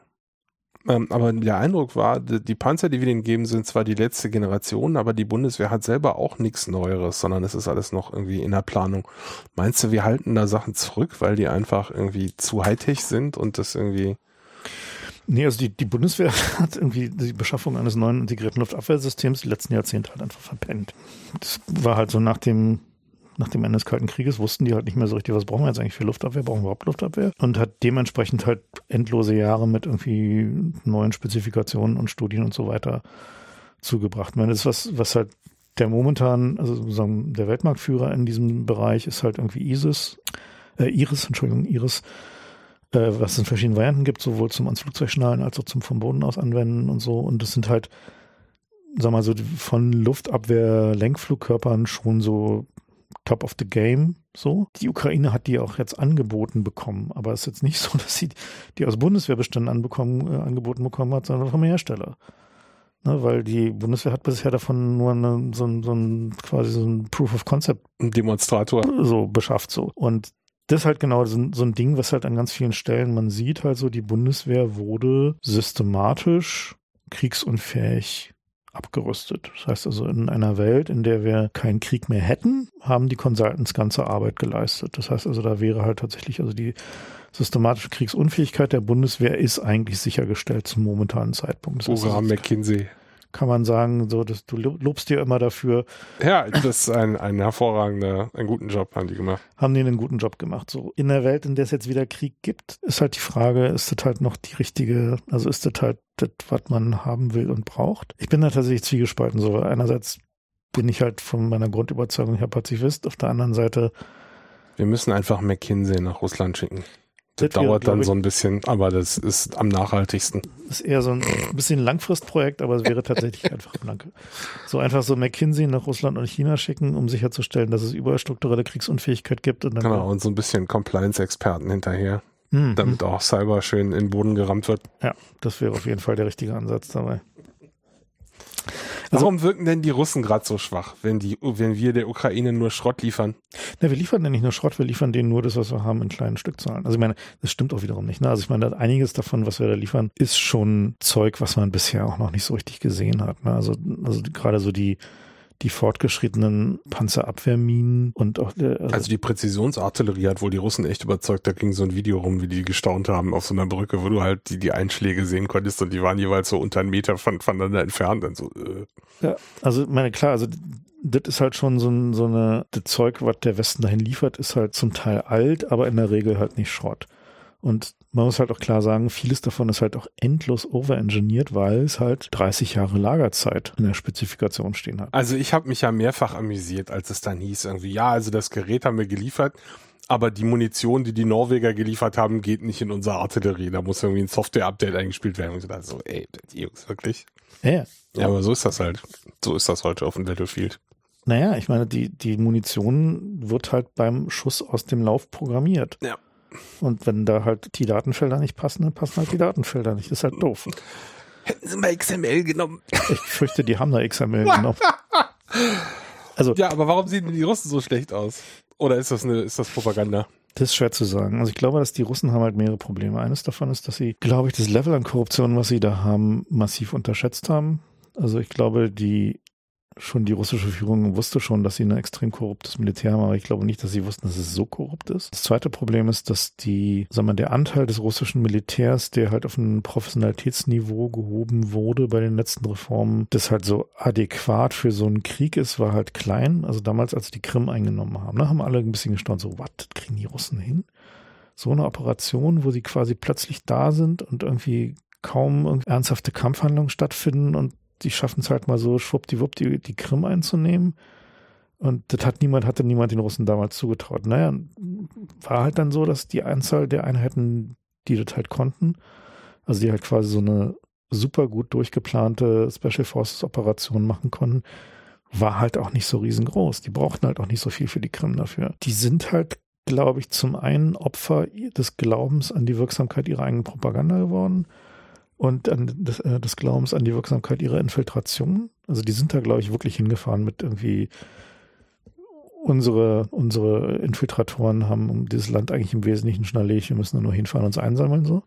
Ähm, aber der Eindruck war, die Panzer, die wir denen geben, sind zwar die letzte Generation, aber die Bundeswehr hat selber auch nichts Neueres, sondern es ist alles noch irgendwie in der Planung. Meinst du, wir halten da Sachen zurück, weil die einfach irgendwie zu Hightech sind und das irgendwie Nee, also die, die Bundeswehr [LAUGHS] hat irgendwie die Beschaffung eines neuen integrierten Luftabwehrsystems die letzten Jahrzehnte halt einfach verpennt. Das war halt so nach dem nach dem Ende des Kalten Krieges wussten die halt nicht mehr so richtig, was brauchen wir jetzt eigentlich für Luftabwehr, brauchen wir überhaupt Luftabwehr und hat dementsprechend halt endlose Jahre mit irgendwie neuen Spezifikationen und Studien und so weiter zugebracht. Ich meine, das ist was, was halt der momentan, also sozusagen der Weltmarktführer in diesem Bereich ist halt irgendwie ISIS, äh, Iris, Entschuldigung, Iris, äh, was es in verschiedenen Varianten gibt, sowohl zum ans Flugzeug schnallen als auch zum vom Boden aus anwenden und so. Und das sind halt, sag mal so, von Luftabwehr-Lenkflugkörpern schon so top of the game. So. Die Ukraine hat die auch jetzt angeboten bekommen, aber es ist jetzt nicht so, [LAUGHS] dass sie die aus Bundeswehrbeständen anbekommen, äh, angeboten bekommen hat, sondern vom Hersteller. Ne, weil die Bundeswehr hat bisher davon nur eine, so, ein, so ein quasi so ein Proof of Concept Demonstrator so beschafft so und das ist halt genau so, so ein Ding, was halt an ganz vielen Stellen man sieht, halt so die Bundeswehr wurde systematisch kriegsunfähig abgerüstet. Das heißt also, in einer Welt, in der wir keinen Krieg mehr hätten, haben die Consultants ganze Arbeit geleistet. Das heißt also, da wäre halt tatsächlich, also die systematische Kriegsunfähigkeit der Bundeswehr ist eigentlich sichergestellt zum momentanen Zeitpunkt. Das Programm heißt, McKinsey. Kann man sagen, so, dass du lobst dir immer dafür. Ja, das ist ein, ein hervorragender, einen guten Job haben die gemacht. Haben die einen guten Job gemacht. So, in der Welt, in der es jetzt wieder Krieg gibt, ist halt die Frage, ist das halt noch die richtige, also ist das halt das, was man haben will und braucht. Ich bin da tatsächlich zwiegespalten. So einerseits bin ich halt von meiner Grundüberzeugung her Pazifist, auf der anderen Seite. Wir müssen einfach McKinsey nach Russland schicken. Das, dauert dann so ein bisschen, aber das ist am nachhaltigsten. Ist eher so ein bisschen Langfristprojekt, aber es wäre tatsächlich [LAUGHS] einfach blanke. So einfach so McKinsey nach Russland und China schicken, um sicherzustellen, dass es überall strukturelle Kriegsunfähigkeit gibt. Und dann genau, und so ein bisschen Compliance-Experten hinterher mhm. damit auch Cyber schön in den Boden gerammt wird. Ja, das wäre auf jeden Fall der richtige Ansatz dabei. Also, Warum wirken denn die Russen gerade so schwach, wenn die, wenn wir der Ukraine nur Schrott liefern? Na, wir liefern ja nicht nur Schrott, wir liefern denen nur das, was wir haben in kleinen Stückzahlen. Also ich meine, das stimmt auch wiederum nicht. Ne? Also ich meine, einiges davon, was wir da liefern, ist schon Zeug, was man bisher auch noch nicht so richtig gesehen hat. Ne? Also, also gerade so die die fortgeschrittenen Panzerabwehrminen und auch der, also, also die Präzisionsartillerie hat wohl die Russen echt überzeugt. Da ging so ein Video rum, wie die gestaunt haben auf so einer Brücke, wo du halt die, die Einschläge sehen konntest und die waren jeweils so unter einen Meter von, voneinander entfernt. Und so, äh. Ja, also meine klar, also das ist halt schon so, ein, so eine das Zeug, was der Westen dahin liefert, ist halt zum Teil alt, aber in der Regel halt nicht Schrott. Und man muss halt auch klar sagen, vieles davon ist halt auch endlos overengineert, weil es halt 30 Jahre Lagerzeit in der Spezifikation stehen hat. Also ich habe mich ja mehrfach amüsiert, als es dann hieß, irgendwie, ja, also das Gerät haben wir geliefert, aber die Munition, die die Norweger geliefert haben, geht nicht in unsere Artillerie. Da muss irgendwie ein Software-Update eingespielt werden. Und ich dachte so, ey, die Jungs, wirklich? Ja. Ja, aber so ist das halt. So ist das heute auf dem Battlefield. Naja, ich meine, die, die Munition wird halt beim Schuss aus dem Lauf programmiert. Ja. Und wenn da halt die Datenfelder nicht passen, dann passen halt die Datenfelder nicht. Das ist halt doof. Hätten sie mal XML genommen. Ich fürchte, die haben da XML [LAUGHS] genommen. Also, ja, aber warum sehen die Russen so schlecht aus? Oder ist das eine, ist das Propaganda? Das ist schwer zu sagen. Also ich glaube, dass die Russen haben halt mehrere Probleme. Eines davon ist, dass sie, glaube ich, das Level an Korruption, was sie da haben, massiv unterschätzt haben. Also ich glaube, die schon die russische Führung wusste schon, dass sie ein extrem korruptes Militär haben, aber ich glaube nicht, dass sie wussten, dass es so korrupt ist. Das zweite Problem ist, dass die, sagen wir, der Anteil des russischen Militärs, der halt auf ein Professionalitätsniveau gehoben wurde bei den letzten Reformen, das halt so adäquat für so einen Krieg ist, war halt klein. Also damals, als sie die Krim eingenommen haben, ne, haben alle ein bisschen gestaunt, so, was, kriegen die Russen hin? So eine Operation, wo sie quasi plötzlich da sind und irgendwie kaum ernsthafte Kampfhandlungen stattfinden und die schaffen es halt mal so schwuppdiwupp die, die Krim einzunehmen. Und das hat niemand, hatte niemand den Russen damals zugetraut. Naja, war halt dann so, dass die Anzahl der Einheiten, die das halt konnten, also die halt quasi so eine super gut durchgeplante Special Forces Operation machen konnten, war halt auch nicht so riesengroß. Die brauchten halt auch nicht so viel für die Krim dafür. Die sind halt, glaube ich, zum einen Opfer des Glaubens an die Wirksamkeit ihrer eigenen Propaganda geworden und an des, äh, des Glaubens an die Wirksamkeit ihrer Infiltration. Also die sind da, glaube ich, wirklich hingefahren mit irgendwie unsere, unsere Infiltratoren haben dieses Land eigentlich im Wesentlichen schon erledigt, wir müssen da nur hinfahren und uns einsammeln so.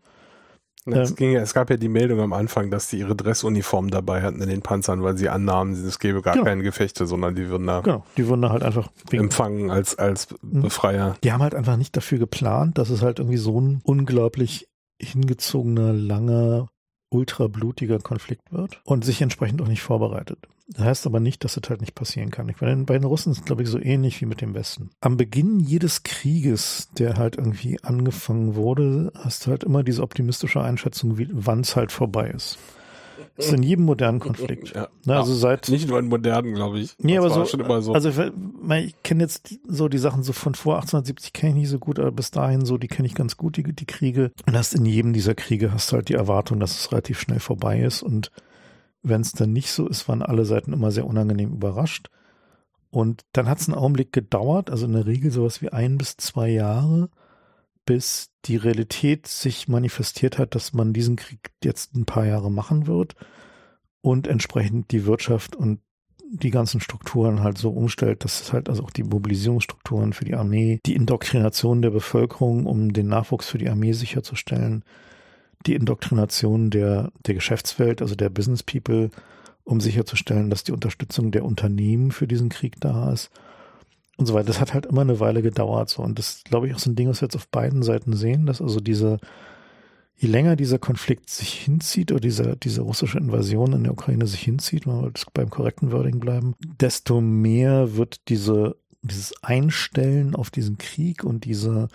Es, ähm, ging, es gab ja die Meldung am Anfang, dass sie ihre Dressuniform dabei hatten in den Panzern, weil sie annahmen, es gäbe gar genau. keine Gefechte, sondern die würden da, genau, die würden da halt einfach empfangen als, als mhm. Befreier. Die haben halt einfach nicht dafür geplant, dass es halt irgendwie so ein unglaublich hingezogener, langer ultra blutiger Konflikt wird und sich entsprechend auch nicht vorbereitet. Das heißt aber nicht, dass das halt nicht passieren kann. Ich meine, bei den Russen ist es, glaube ich, so ähnlich wie mit dem Westen. Am Beginn jedes Krieges, der halt irgendwie angefangen wurde, hast du halt immer diese optimistische Einschätzung, wann es halt vorbei ist. Das ist in jedem modernen Konflikt. Ja. Na, also seit nicht nur in modernen, glaube ich. Nee, das aber so, schon immer so. Also ich kenne jetzt so die Sachen so von vor 1870 kenne ich nicht so gut, aber bis dahin so, die kenne ich ganz gut, die, die Kriege. Und hast in jedem dieser Kriege hast du halt die Erwartung, dass es relativ schnell vorbei ist. Und wenn es dann nicht so ist, waren alle Seiten immer sehr unangenehm überrascht. Und dann hat es einen Augenblick gedauert, also in der Regel sowas wie ein bis zwei Jahre, bis die Realität sich manifestiert hat, dass man diesen Krieg jetzt ein paar Jahre machen wird und entsprechend die Wirtschaft und die ganzen Strukturen halt so umstellt, dass es halt also auch die Mobilisierungsstrukturen für die Armee, die Indoktrination der Bevölkerung, um den Nachwuchs für die Armee sicherzustellen, die Indoktrination der, der Geschäftswelt, also der Business People, um sicherzustellen, dass die Unterstützung der Unternehmen für diesen Krieg da ist und so weiter. Das hat halt immer eine Weile gedauert so. Und das glaube ich auch so ein Ding, was wir jetzt auf beiden Seiten sehen, dass also diese, je länger dieser Konflikt sich hinzieht oder diese, diese russische Invasion in der Ukraine sich hinzieht, man wird beim korrekten Wording bleiben, desto mehr wird diese, dieses Einstellen auf diesen Krieg und diese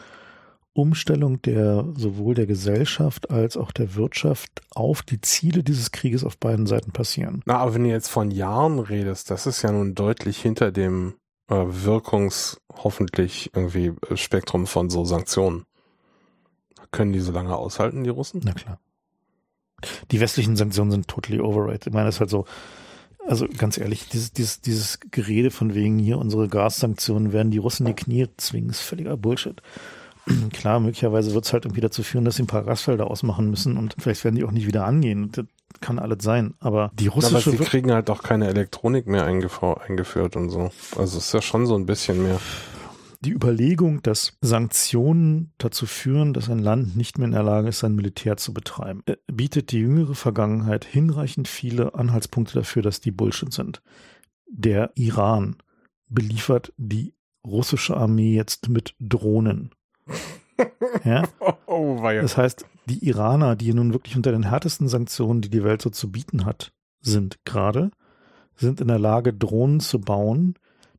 Umstellung der sowohl der Gesellschaft als auch der Wirtschaft auf die Ziele dieses Krieges auf beiden Seiten passieren. Na, aber wenn du jetzt von Jahren redest, das ist ja nun deutlich hinter dem Wirkungs hoffentlich irgendwie äh, Spektrum von so Sanktionen. Können die so lange aushalten, die Russen? Na klar. Die westlichen Sanktionen sind totally overrated. Ich meine, das ist halt so, also ganz ehrlich, dieses, dieses, dieses Gerede von wegen hier unsere Gassanktionen werden die Russen die Knie zwingen, ist völliger Bullshit. [CLEARS THROAT] klar, möglicherweise wird es halt irgendwie dazu führen, dass sie ein paar Gasfelder ausmachen müssen und vielleicht werden die auch nicht wieder angehen. Das kann alles sein. Aber die russische. Aber sie kriegen halt auch keine Elektronik mehr eingeführt und so. Also es ist ja schon so ein bisschen mehr. Die Überlegung, dass Sanktionen dazu führen, dass ein Land nicht mehr in der Lage ist, sein Militär zu betreiben, äh, bietet die jüngere Vergangenheit hinreichend viele Anhaltspunkte dafür, dass die Bullshit sind. Der Iran beliefert die russische Armee jetzt mit Drohnen. Ja? [LAUGHS] Oh, das heißt, die Iraner, die nun wirklich unter den härtesten Sanktionen, die die Welt so zu bieten hat, sind gerade, sind in der Lage, Drohnen zu bauen,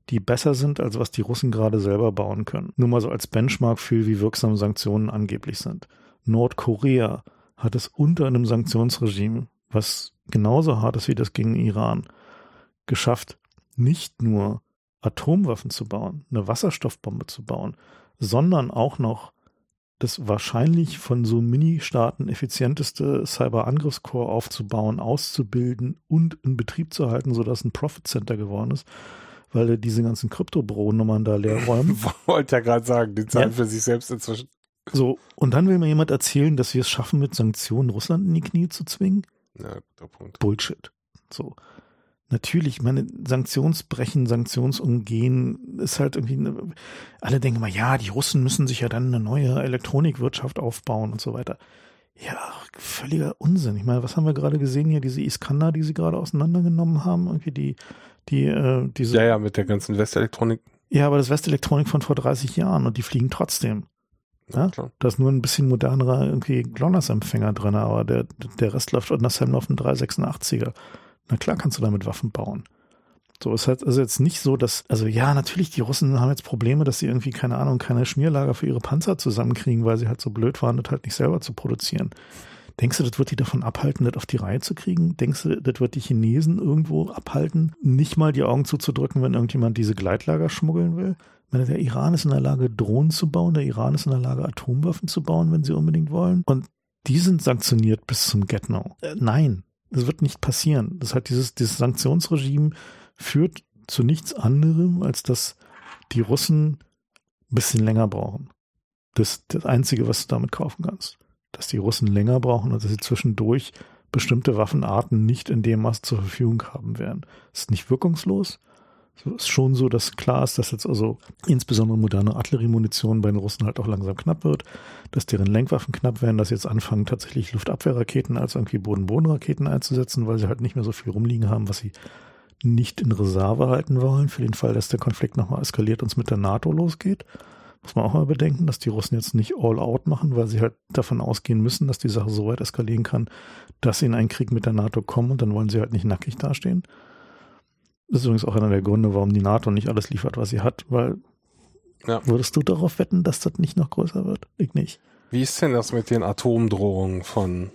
die besser sind, als was die Russen gerade selber bauen können. Nur mal so als Benchmark für, wie wirksam Sanktionen angeblich sind. Nordkorea hat es unter einem Sanktionsregime, was genauso hart ist wie das gegen Iran, geschafft, nicht nur Atomwaffen zu bauen, eine Wasserstoffbombe zu bauen, sondern auch noch das wahrscheinlich von so Mini-Staaten effizienteste Cyber-Angriffskorps aufzubauen, auszubilden und in Betrieb zu halten, sodass ein Profit Center geworden ist, weil er diese ganzen Krypto-Bro-Nummern da leer [LAUGHS] räumen. Wollte ja gerade sagen, die zahlen ja. für sich selbst inzwischen. So, und dann will mir jemand erzählen, dass wir es schaffen, mit Sanktionen Russland in die Knie zu zwingen? Ja, guter Punkt. Bullshit. So natürlich, meine Sanktionsbrechen, Sanktionsumgehen ist halt irgendwie, eine, alle denken mal, ja, die Russen müssen sich ja dann eine neue Elektronikwirtschaft aufbauen und so weiter. Ja, völliger Unsinn. Ich meine, was haben wir gerade gesehen hier, diese Iskander, die sie gerade auseinandergenommen haben, irgendwie die, die, äh, diese. Ja, ja, mit der ganzen Westelektronik. Ja, aber das Westelektronik von vor 30 Jahren und die fliegen trotzdem. Ja, ja da ist nur ein bisschen modernerer irgendwie GLONASS-Empfänger drin, aber der, der Rest läuft unter Sam auf dem 386er. Na klar kannst du damit Waffen bauen. So, es hat also jetzt nicht so, dass, also ja, natürlich, die Russen haben jetzt Probleme, dass sie irgendwie, keine Ahnung, keine Schmierlager für ihre Panzer zusammenkriegen, weil sie halt so blöd waren, das halt nicht selber zu produzieren. Denkst du, das wird die davon abhalten, das auf die Reihe zu kriegen? Denkst du, das wird die Chinesen irgendwo abhalten, nicht mal die Augen zuzudrücken, wenn irgendjemand diese Gleitlager schmuggeln will? Meine, der Iran ist in der Lage, Drohnen zu bauen, der Iran ist in der Lage, Atomwaffen zu bauen, wenn sie unbedingt wollen. Und die sind sanktioniert bis zum Get-No. Äh, nein, das wird nicht passieren. Das hat dieses, dieses Sanktionsregime führt zu nichts anderem, als dass die Russen ein bisschen länger brauchen. Das ist das Einzige, was du damit kaufen kannst. Dass die Russen länger brauchen und dass sie zwischendurch bestimmte Waffenarten nicht in dem Maß zur Verfügung haben werden. Das ist nicht wirkungslos, so ist schon so, dass klar ist, dass jetzt also insbesondere moderne Artilleriemunition bei den Russen halt auch langsam knapp wird, dass deren Lenkwaffen knapp werden, dass sie jetzt anfangen, tatsächlich Luftabwehrraketen als irgendwie Boden-Boden-Raketen einzusetzen, weil sie halt nicht mehr so viel rumliegen haben, was sie nicht in Reserve halten wollen, für den Fall, dass der Konflikt nochmal eskaliert und es mit der NATO losgeht. Muss man auch mal bedenken, dass die Russen jetzt nicht all out machen, weil sie halt davon ausgehen müssen, dass die Sache so weit eskalieren kann, dass sie in einen Krieg mit der NATO kommen und dann wollen sie halt nicht nackig dastehen. Das ist übrigens auch einer der Gründe, warum die NATO nicht alles liefert, was sie hat, weil ja. würdest du darauf wetten, dass das nicht noch größer wird? Ich nicht. Wie ist denn das mit den Atomdrohungen von,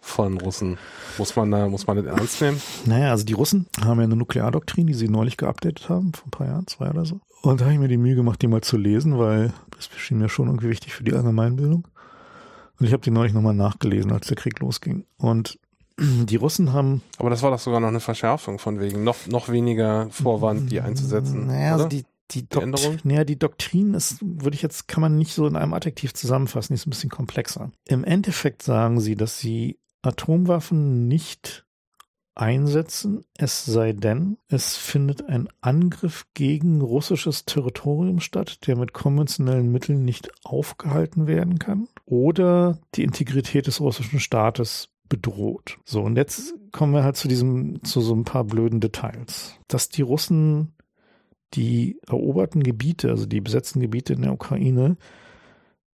von Russen? Muss man da, muss man das ernst nehmen? Naja, also die Russen haben ja eine Nukleardoktrin, die sie neulich geupdatet haben, vor ein paar Jahren, zwei oder so. Und da habe ich mir die Mühe gemacht, die mal zu lesen, weil das schien mir schon irgendwie wichtig für die Allgemeinbildung. Und ich habe die neulich nochmal nachgelesen, als der Krieg losging. Und die Russen haben. Aber das war doch sogar noch eine Verschärfung von wegen noch, noch weniger Vorwand, die einzusetzen. Naja, also die, die, die Änderung? Naja, die Doktrin ist, würde ich jetzt, kann man nicht so in einem Adjektiv zusammenfassen, die ist ein bisschen komplexer. Im Endeffekt sagen sie, dass sie Atomwaffen nicht einsetzen, es sei denn, es findet ein Angriff gegen russisches Territorium statt, der mit konventionellen Mitteln nicht aufgehalten werden kann, oder die Integrität des russischen Staates bedroht. So, und jetzt kommen wir halt zu diesem, zu so ein paar blöden Details. Dass die Russen die eroberten Gebiete, also die besetzten Gebiete in der Ukraine,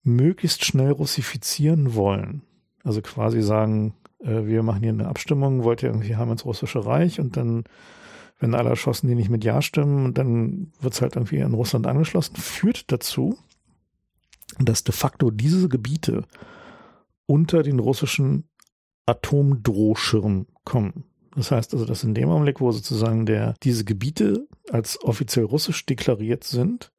möglichst schnell russifizieren wollen. Also quasi sagen, äh, wir machen hier eine Abstimmung, wollt ihr irgendwie haben ins russische Reich und dann wenn alle erschossen, die nicht mit Ja stimmen, und dann wird es halt irgendwie in Russland angeschlossen, führt dazu, dass de facto diese Gebiete unter den russischen Atomdrohschirm kommen. Das heißt also, dass in dem Augenblick, wo sozusagen der, diese Gebiete als offiziell russisch deklariert sind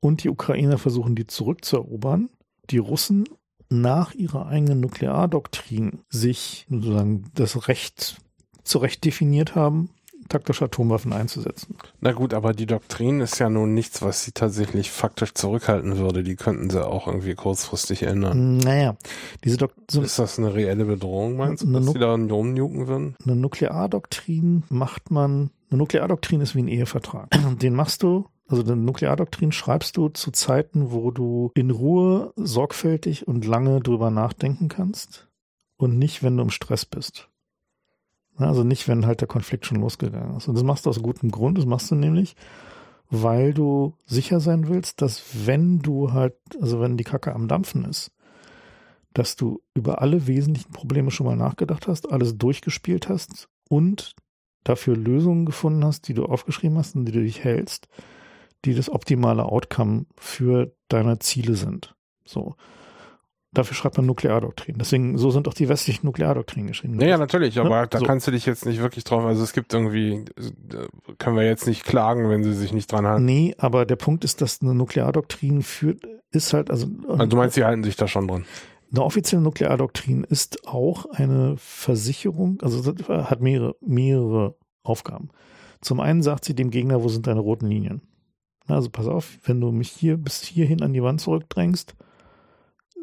und die Ukrainer versuchen, die zurückzuerobern, die Russen nach ihrer eigenen Nukleardoktrin sich sozusagen das Recht zurecht definiert haben, taktische Atomwaffen einzusetzen. Na gut, aber die Doktrin ist ja nun nichts, was sie tatsächlich faktisch zurückhalten würde. Die könnten sie auch irgendwie kurzfristig ändern. Naja, diese Doktrin. Ist das eine reelle Bedrohung, meinst du, dass sie da rumnuken würden? Eine Nukleardoktrin macht man, eine Nukleardoktrin ist wie ein Ehevertrag. [CLEARS THROAT] Den machst du also eine Nukleardoktrin schreibst du zu Zeiten, wo du in Ruhe, sorgfältig und lange drüber nachdenken kannst und nicht, wenn du im Stress bist. Also nicht, wenn halt der Konflikt schon losgegangen ist. Und das machst du aus gutem Grund. Das machst du nämlich, weil du sicher sein willst, dass wenn du halt, also wenn die Kacke am Dampfen ist, dass du über alle wesentlichen Probleme schon mal nachgedacht hast, alles durchgespielt hast und dafür Lösungen gefunden hast, die du aufgeschrieben hast und die du dich hältst, die das optimale Outcome für deine Ziele sind. So. Dafür schreibt man Nukleardoktrin. Deswegen, so sind auch die westlichen Nukleardoktrinen geschrieben. Ja, ja natürlich, aber ne? da so. kannst du dich jetzt nicht wirklich drauf, also es gibt irgendwie, können wir jetzt nicht klagen, wenn sie sich nicht dran halten. Nee, aber der Punkt ist, dass eine Nukleardoktrin führt, ist halt, also. Also du meinst, sie halten sich da schon dran? Eine offizielle Nukleardoktrin ist auch eine Versicherung, also hat mehrere, mehrere Aufgaben. Zum einen sagt sie dem Gegner, wo sind deine roten Linien? Also pass auf, wenn du mich hier bis hierhin an die Wand zurückdrängst,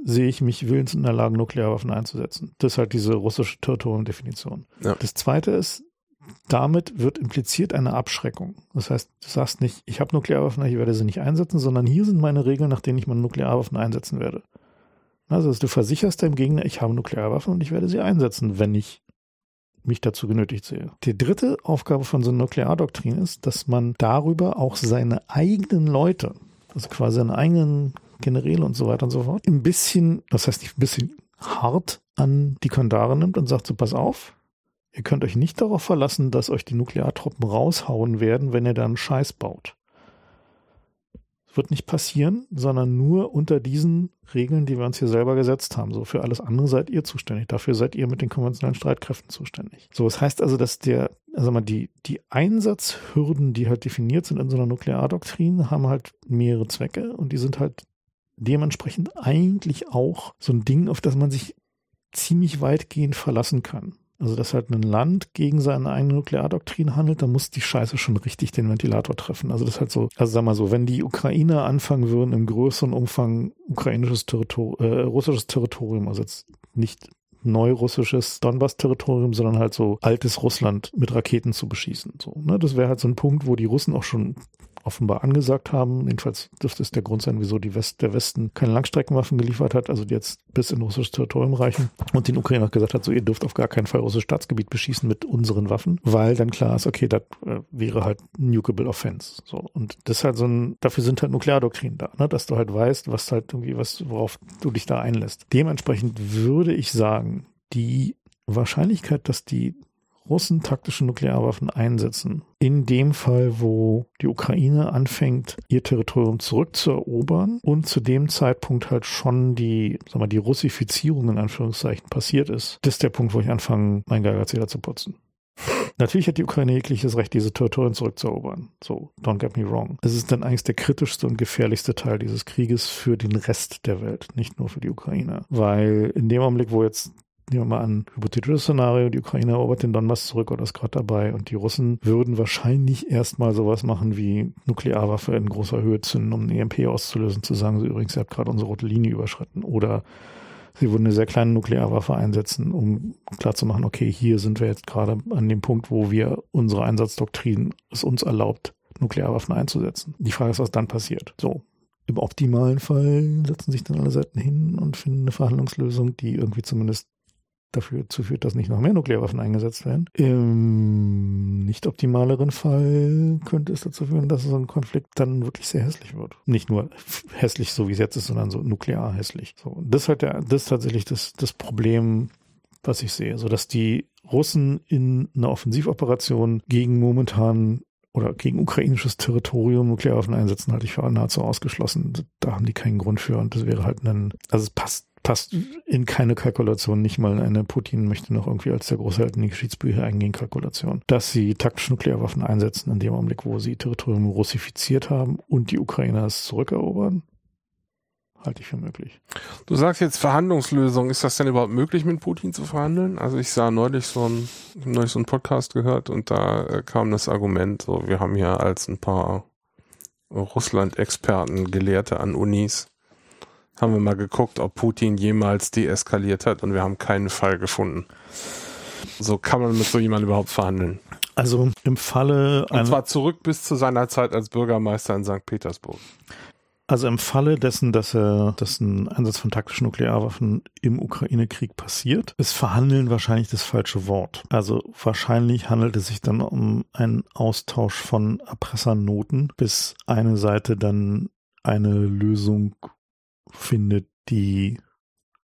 sehe ich mich willens in der Lage, Nuklearwaffen einzusetzen. Das ist halt diese russische Territoriumdefinition. Ja. Das zweite ist, damit wird impliziert eine Abschreckung. Das heißt, du sagst nicht, ich habe Nuklearwaffen, ich werde sie nicht einsetzen, sondern hier sind meine Regeln, nach denen ich meine Nuklearwaffen einsetzen werde. Also du versicherst deinem Gegner, ich habe Nuklearwaffen und ich werde sie einsetzen, wenn ich mich dazu genötigt sehe. Die dritte Aufgabe von so einer Nukleardoktrin ist, dass man darüber auch seine eigenen Leute, also quasi seine eigenen Generäle und so weiter und so fort, ein bisschen, das heißt nicht ein bisschen hart an die Kandare nimmt und sagt so, pass auf, ihr könnt euch nicht darauf verlassen, dass euch die Nukleartruppen raushauen werden, wenn ihr da einen Scheiß baut wird nicht passieren, sondern nur unter diesen Regeln, die wir uns hier selber gesetzt haben. So für alles andere seid ihr zuständig. Dafür seid ihr mit den konventionellen Streitkräften zuständig. So, das heißt also, dass der, also mal die, die Einsatzhürden, die halt definiert sind in so einer Nukleardoktrin, haben halt mehrere Zwecke und die sind halt dementsprechend eigentlich auch so ein Ding, auf das man sich ziemlich weitgehend verlassen kann. Also, dass halt ein Land gegen seine eigene Nukleardoktrin handelt, dann muss die Scheiße schon richtig den Ventilator treffen. Also, das ist halt so, also sag mal so, wenn die Ukrainer anfangen würden, im größeren Umfang ukrainisches Territorium, äh, russisches Territorium, also jetzt nicht neurussisches Donbass-Territorium, sondern halt so altes Russland mit Raketen zu beschießen. So, ne? Das wäre halt so ein Punkt, wo die Russen auch schon offenbar angesagt haben. Jedenfalls dürfte es der Grund sein, wieso die West, der Westen keine Langstreckenwaffen geliefert hat, also die jetzt bis in russisches Territorium reichen. Und den Ukrainer gesagt hat, so ihr dürft auf gar keinen Fall russisches Staatsgebiet beschießen mit unseren Waffen, weil dann klar ist, okay, das äh, wäre halt nukable offense. So. Und das ist halt so ein, dafür sind halt Nukleardoktrinen da, ne? dass du halt weißt, was halt irgendwie, was, worauf du dich da einlässt. Dementsprechend würde ich sagen, die Wahrscheinlichkeit, dass die Russen taktische Nuklearwaffen einsetzen. In dem Fall, wo die Ukraine anfängt, ihr Territorium zurückzuerobern und zu dem Zeitpunkt halt schon die, sag mal, die Russifizierung in Anführungszeichen passiert ist, das ist der Punkt, wo ich anfange, mein Geigerzähler zu putzen. Natürlich hat die Ukraine jegliches Recht, diese Territorien zurückzuerobern. So, don't get me wrong. Es ist dann eigentlich der kritischste und gefährlichste Teil dieses Krieges für den Rest der Welt, nicht nur für die Ukraine. Weil in dem Augenblick, wo jetzt nehmen wir mal an, hypothetisches Szenario, die Ukraine erobert den Donbass zurück oder ist gerade dabei und die Russen würden wahrscheinlich erstmal sowas machen wie Nuklearwaffe in großer Höhe zünden, um eine EMP auszulösen, zu sagen, so übrigens, ihr habt gerade unsere rote Linie überschritten oder sie würden eine sehr kleine Nuklearwaffe einsetzen, um klarzumachen, okay, hier sind wir jetzt gerade an dem Punkt, wo wir unsere Einsatzdoktrin es uns erlaubt, Nuklearwaffen einzusetzen. Die Frage ist, was dann passiert. So, im optimalen Fall setzen sich dann alle Seiten hin und finden eine Verhandlungslösung, die irgendwie zumindest dafür zu führt, dass nicht noch mehr Nuklearwaffen eingesetzt werden. Im nicht optimaleren Fall könnte es dazu führen, dass so ein Konflikt dann wirklich sehr hässlich wird. Nicht nur hässlich, so wie es jetzt ist, sondern so nuklear hässlich. So, das ist halt der, das ist tatsächlich das, das Problem, was ich sehe, so dass die Russen in einer Offensivoperation gegen momentan oder gegen ukrainisches Territorium Nuklearwaffen einsetzen, halte ich für nahezu ausgeschlossen. Da haben die keinen Grund für und das wäre halt ein, also es passt passt in keine Kalkulation, nicht mal eine Putin möchte noch irgendwie als der große Held in die Geschichtsbücher eingehen, Kalkulation, dass sie taktische Nuklearwaffen einsetzen in dem Augenblick, wo sie Territorium russifiziert haben und die Ukrainer es zurückerobern, halte ich für möglich. Du sagst jetzt Verhandlungslösung. Ist das denn überhaupt möglich, mit Putin zu verhandeln? Also ich sah neulich so ein, neulich so einen Podcast gehört und da äh, kam das Argument, so wir haben hier als ein paar Russland-Experten, Gelehrte an Unis, haben wir mal geguckt, ob Putin jemals deeskaliert hat und wir haben keinen Fall gefunden. So kann man mit so jemandem überhaupt verhandeln. Also im Falle. Und zwar zurück bis zu seiner Zeit als Bürgermeister in St. Petersburg. Also im Falle dessen, dass er, dass ein Einsatz von taktischen Nuklearwaffen im Ukraine-Krieg passiert, ist Verhandeln wahrscheinlich das falsche Wort. Also wahrscheinlich handelt es sich dann um einen Austausch von Erpressernoten, bis eine Seite dann eine Lösung findet, die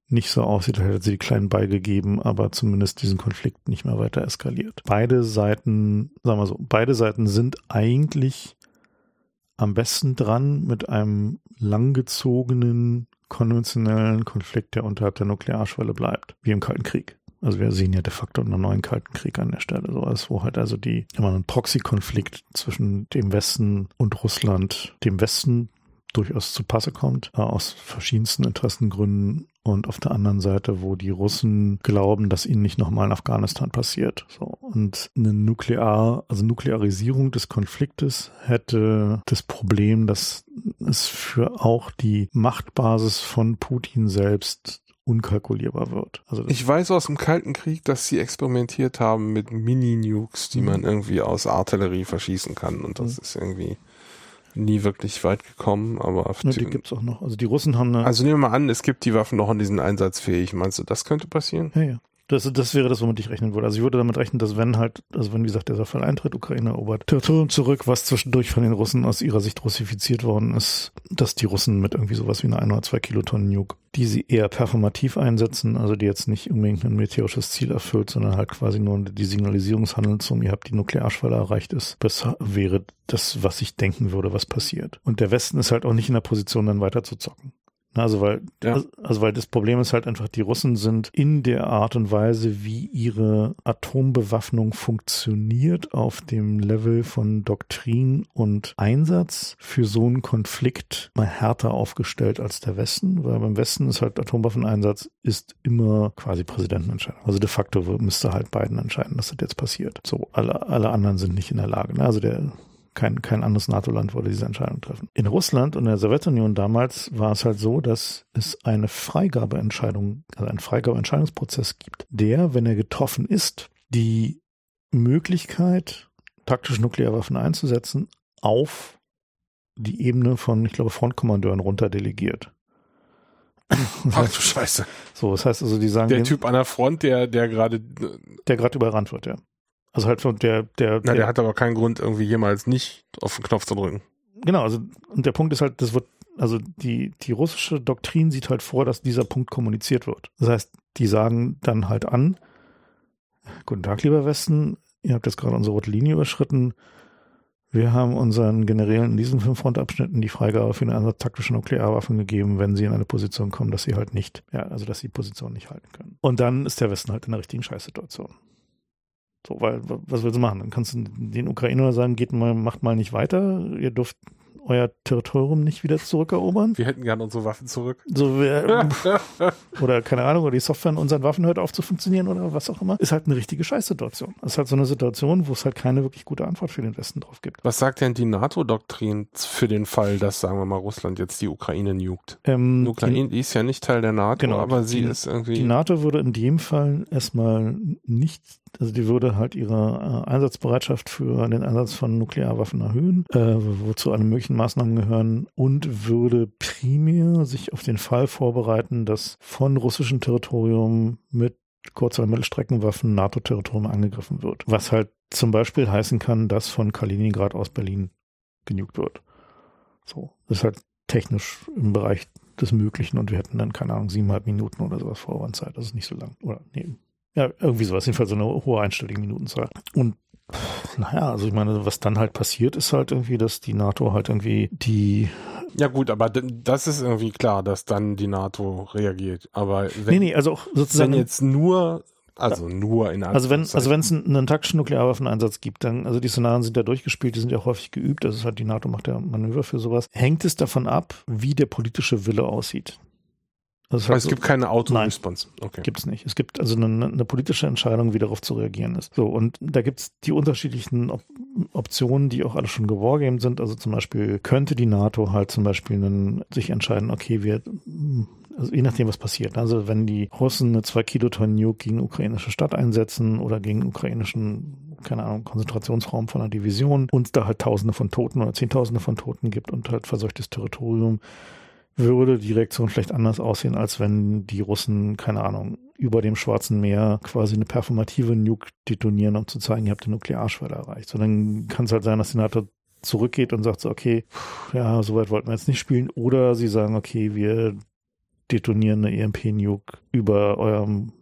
nicht so aussieht, als hätte sie die Kleinen beigegeben, aber zumindest diesen Konflikt nicht mehr weiter eskaliert. Beide Seiten, sagen wir so, beide Seiten sind eigentlich am besten dran mit einem langgezogenen konventionellen Konflikt, der unterhalb der Nuklearschwelle bleibt, wie im Kalten Krieg. Also wir sehen ja de facto einen neuen Kalten Krieg an der Stelle. So als wo halt also die immer ein Proxy-Konflikt zwischen dem Westen und Russland, dem Westen durchaus zu Passe kommt, äh, aus verschiedensten Interessengründen und auf der anderen Seite, wo die Russen glauben, dass ihnen nicht nochmal in Afghanistan passiert. So. Und eine Nuklear, also Nuklearisierung des Konfliktes hätte das Problem, dass es für auch die Machtbasis von Putin selbst unkalkulierbar wird. Also ich weiß aus dem Kalten Krieg, dass sie experimentiert haben mit Mini-Nukes, die mhm. man irgendwie aus Artillerie verschießen kann und das mhm. ist irgendwie nie wirklich weit gekommen, aber ja, die gibt's auch noch. Also die Russen haben eine Also nehmen wir mal an, es gibt die Waffen noch und die sind einsatzfähig. Meinst du, das könnte passieren? Ja, ja. Das, das wäre das, womit ich rechnen würde. Also ich würde damit rechnen, dass wenn halt, also wenn wie gesagt dieser Fall eintritt, Ukraine erobert Territorium zurück, was zwischendurch von den Russen aus ihrer Sicht russifiziert worden ist, dass die Russen mit irgendwie sowas wie einer ein oder zwei Kilotonnen Nuke, die sie eher performativ einsetzen, also die jetzt nicht unbedingt ein militärisches Ziel erfüllt, sondern halt quasi nur die Signalisierungshandelsum, ihr habt die Nuklearschwelle erreicht ist, das wäre das, was ich denken würde, was passiert. Und der Westen ist halt auch nicht in der Position, dann weiter zu zocken. Also weil, ja. also weil das Problem ist halt einfach, die Russen sind in der Art und Weise, wie ihre Atombewaffnung funktioniert, auf dem Level von Doktrin und Einsatz für so einen Konflikt mal härter aufgestellt als der Westen, weil beim Westen ist halt Atomwaffeneinsatz ist immer quasi Präsidentenentscheidung. Also de facto müsste halt Biden entscheiden, dass das jetzt passiert. So, alle, alle anderen sind nicht in der Lage. Ne? Also der kein, kein anderes NATO-Land würde diese Entscheidung treffen. In Russland und der Sowjetunion damals war es halt so, dass es eine Freigabeentscheidung, also einen Freigabeentscheidungsprozess gibt, der, wenn er getroffen ist, die Möglichkeit, taktische Nuklearwaffen einzusetzen, auf die Ebene von, ich glaube, Frontkommandeuren runter delegiert. Ach du Scheiße. So, das heißt also, die sagen. Der Typ an der Front, der, der gerade. Der gerade überrannt wird, ja. Also halt von der, der. Na, der, der hat aber keinen Grund, irgendwie jemals nicht auf den Knopf zu drücken. Genau, also und der Punkt ist halt, das wird, also die, die russische Doktrin sieht halt vor, dass dieser Punkt kommuniziert wird. Das heißt, die sagen dann halt an, guten Tag, lieber Westen, ihr habt jetzt gerade unsere rote Linie überschritten. Wir haben unseren Generälen in diesen fünf Frontabschnitten die Freigabe für eine taktische Nuklearwaffen gegeben, wenn sie in eine Position kommen, dass sie halt nicht, ja, also dass sie die Position nicht halten können. Und dann ist der Westen halt in der richtigen Scheißsituation. So, weil, was willst du machen? Dann kannst du den Ukrainer sagen, geht mal, macht mal nicht weiter, ihr dürft euer Territorium nicht wieder zurückerobern. Wir hätten gerne unsere Waffen zurück. So, wir, [LAUGHS] [LAUGHS] oder keine Ahnung, oder die Software in unseren Waffen hört auf zu funktionieren oder was auch immer. Ist halt eine richtige Scheißsituation. Ist halt so eine Situation, wo es halt keine wirklich gute Antwort für den Westen drauf gibt. Was sagt denn die NATO-Doktrin für den Fall, dass, sagen wir mal, Russland jetzt die Ukraine nukt? Ähm, die Ukraine die, ist ja nicht Teil der NATO, genau, aber sie ist irgendwie. Die NATO würde in dem Fall erstmal nicht also die würde halt ihre äh, Einsatzbereitschaft für den Einsatz von Nuklearwaffen erhöhen, äh, wozu alle möglichen Maßnahmen gehören und würde primär sich auf den Fall vorbereiten, dass von russischem Territorium mit Kurz- oder Mittelstreckenwaffen NATO-Territorium angegriffen wird. Was halt zum Beispiel heißen kann, dass von Kaliningrad aus Berlin genugt wird. So, das ist halt technisch im Bereich des Möglichen und wir hätten dann, keine Ahnung, siebeneinhalb Minuten oder sowas Vorwandzeit. Das ist nicht so lang. Oder nee, ja, irgendwie sowas. Jedenfalls so eine hohe einstellige Minutenzahl. Und naja, also ich meine, was dann halt passiert, ist halt irgendwie, dass die NATO halt irgendwie die. Ja gut, aber das ist irgendwie klar, dass dann die NATO reagiert. Aber wenn, nee, nee, also auch sozusagen. Wenn jetzt nur Also nur in Also wenn also wenn es einen, einen taktischen Nuklearwaffeneinsatz gibt, dann also die Szenarien sind ja durchgespielt, die sind ja häufig geübt, das ist halt die NATO macht ja Manöver für sowas. Hängt es davon ab, wie der politische Wille aussieht. Also es, es gibt keine Auto-Response. Okay. Gibt es nicht. Es gibt also eine, eine, politische Entscheidung, wie darauf zu reagieren ist. So, und da gibt es die unterschiedlichen Op Optionen, die auch alle schon gewargamed sind. Also zum Beispiel könnte die NATO halt zum Beispiel einen, sich entscheiden, okay, wir also je nachdem, was passiert. Also wenn die Russen eine 2 Kiloton Nuke gegen ukrainische Stadt einsetzen oder gegen ukrainischen, keine Ahnung, Konzentrationsraum von einer Division und da halt Tausende von Toten oder Zehntausende von Toten gibt und halt verseuchtes Territorium, würde die Reaktion vielleicht anders aussehen, als wenn die Russen, keine Ahnung, über dem Schwarzen Meer quasi eine performative Nuke detonieren, um zu zeigen, ihr habt die Nuklearschwelle erreicht. So dann kann es halt sein, dass die NATO zurückgeht und sagt so, okay, ja, soweit wollten wir jetzt nicht spielen. Oder sie sagen, okay, wir detonieren eine EMP-Nuke über eurem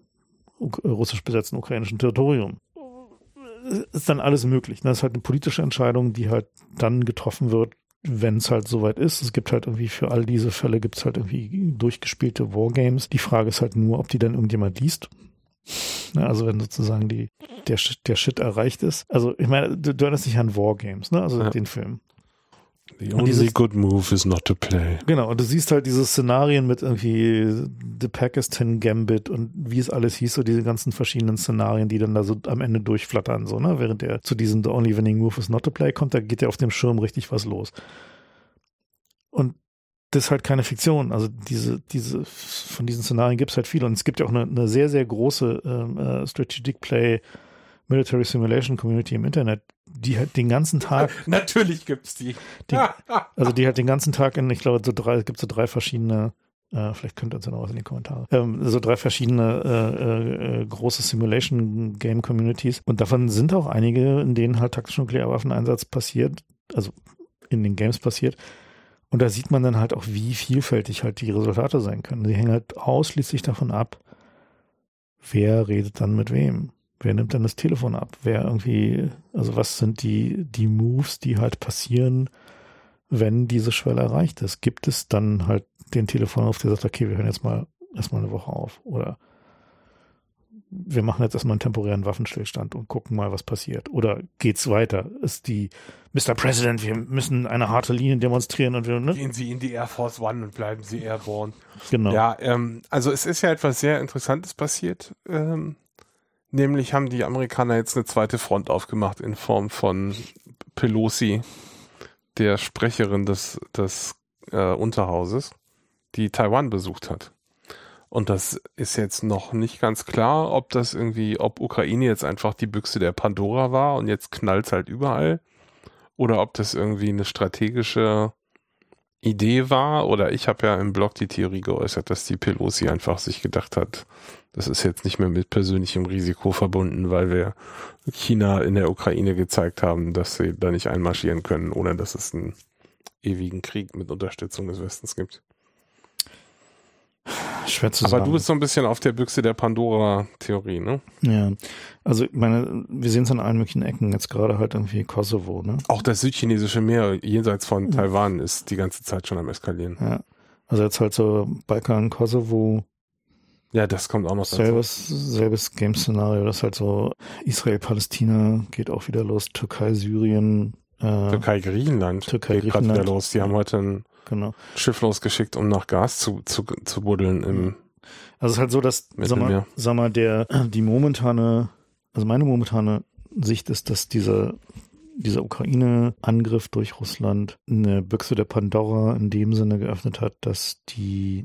russisch besetzten ukrainischen Territorium. Ist dann alles möglich. Das ist halt eine politische Entscheidung, die halt dann getroffen wird, wenn es halt soweit ist. Es gibt halt irgendwie für all diese Fälle gibt es halt irgendwie durchgespielte Wargames. Die Frage ist halt nur, ob die dann irgendjemand liest. Also wenn sozusagen die, der, der Shit erreicht ist. Also ich meine, du, du erinnerst dich an Wargames, ne? Also ja. den Film. The only dieses, good move is not to play. Genau, und du siehst halt diese Szenarien mit irgendwie The Pakistan Gambit und wie es alles hieß, so diese ganzen verschiedenen Szenarien, die dann da so am Ende durchflattern, so, ne? Während er zu diesem The only winning move is not to play kommt, da geht ja auf dem Schirm richtig was los. Und das ist halt keine Fiktion. Also diese, diese, von diesen Szenarien gibt es halt viele. Und es gibt ja auch eine, eine sehr, sehr große ähm, äh, Strategic Play Military Simulation Community im Internet, die halt den ganzen Tag. [LAUGHS] Natürlich gibt's die. die also die halt den ganzen Tag in, ich glaube, so drei, es gibt so drei verschiedene, äh, vielleicht könnt ihr uns ja noch was in die Kommentare, ähm, so drei verschiedene äh, äh, große Simulation Game Communities. Und davon sind auch einige, in denen halt taktischer Nuklearwaffeneinsatz passiert, also in den Games passiert. Und da sieht man dann halt auch, wie vielfältig halt die Resultate sein können. Die hängen halt ausschließlich davon ab, wer redet dann mit wem. Wer nimmt dann das Telefon ab? Wer irgendwie, also was sind die, die Moves, die halt passieren, wenn diese Schwelle erreicht ist? Gibt es dann halt den Telefonanruf, der sagt, okay, wir hören jetzt mal erstmal eine Woche auf oder wir machen jetzt erstmal einen temporären Waffenstillstand und gucken mal, was passiert. Oder geht's weiter? Ist die Mr. President, wir müssen eine harte Linie demonstrieren und wir, ne? Gehen Sie in die Air Force One und bleiben Sie airborne. Genau. Ja, ähm, also es ist ja etwas sehr Interessantes passiert. Ähm, Nämlich haben die Amerikaner jetzt eine zweite Front aufgemacht in Form von Pelosi, der Sprecherin des, des äh, Unterhauses, die Taiwan besucht hat. Und das ist jetzt noch nicht ganz klar, ob das irgendwie, ob Ukraine jetzt einfach die Büchse der Pandora war und jetzt knallt halt überall. Oder ob das irgendwie eine strategische Idee war. Oder ich habe ja im Blog die Theorie geäußert, dass die Pelosi einfach sich gedacht hat, das ist jetzt nicht mehr mit persönlichem Risiko verbunden, weil wir China in der Ukraine gezeigt haben, dass sie da nicht einmarschieren können, ohne dass es einen ewigen Krieg mit Unterstützung des Westens gibt. Schwer zu Aber sagen. du bist so ein bisschen auf der Büchse der Pandora-Theorie, ne? Ja, also ich meine, wir sehen es an allen möglichen Ecken, jetzt gerade halt irgendwie Kosovo, ne? Auch das südchinesische Meer jenseits von ja. Taiwan ist die ganze Zeit schon am eskalieren. Ja, also jetzt halt so Balkan, Kosovo, ja, das kommt auch noch dazu. Selbes, selbes Game-Szenario, das halt so Israel-Palästina geht auch wieder los, Türkei, Syrien. Äh, Türkei, Griechenland. Türkei, geht Griechenland. wieder los. Die haben heute ein genau. Schiff losgeschickt, um nach Gas zu, zu, zu buddeln im Also es ist halt so, dass, sag mal, sag mal, der, die momentane, also meine momentane Sicht ist, dass dieser dieser Ukraine-Angriff durch Russland eine Büchse der Pandora in dem Sinne geöffnet hat, dass die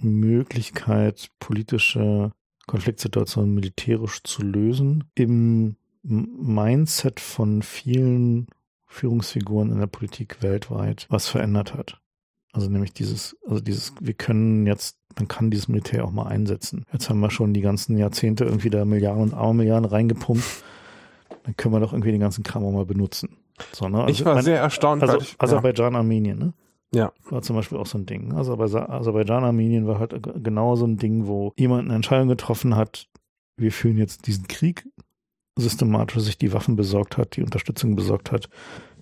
Möglichkeit, politische Konfliktsituationen militärisch zu lösen, im Mindset von vielen Führungsfiguren in der Politik weltweit was verändert hat. Also nämlich dieses, also dieses, wir können jetzt, man kann dieses Militär auch mal einsetzen. Jetzt haben wir schon die ganzen Jahrzehnte irgendwie da Milliarden und Milliarden reingepumpt. Dann können wir doch irgendwie den ganzen Kram auch mal benutzen. So, ne? also, ich war mein, sehr erstaunt. Also ich, Aserbaidschan, ja. Armenien, ne? Ja. War zum Beispiel auch so ein Ding. Also bei Aserbaidschan, Armenien war halt genau so ein Ding, wo jemand eine Entscheidung getroffen hat, wir führen jetzt diesen Krieg, systematisch sich die Waffen besorgt hat, die Unterstützung besorgt hat,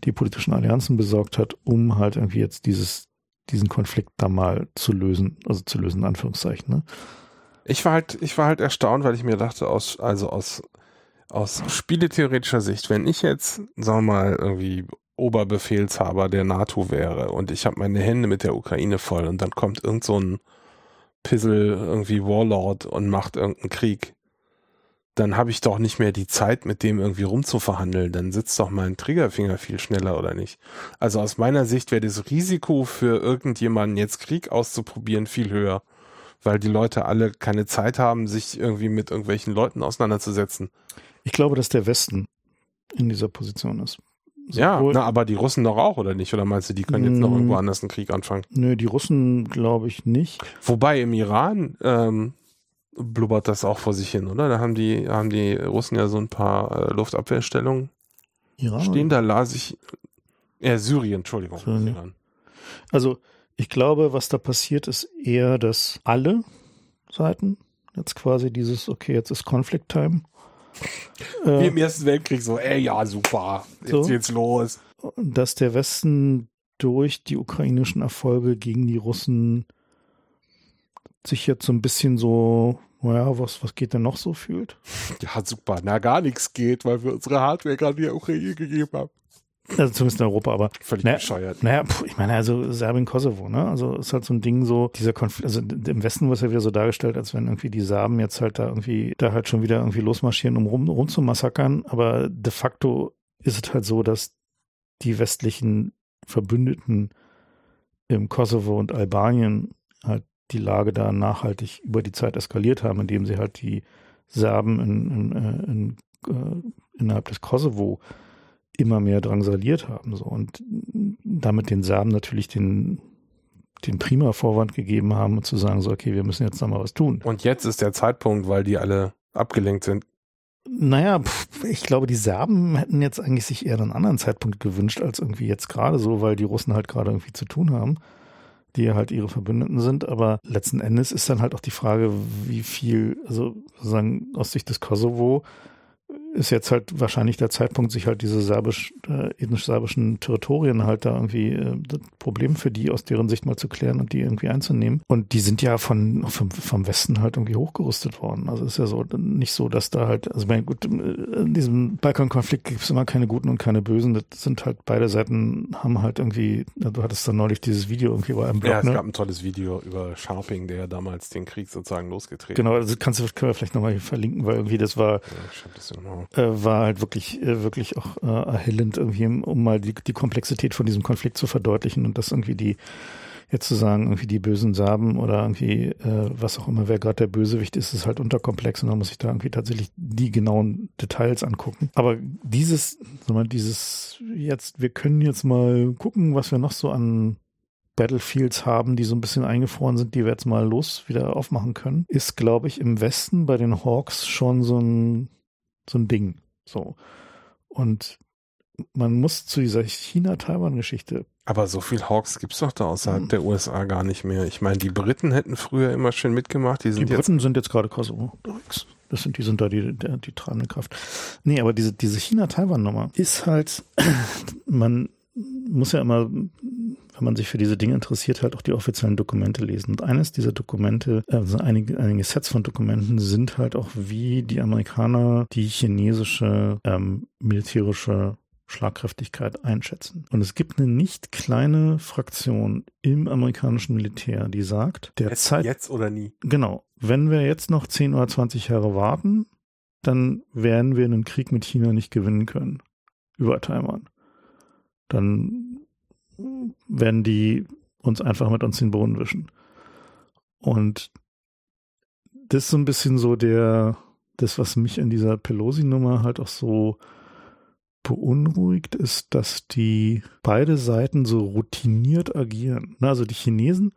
die politischen Allianzen besorgt hat, um halt irgendwie jetzt dieses, diesen Konflikt da mal zu lösen, also zu lösen, in Anführungszeichen. Ne? Ich war halt, ich war halt erstaunt, weil ich mir dachte, aus, also aus, aus spieletheoretischer Sicht, wenn ich jetzt, sagen wir mal, irgendwie Oberbefehlshaber der NATO wäre und ich habe meine Hände mit der Ukraine voll und dann kommt irgend so ein Pissel, irgendwie Warlord und macht irgendeinen Krieg, dann habe ich doch nicht mehr die Zeit, mit dem irgendwie rumzuverhandeln. Dann sitzt doch mein Triggerfinger viel schneller, oder nicht? Also aus meiner Sicht wäre das Risiko für irgendjemanden jetzt Krieg auszuprobieren viel höher, weil die Leute alle keine Zeit haben, sich irgendwie mit irgendwelchen Leuten auseinanderzusetzen. Ich glaube, dass der Westen in dieser Position ist. Ja, na, aber die Russen doch auch, oder nicht? Oder meinst du, die können jetzt noch hm. irgendwo anders einen Krieg anfangen? Nö, die Russen glaube ich nicht. Wobei im Iran ähm, blubbert das auch vor sich hin, oder? Da haben die, haben die Russen ja so ein paar äh, Luftabwehrstellungen Iran? stehen. Da las ich, äh, Syrien, Entschuldigung. Syrien. Also ich glaube, was da passiert, ist eher, dass alle Seiten jetzt quasi dieses, okay, jetzt ist Conflict Wie äh, im Ersten Weltkrieg so, ey, ja, super, jetzt so, geht's los. Dass der Westen durch die ukrainischen Erfolge gegen die Russen sich jetzt so ein bisschen so, naja, was, was geht denn noch so fühlt? Ja, super. Na, gar nichts geht, weil wir unsere Hardware gerade der Ukraine gegeben haben. Also zumindest in Europa, aber. Völlig naja, bescheuert. Naja, ich meine, also Serbien, Kosovo, ne? Also ist halt so ein Ding so, dieser Konflikt, also im Westen wird es ja wieder so dargestellt, als wenn irgendwie die Serben jetzt halt da irgendwie, da halt schon wieder irgendwie losmarschieren, um rum, rum zu massakern. Aber de facto ist es halt so, dass die westlichen Verbündeten im Kosovo und Albanien halt die Lage da nachhaltig über die Zeit eskaliert haben, indem sie halt die Serben in, in, äh, in, äh, innerhalb des Kosovo immer mehr drangsaliert haben. So. Und damit den Serben natürlich den, den prima Vorwand gegeben haben, zu sagen, so, okay, wir müssen jetzt nochmal was tun. Und jetzt ist der Zeitpunkt, weil die alle abgelenkt sind. Naja, ich glaube, die Serben hätten jetzt eigentlich sich eher einen anderen Zeitpunkt gewünscht, als irgendwie jetzt gerade so, weil die Russen halt gerade irgendwie zu tun haben, die halt ihre Verbündeten sind. Aber letzten Endes ist dann halt auch die Frage, wie viel, also sozusagen aus Sicht des Kosovo, ist jetzt halt wahrscheinlich der Zeitpunkt, sich halt diese serbisch, äh, ethnisch-serbischen Territorien halt da irgendwie äh, das Problem für die aus deren Sicht mal zu klären und die irgendwie einzunehmen. Und die sind ja von vom, vom Westen halt irgendwie hochgerüstet worden. Also ist ja so nicht so, dass da halt, also mein, gut, in diesem Balkankonflikt gibt es immer keine Guten und keine Bösen. Das sind halt beide Seiten haben halt irgendwie, du hattest dann neulich dieses Video irgendwie bei einem Blog. Ja, es ne? gab ein tolles Video über Sharping, der damals den Krieg sozusagen losgetreten Genau, also kannst du, können wir vielleicht nochmal verlinken, weil irgendwie das war, ja, ich hab das ja äh, war halt wirklich, äh, wirklich auch äh, erhellend, irgendwie, um mal die, die Komplexität von diesem Konflikt zu verdeutlichen und das irgendwie die, jetzt zu sagen, irgendwie die bösen Serben oder irgendwie, äh, was auch immer, wer gerade der Bösewicht ist, ist halt unterkomplex und da muss ich da irgendwie tatsächlich die genauen Details angucken. Aber dieses, mal, dieses jetzt, wir können jetzt mal gucken, was wir noch so an Battlefields haben, die so ein bisschen eingefroren sind, die wir jetzt mal los wieder aufmachen können, ist, glaube ich, im Westen bei den Hawks schon so ein so ein Ding. So. Und man muss zu dieser China-Taiwan-Geschichte. Aber so viel Hawks gibt's doch da außerhalb hm. der USA gar nicht mehr. Ich meine, die Briten hätten früher immer schön mitgemacht. Die, sind die Briten sind jetzt gerade Kosovo. Das sind, die sind da die, die, die treibende Kraft. Nee, aber diese, diese China-Taiwan-Nummer ist halt, [CLEARS THROAT] man muss ja immer wenn man sich für diese Dinge interessiert, halt auch die offiziellen Dokumente lesen. Und eines dieser Dokumente, also einige, einige Sets von Dokumenten sind halt auch, wie die Amerikaner die chinesische ähm, militärische Schlagkräftigkeit einschätzen. Und es gibt eine nicht kleine Fraktion im amerikanischen Militär, die sagt, der jetzt, Zeit. Jetzt oder nie. Genau. Wenn wir jetzt noch 10 oder 20 Jahre warten, dann werden wir einen Krieg mit China nicht gewinnen können. Über Taiwan. Dann werden die uns einfach mit uns den Boden wischen. Und das ist so ein bisschen so der, das, was mich in dieser Pelosi-Nummer halt auch so beunruhigt, ist, dass die beide Seiten so routiniert agieren. Also die Chinesen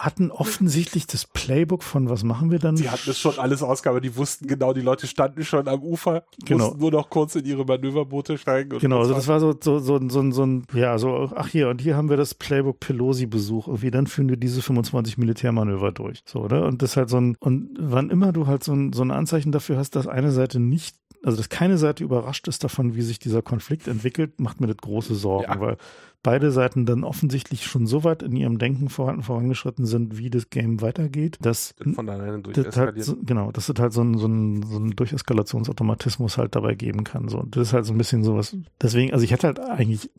hatten offensichtlich das Playbook von was machen wir dann? Sie hatten es schon alles ausgabe, die wussten genau, die Leute standen schon am Ufer, genau. mussten nur noch kurz in ihre Manöverboote steigen. genau, also das war so, so, so, so, so ein, ja, so, ach hier, und hier haben wir das Playbook Pelosi-Besuch. Irgendwie, dann führen wir diese 25 Militärmanöver durch. So, oder? Und das halt so ein, und wann immer du halt so ein, so ein Anzeichen dafür hast, dass eine Seite nicht also dass keine Seite überrascht ist davon, wie sich dieser Konflikt entwickelt, macht mir das große Sorgen, ja. weil beide Seiten dann offensichtlich schon so weit in ihrem Denken voran, vorangeschritten sind, wie das Game weitergeht, dass von alleine das halt so, genau, dass es halt so ein, so ein, so ein Durcheskalationsautomatismus halt dabei geben kann. So, das ist halt so ein bisschen sowas. Deswegen, also ich hätte halt eigentlich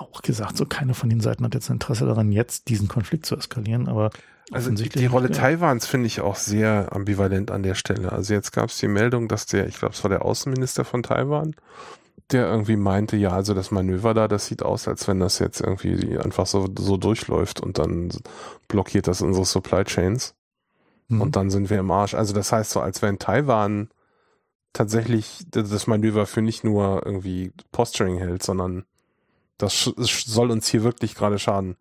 auch gesagt, so keine von den Seiten hat jetzt ein Interesse daran, jetzt diesen Konflikt zu eskalieren, aber also die Rolle ja. Taiwans finde ich auch sehr ambivalent an der Stelle. Also jetzt gab es die Meldung, dass der, ich glaube, es war der Außenminister von Taiwan, der irgendwie meinte, ja, also das Manöver da, das sieht aus, als wenn das jetzt irgendwie einfach so, so durchläuft und dann blockiert das unsere Supply Chains. Mhm. Und dann sind wir im Arsch. Also das heißt so, als wenn Taiwan tatsächlich das Manöver für nicht nur irgendwie Posturing hält, sondern das soll uns hier wirklich gerade schaden.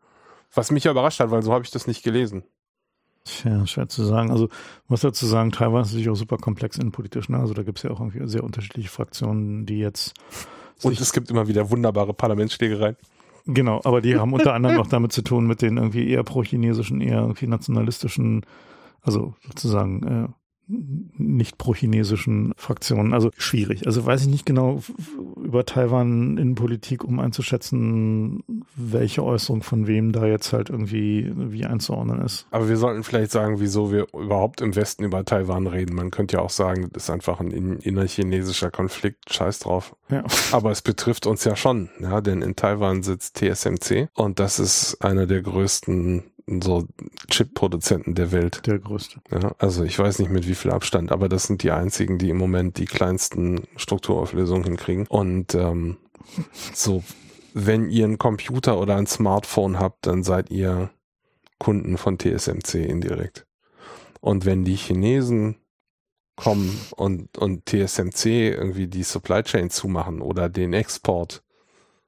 Was mich ja überrascht hat, weil so habe ich das nicht gelesen. Tja, schwer zu sagen. Also, muss dazu sagen, Taiwan ist natürlich auch super komplex innenpolitisch. Ne? Also, da gibt es ja auch irgendwie sehr unterschiedliche Fraktionen, die jetzt. Und es gibt immer wieder wunderbare Parlamentsschlägereien. Genau, aber die [LAUGHS] haben unter anderem auch damit zu tun, mit den irgendwie eher pro-chinesischen, eher irgendwie nationalistischen, also sozusagen äh, nicht pro-chinesischen Fraktionen. Also schwierig. Also weiß ich nicht genau über Taiwan in Politik, um einzuschätzen, welche Äußerung von wem da jetzt halt irgendwie wie einzuordnen ist. Aber wir sollten vielleicht sagen, wieso wir überhaupt im Westen über Taiwan reden. Man könnte ja auch sagen, das ist einfach ein innerchinesischer Konflikt. Scheiß drauf. Ja. Aber es betrifft uns ja schon, ja, denn in Taiwan sitzt TSMC und das ist einer der größten so Chip-Produzenten der Welt. Der größte. Ja, also ich weiß nicht mit wie viel Abstand, aber das sind die einzigen, die im Moment die kleinsten Strukturauflösungen hinkriegen. Und ähm, [LAUGHS] so, wenn ihr einen Computer oder ein Smartphone habt, dann seid ihr Kunden von TSMC indirekt. Und wenn die Chinesen kommen und, und TSMC irgendwie die Supply Chain zumachen oder den Export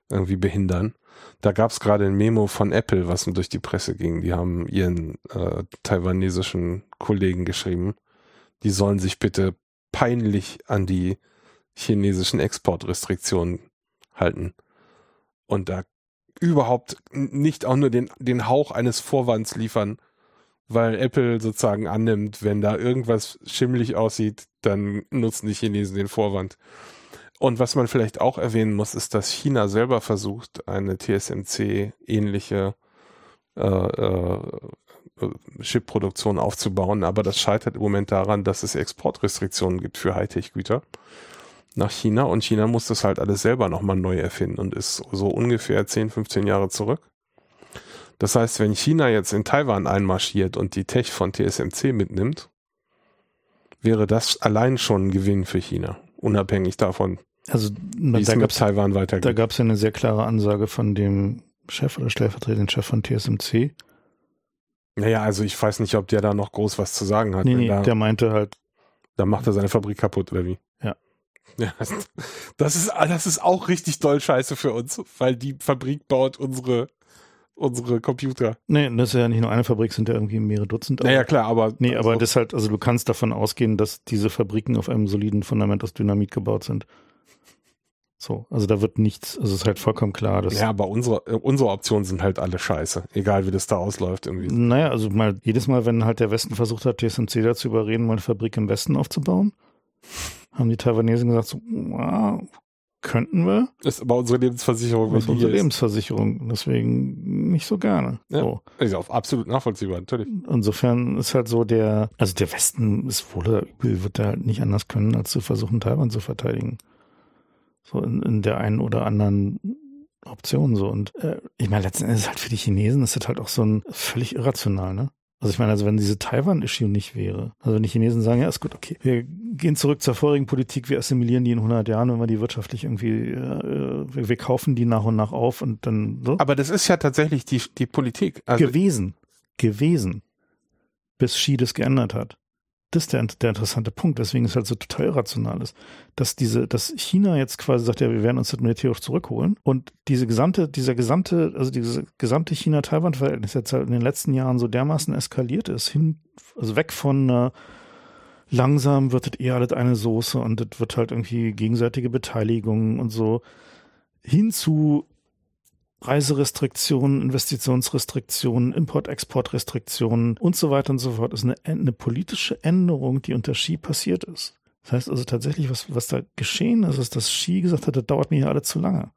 irgendwie behindern, da gab es gerade ein Memo von Apple, was durch die Presse ging. Die haben ihren äh, taiwanesischen Kollegen geschrieben, die sollen sich bitte peinlich an die chinesischen Exportrestriktionen halten. Und da überhaupt nicht auch nur den, den Hauch eines Vorwands liefern, weil Apple sozusagen annimmt, wenn da irgendwas schimmelig aussieht, dann nutzen die Chinesen den Vorwand. Und was man vielleicht auch erwähnen muss, ist, dass China selber versucht, eine TSMC-ähnliche äh, äh, Chip-Produktion aufzubauen, aber das scheitert im Moment daran, dass es Exportrestriktionen gibt für Hightech-Güter nach China und China muss das halt alles selber nochmal neu erfinden und ist so ungefähr 10, 15 Jahre zurück. Das heißt, wenn China jetzt in Taiwan einmarschiert und die Tech von TSMC mitnimmt, wäre das allein schon ein Gewinn für China, unabhängig davon, also da gab es Taiwan weitergeht. Da gab es ja eine sehr klare Ansage von dem Chef oder stellvertretenden Chef von TSMC. Naja, also ich weiß nicht, ob der da noch groß was zu sagen hat. Nee, nee da, der meinte halt. Da macht er seine Fabrik kaputt, oder wie? Ja. Ja, das ist, das ist auch richtig doll scheiße für uns, weil die Fabrik baut unsere, unsere Computer. Nee, das ist ja nicht nur eine Fabrik, sind ja irgendwie mehrere Dutzend. Naja, klar, aber. Nee, also, aber das halt, also du kannst davon ausgehen, dass diese Fabriken auf einem soliden Fundament aus Dynamit gebaut sind. So, also da wird nichts, also es ist halt vollkommen klar, dass. Ja, aber unsere, unsere Optionen sind halt alle scheiße, egal wie das da ausläuft irgendwie. Naja, also mal, jedes Mal, wenn halt der Westen versucht hat, TSMC dazu überreden, mal eine Fabrik im Westen aufzubauen, haben die Taiwanesen gesagt, so, wow, könnten wir. Das ist aber unsere Lebensversicherung. Das ist unsere Lebensversicherung, deswegen nicht so gerne. Ja, so. ist auch absolut nachvollziehbar, natürlich. Insofern ist halt so der, also der Westen ist wohl oder übel, wird da halt nicht anders können, als zu versuchen, Taiwan zu verteidigen. So in, in der einen oder anderen Option so. Und äh, ich meine, letzten Endes halt für die Chinesen ist das halt auch so ein völlig irrational, ne? Also ich meine, also wenn diese Taiwan-Issue nicht wäre, also wenn die Chinesen sagen, ja, ist gut, okay, wir gehen zurück zur vorigen Politik, wir assimilieren die in 100 Jahren, wenn wir die wirtschaftlich irgendwie, äh, wir, wir, kaufen die nach und nach auf und dann so. Aber das ist ja tatsächlich die, die Politik. Also gewesen, gewesen, bis Xi das geändert hat das ist der, der interessante Punkt, weswegen es halt so total irrational ist, dass diese, dass China jetzt quasi sagt, ja, wir werden uns das militärisch zurückholen und diese gesamte, dieser gesamte, also diese gesamte China-Taiwan-Verhältnis jetzt halt in den letzten Jahren so dermaßen eskaliert ist, hin, also weg von äh, langsam wird es eher alles eine Soße und es wird halt irgendwie gegenseitige Beteiligung und so hin zu Reiserestriktionen, Investitionsrestriktionen, Import-Export-Restriktionen und so weiter und so fort ist eine, eine politische Änderung, die unter Xi passiert ist. Das heißt also tatsächlich, was, was da geschehen ist, ist, dass Xi gesagt hat, das dauert mir hier alle zu lange.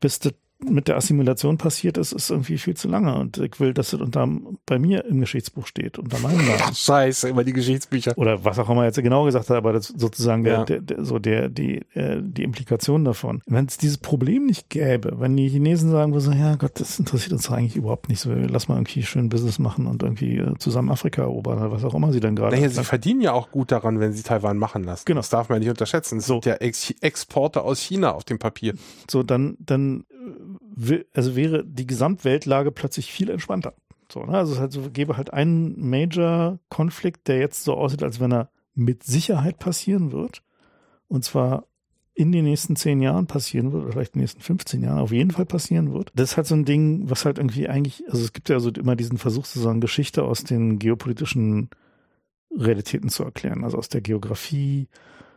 Bis das mit der Assimilation passiert ist, ist irgendwie viel zu lange und ich will, dass es unter, bei mir im Geschichtsbuch steht, unter meinem Namen. [LAUGHS] Scheiße, immer die Geschichtsbücher. Oder was auch immer jetzt genau gesagt hat, aber das sozusagen ja. der, der, so der, die, äh, die Implikation davon. Wenn es dieses Problem nicht gäbe, wenn die Chinesen sagen würden, ja Gott, das interessiert uns eigentlich überhaupt nicht so, lass mal irgendwie schön Business machen und irgendwie äh, zusammen Afrika erobern oder was auch immer sie dann gerade. Naja, sie verdienen ja auch gut daran, wenn sie Taiwan machen lassen. Genau. Das darf man nicht unterschätzen. Es so. sind ja Ex Exporte aus China auf dem Papier. So, dann, dann also wäre die Gesamtweltlage plötzlich viel entspannter. So, ne? Also es halt so, gäbe halt einen Major-Konflikt, der jetzt so aussieht, als wenn er mit Sicherheit passieren wird. Und zwar in den nächsten zehn Jahren passieren wird, oder vielleicht in den nächsten 15 Jahren auf jeden Fall passieren wird. Das ist halt so ein Ding, was halt irgendwie eigentlich, also es gibt ja so immer diesen Versuch zu sagen, Geschichte aus den geopolitischen Realitäten zu erklären, also aus der Geografie,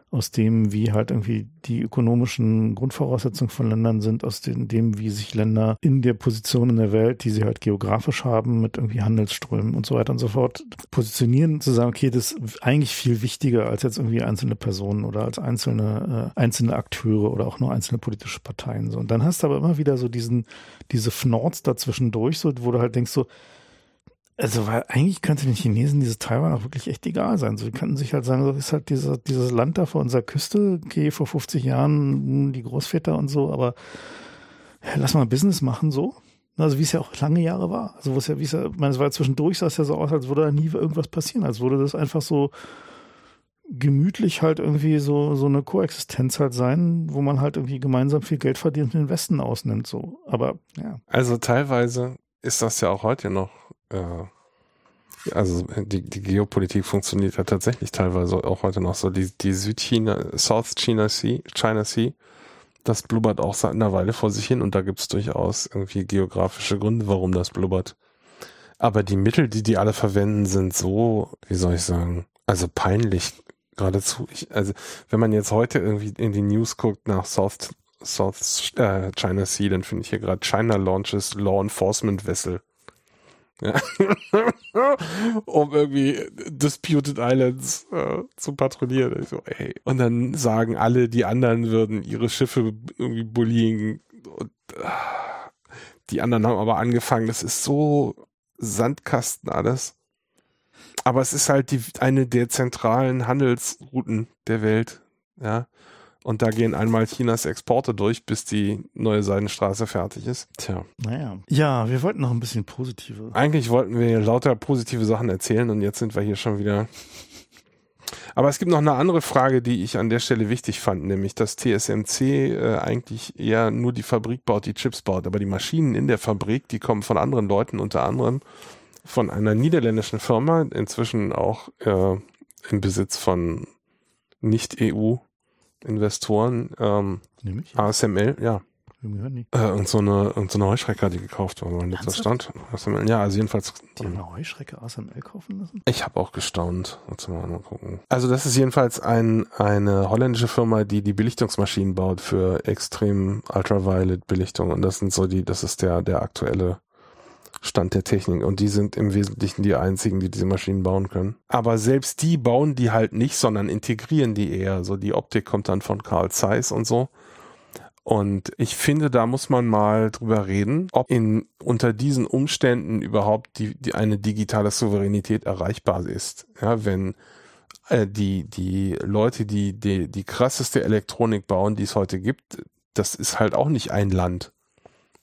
aus dem, wie halt irgendwie die ökonomischen Grundvoraussetzungen von Ländern sind, aus dem, dem, wie sich Länder in der Position in der Welt, die sie halt geografisch haben, mit irgendwie Handelsströmen und so weiter und so fort, positionieren, zu sagen, okay, das ist eigentlich viel wichtiger als jetzt irgendwie einzelne Personen oder als einzelne, äh, einzelne Akteure oder auch nur einzelne politische Parteien. So. Und dann hast du aber immer wieder so diesen, diese Fnords dazwischendurch, so, wo du halt denkst so, also, weil eigentlich könnte den Chinesen dieses Taiwan auch wirklich echt egal sein. So, die könnten sich halt sagen, so ist halt dieses, dieses Land da vor unserer Küste, okay, vor 50 Jahren hm, die Großväter und so, aber ja, lass mal Business machen, so. Also wie es ja auch lange Jahre war. Also wo es ja, wie es ja, ich meine, es war zwischendurch, sah es ja so aus, als würde da nie irgendwas passieren, als würde das einfach so gemütlich halt irgendwie so, so eine Koexistenz halt sein, wo man halt irgendwie gemeinsam viel Geld verdient und den Westen ausnimmt, so. Aber, ja. Also teilweise ist das ja auch heute noch äh, also die, die Geopolitik funktioniert ja tatsächlich teilweise auch heute noch so. Die, die Südchina, South China Sea, China Sea, das blubbert auch seit einer Weile vor sich hin und da gibt es durchaus irgendwie geografische Gründe, warum das blubbert. Aber die Mittel, die die alle verwenden, sind so, wie soll ich sagen, also peinlich geradezu. Ich, also wenn man jetzt heute irgendwie in die News guckt nach South, South äh, China Sea, dann finde ich hier gerade China launches Law Enforcement Vessel. [LAUGHS] Um irgendwie Disputed Islands äh, zu patrouillieren. So, ey. Und dann sagen alle, die anderen würden ihre Schiffe irgendwie bullying. Und äh, die anderen haben aber angefangen. Das ist so Sandkasten alles. Aber es ist halt die, eine der zentralen Handelsrouten der Welt. Ja. Und da gehen einmal Chinas Exporte durch, bis die neue Seidenstraße fertig ist. Tja. Naja. Ja, wir wollten noch ein bisschen positive. Eigentlich wollten wir lauter positive Sachen erzählen und jetzt sind wir hier schon wieder. Aber es gibt noch eine andere Frage, die ich an der Stelle wichtig fand, nämlich dass TSMC äh, eigentlich eher nur die Fabrik baut, die Chips baut, aber die Maschinen in der Fabrik, die kommen von anderen Leuten, unter anderem von einer niederländischen Firma, inzwischen auch äh, im Besitz von Nicht-EU Investoren, ähm, ASML, ja. Äh, und so eine, und so eine Heuschrecke, die gekauft war, mein letzter Stand. ASML, ja, also jedenfalls. Die haben eine Heuschrecke ASML kaufen lassen? Ich habe auch gestaunt. Jetzt mal, mal gucken. Also das ist jedenfalls ein, eine holländische Firma, die die Belichtungsmaschinen baut für extrem Ultraviolet Belichtung. Und das sind so die, das ist der, der aktuelle Stand der Technik und die sind im Wesentlichen die einzigen, die diese Maschinen bauen können. Aber selbst die bauen die halt nicht, sondern integrieren die eher. So die Optik kommt dann von Carl Zeiss und so. Und ich finde, da muss man mal drüber reden, ob in unter diesen Umständen überhaupt die, die eine digitale Souveränität erreichbar ist. Ja, wenn äh, die die Leute, die die die krasseste Elektronik bauen, die es heute gibt, das ist halt auch nicht ein Land.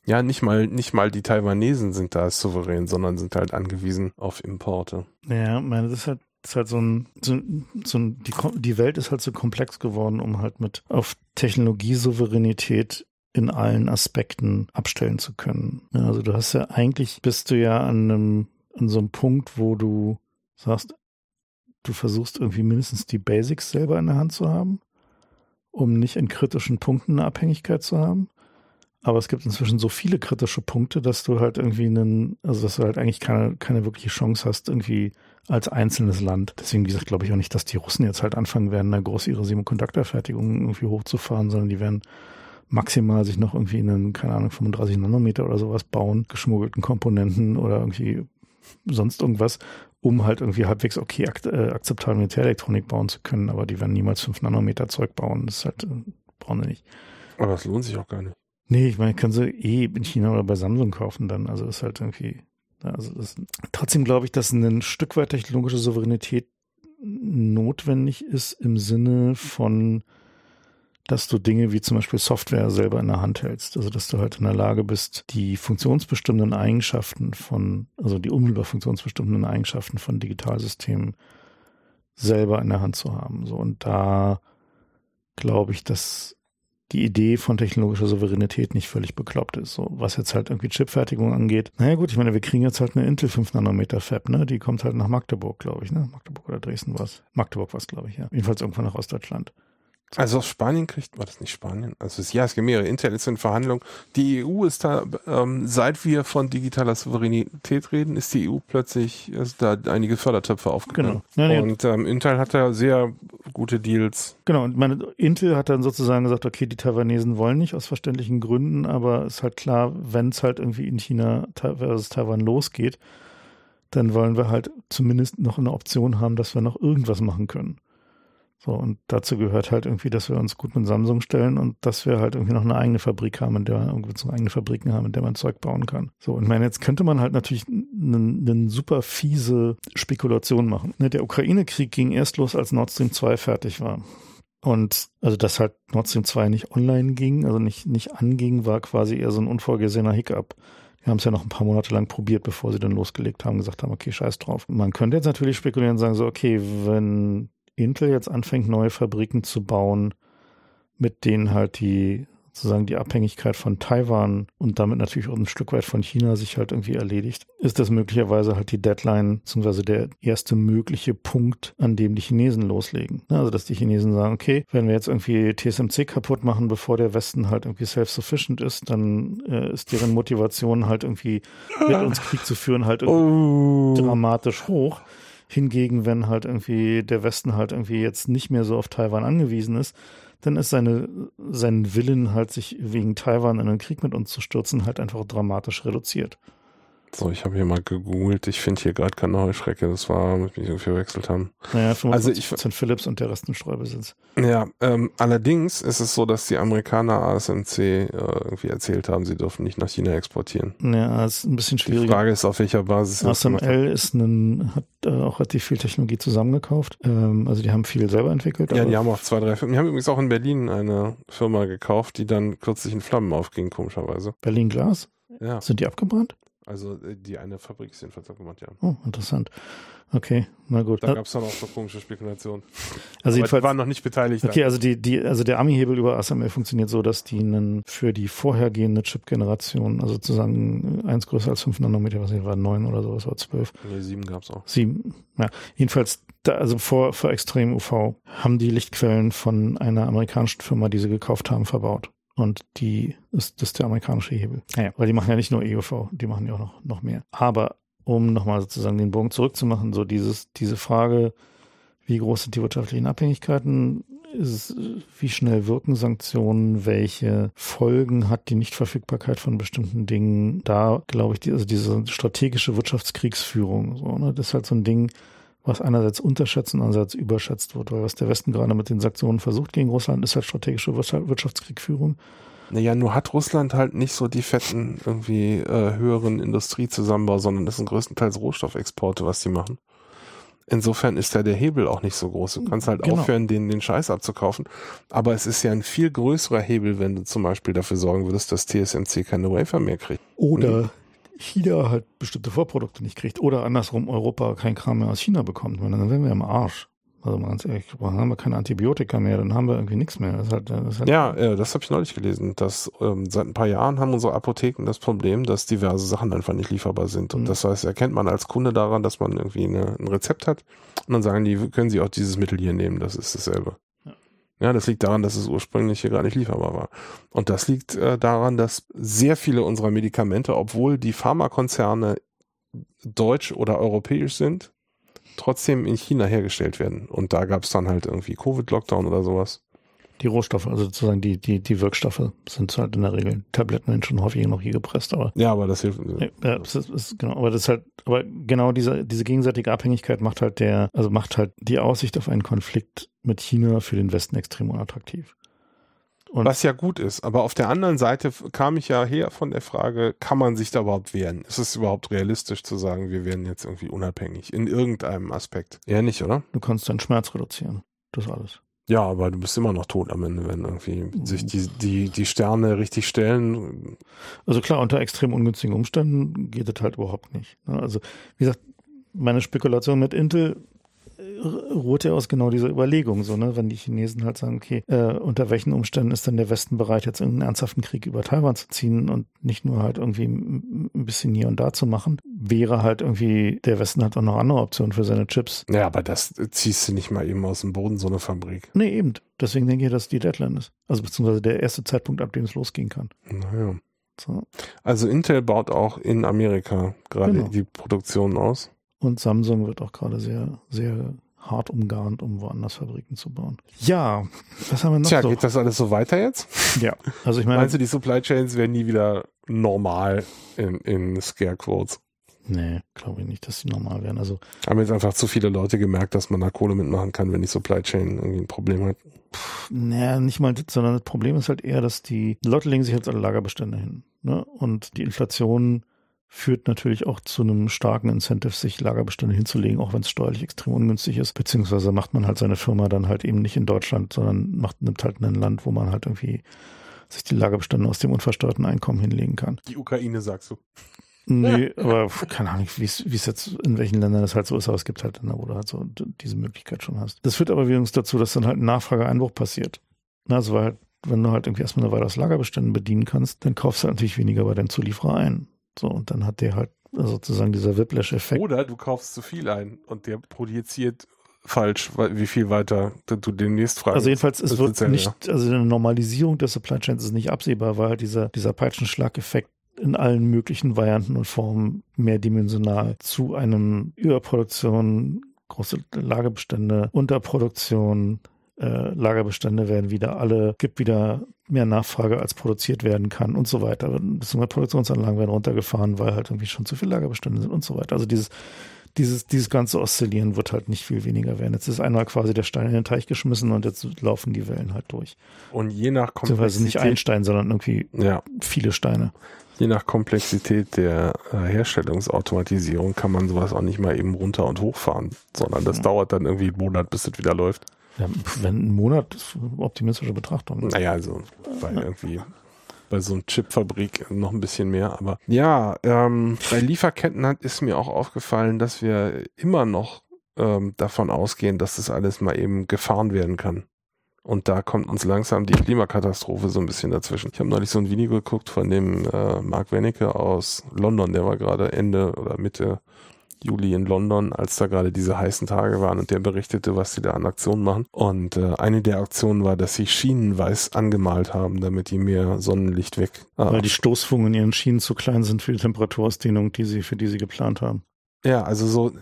Ja, nicht mal, nicht mal die Taiwanesen sind da souverän, sondern sind halt angewiesen auf Importe. Ja, meine, das ist halt, das ist halt so ein, so, so ein die, die Welt ist halt so komplex geworden, um halt mit auf Technologiesouveränität in allen Aspekten abstellen zu können. Ja, also du hast ja eigentlich, bist du ja an einem, an so einem Punkt, wo du sagst, du versuchst irgendwie mindestens die Basics selber in der Hand zu haben, um nicht in kritischen Punkten eine Abhängigkeit zu haben. Aber es gibt inzwischen so viele kritische Punkte, dass du halt irgendwie einen, also dass du halt eigentlich keine, keine wirkliche Chance hast, irgendwie als einzelnes Land. Deswegen, wie gesagt, glaube ich auch nicht, dass die Russen jetzt halt anfangen werden, da groß ihre Semiconductor-Fertigung irgendwie hochzufahren, sondern die werden maximal sich noch irgendwie einen, keine Ahnung, 35 Nanometer oder sowas bauen, geschmuggelten Komponenten oder irgendwie sonst irgendwas um halt irgendwie halbwegs okay ak äh, akzeptable Militärelektronik bauen zu können, aber die werden niemals 5 Nanometer Zeug bauen. Das ist halt, äh, brauchen sie nicht. Aber das lohnt sich auch gar nicht. Nee, ich meine, können sie eh in China oder bei Samsung kaufen dann. Also ist halt irgendwie, also das, trotzdem glaube ich, dass ein Stück weit technologische Souveränität notwendig ist im Sinne von, dass du Dinge wie zum Beispiel Software selber in der Hand hältst. Also dass du halt in der Lage bist, die funktionsbestimmenden Eigenschaften von, also die unmittelbar funktionsbestimmenden Eigenschaften von Digitalsystemen selber in der Hand zu haben. So und da glaube ich, dass die Idee von technologischer Souveränität nicht völlig bekloppt ist. So, was jetzt halt irgendwie Chipfertigung angeht. Naja gut, ich meine, wir kriegen jetzt halt eine Intel 5 Nanometer Fab, ne? Die kommt halt nach Magdeburg, glaube ich, ne? Magdeburg oder Dresden was. Magdeburg was, glaube ich, ja. Jedenfalls irgendwann nach Ostdeutschland. Also aus Spanien kriegt, war das nicht Spanien? Also es, ja, es gibt mehrere. Intel ist in Verhandlungen. Die EU ist da, ähm, seit wir von digitaler Souveränität reden, ist die EU plötzlich, ist da einige Fördertöpfe aufgegangen. Genau. Ja, und ähm, Intel hat da sehr gute Deals. Genau, und meine, Intel hat dann sozusagen gesagt, okay, die Taiwanesen wollen nicht aus verständlichen Gründen, aber ist halt klar, wenn es halt irgendwie in China versus Taiwan losgeht, dann wollen wir halt zumindest noch eine Option haben, dass wir noch irgendwas machen können. So, und dazu gehört halt irgendwie, dass wir uns gut mit Samsung stellen und dass wir halt irgendwie noch eine eigene Fabrik haben, in der wir irgendwie so eigene Fabriken haben, in der man Zeug bauen kann. So, und ich meine, jetzt könnte man halt natürlich eine super fiese Spekulation machen. Ne, der Ukraine-Krieg ging erst los, als Nord Stream 2 fertig war. Und also, dass halt Nord Stream 2 nicht online ging, also nicht, nicht anging, war quasi eher so ein unvorgesehener Hiccup. Wir haben es ja noch ein paar Monate lang probiert, bevor sie dann losgelegt haben, gesagt haben, okay, scheiß drauf. Man könnte jetzt natürlich spekulieren und sagen so, okay, wenn Intel jetzt anfängt, neue Fabriken zu bauen, mit denen halt die sozusagen die Abhängigkeit von Taiwan und damit natürlich auch ein Stück weit von China sich halt irgendwie erledigt, ist das möglicherweise halt die Deadline, beziehungsweise der erste mögliche Punkt, an dem die Chinesen loslegen. Also, dass die Chinesen sagen, okay, wenn wir jetzt irgendwie TSMC kaputt machen, bevor der Westen halt irgendwie self-sufficient ist, dann äh, ist deren Motivation halt irgendwie mit [LAUGHS] uns Krieg zu führen halt oh. dramatisch hoch. Hingegen, wenn halt irgendwie der Westen halt irgendwie jetzt nicht mehr so auf Taiwan angewiesen ist, dann ist seine, sein Willen halt sich wegen Taiwan in einen Krieg mit uns zu stürzen halt einfach dramatisch reduziert. So, ich habe hier mal gegoogelt. Ich finde hier gerade keine Heuschrecke. Das war, muss mich irgendwie verwechselt haben. Naja, 55% also ich, Philips und der Rest ein Streubesitz. Ja, ähm, allerdings ist es so, dass die Amerikaner ASMC äh, irgendwie erzählt haben, sie dürfen nicht nach China exportieren. Ja, ist ein bisschen schwierig. Die Frage ist, auf welcher Basis. ASML ist ein, hat äh, auch relativ viel Technologie zusammengekauft. Ähm, also die haben viel selber entwickelt. Ja, die haben auch zwei, drei Firmen. Die haben übrigens auch in Berlin eine Firma gekauft, die dann kürzlich in Flammen aufging, komischerweise. Berlin Glas? Ja. Sind die abgebrannt? Also äh, die eine Fabrik ist jedenfalls abgemacht, ja. Oh, interessant. Okay, na gut. Da gab es dann auch so komische Spekulationen. Also jedenfalls waren noch nicht beteiligt. Okay, also die, die, also der Ami-Hebel über ASML funktioniert so, dass die einen für die vorhergehende Chip-Generation, also sozusagen eins größer als 5 Nanometer, was nicht war, 9 oder sowas, war 12. Nee, 7 gab es auch. 7, ja. Jedenfalls, da, also vor, vor extrem UV haben die Lichtquellen von einer amerikanischen Firma, die sie gekauft haben, verbaut. Und die ist, das ist der amerikanische Hebel. Naja, weil die machen ja nicht nur EUV, die machen ja auch noch, noch mehr. Aber um nochmal sozusagen den Bogen zurückzumachen, so dieses, diese Frage, wie groß sind die wirtschaftlichen Abhängigkeiten, ist, wie schnell wirken Sanktionen, welche Folgen hat die Nichtverfügbarkeit von bestimmten Dingen. Da glaube ich, die, also diese strategische Wirtschaftskriegsführung, so, ne, das ist halt so ein Ding, was einerseits unterschätzt und andererseits überschätzt wird. Weil was der Westen gerade mit den Sanktionen versucht gegen Russland, ist halt strategische Wirtschaftskriegführung. Naja, nur hat Russland halt nicht so die fetten, irgendwie äh, höheren Industriezusammenbau, sondern das sind größtenteils Rohstoffexporte, was die machen. Insofern ist da der Hebel auch nicht so groß. Du kannst halt genau. aufhören, den, den Scheiß abzukaufen. Aber es ist ja ein viel größerer Hebel, wenn du zum Beispiel dafür sorgen würdest, dass TSMC keine Wafer mehr kriegt. Oder China halt bestimmte Vorprodukte nicht kriegt oder andersrum Europa kein Kram mehr aus China bekommt, weil dann wären wir im Arsch. Also mal ganz ehrlich, dann haben wir keine Antibiotika mehr, dann haben wir irgendwie nichts mehr. Das halt, das halt ja, ja, das habe ich neulich gelesen. Dass ähm, seit ein paar Jahren haben unsere Apotheken das Problem, dass diverse Sachen einfach nicht lieferbar sind. Und mhm. das heißt, erkennt man als Kunde daran, dass man irgendwie eine, ein Rezept hat und dann sagen die, können Sie auch dieses Mittel hier nehmen, das ist dasselbe. Ja, das liegt daran, dass es ursprünglich hier gar nicht lieferbar war. Und das liegt äh, daran, dass sehr viele unserer Medikamente, obwohl die Pharmakonzerne deutsch oder europäisch sind, trotzdem in China hergestellt werden. Und da gab es dann halt irgendwie Covid-Lockdown oder sowas. Die Rohstoffe, also sozusagen die, die, die Wirkstoffe sind halt in der Regel. Tabletten werden schon häufig noch hier gepresst, aber. Ja, aber das hilft. Ja, das ist, ist, genau, aber das ist halt, aber genau diese, diese gegenseitige Abhängigkeit macht halt der, also macht halt die Aussicht auf einen Konflikt mit China für den Westen extrem unattraktiv. Und Was ja gut ist, aber auf der anderen Seite kam ich ja her von der Frage, kann man sich da überhaupt wehren? Ist es überhaupt realistisch zu sagen, wir werden jetzt irgendwie unabhängig in irgendeinem Aspekt? Eher nicht, oder? Du kannst deinen Schmerz reduzieren. Das alles. Ja, aber du bist immer noch tot am Ende, wenn irgendwie sich die, die, die Sterne richtig stellen. Also klar, unter extrem ungünstigen Umständen geht es halt überhaupt nicht. Ne? Also, wie gesagt, meine Spekulation mit Intel ruht ja aus genau dieser Überlegung, so, ne, wenn die Chinesen halt sagen, okay, äh, unter welchen Umständen ist denn der Westen bereit, jetzt irgendeinen ernsthaften Krieg über Taiwan zu ziehen und nicht nur halt irgendwie ein bisschen hier und da zu machen, wäre halt irgendwie, der Westen hat auch noch andere Optionen für seine Chips. Ja, aber das ziehst du nicht mal eben aus dem Boden, so eine Fabrik. Nee, eben. Deswegen denke ich, dass die Deadline ist. Also beziehungsweise der erste Zeitpunkt, ab dem es losgehen kann. Naja. So. Also Intel baut auch in Amerika gerade genau. die Produktion aus. Und Samsung wird auch gerade sehr, sehr hart umgarnt, um woanders Fabriken zu bauen. Ja, was haben wir noch Tja, so? geht das alles so weiter jetzt? Ja, also ich meine. Meinst du, die Supply Chains werden nie wieder normal in, in Scare Quotes? Nee, glaube ich nicht, dass die normal werden. Also haben jetzt einfach zu viele Leute gemerkt, dass man da Kohle mitmachen kann, wenn die Supply Chain irgendwie ein Problem hat. naja, nicht mal das, sondern das Problem ist halt eher, dass die Leute legen sich jetzt alle Lagerbestände hin. Ne? Und die Inflation führt natürlich auch zu einem starken Incentive, sich Lagerbestände hinzulegen, auch wenn es steuerlich extrem ungünstig ist. Beziehungsweise macht man halt seine Firma dann halt eben nicht in Deutschland, sondern macht, nimmt halt ein Land, wo man halt irgendwie sich die Lagerbestände aus dem unversteuerten Einkommen hinlegen kann. Die Ukraine, sagst du. Nee, [LAUGHS] aber keine Ahnung, wie es jetzt in welchen Ländern das halt so ist, aber es gibt halt Länder, wo du halt so diese Möglichkeit schon hast. Das führt aber übrigens dazu, dass dann halt ein Nachfrageeinbruch passiert. Also weil halt, wenn du halt irgendwie erstmal eine Weile aus Lagerbeständen bedienen kannst, dann kaufst du halt natürlich weniger bei deinem Zulieferer ein. So, und dann hat der halt sozusagen dieser Whiplash-Effekt. Oder du kaufst zu viel ein und der projiziert falsch, wie viel weiter du demnächst fragst. Also jedenfalls, es wird nicht, also eine Normalisierung der Supply Chains ist nicht absehbar, weil halt dieser, dieser Peitschenschlag-Effekt in allen möglichen Varianten und Formen mehrdimensional zu einem Überproduktion, große Lagerbestände, Unterproduktion, äh, Lagerbestände werden wieder alle, gibt wieder mehr Nachfrage als produziert werden kann und so weiter. Beziehungsweise Produktionsanlagen werden runtergefahren, weil halt irgendwie schon zu viele Lagerbestände sind und so weiter. Also dieses, dieses, dieses ganze Oszillieren wird halt nicht viel weniger werden. Jetzt ist einmal quasi der Stein in den Teich geschmissen und jetzt laufen die Wellen halt durch. Und je nach Komplexität. Beziehungsweise nicht ein Stein, sondern irgendwie ja. viele Steine. Je nach Komplexität der äh, Herstellungsautomatisierung kann man sowas auch nicht mal eben runter und hochfahren, sondern das ja. dauert dann irgendwie einen Monat, bis es wieder läuft. Ja, wenn ein Monat ist optimistische Betrachtung. Naja, also bei irgendwie bei so einer Chipfabrik noch ein bisschen mehr. Aber ja, ähm, bei Lieferketten hat, ist mir auch aufgefallen, dass wir immer noch ähm, davon ausgehen, dass das alles mal eben gefahren werden kann. Und da kommt uns langsam die Klimakatastrophe so ein bisschen dazwischen. Ich habe neulich so ein Video geguckt von dem äh, Mark Wennecke aus London, der war gerade Ende oder Mitte Juli in London, als da gerade diese heißen Tage waren und der berichtete, was sie da an Aktionen machen. Und äh, eine der Aktionen war, dass sie Schienen weiß angemalt haben, damit die mehr Sonnenlicht weg. Ah, Weil die Stoßfugen in ihren Schienen zu klein sind für die Temperaturausdehnung, die sie, für die sie geplant haben. Ja, also so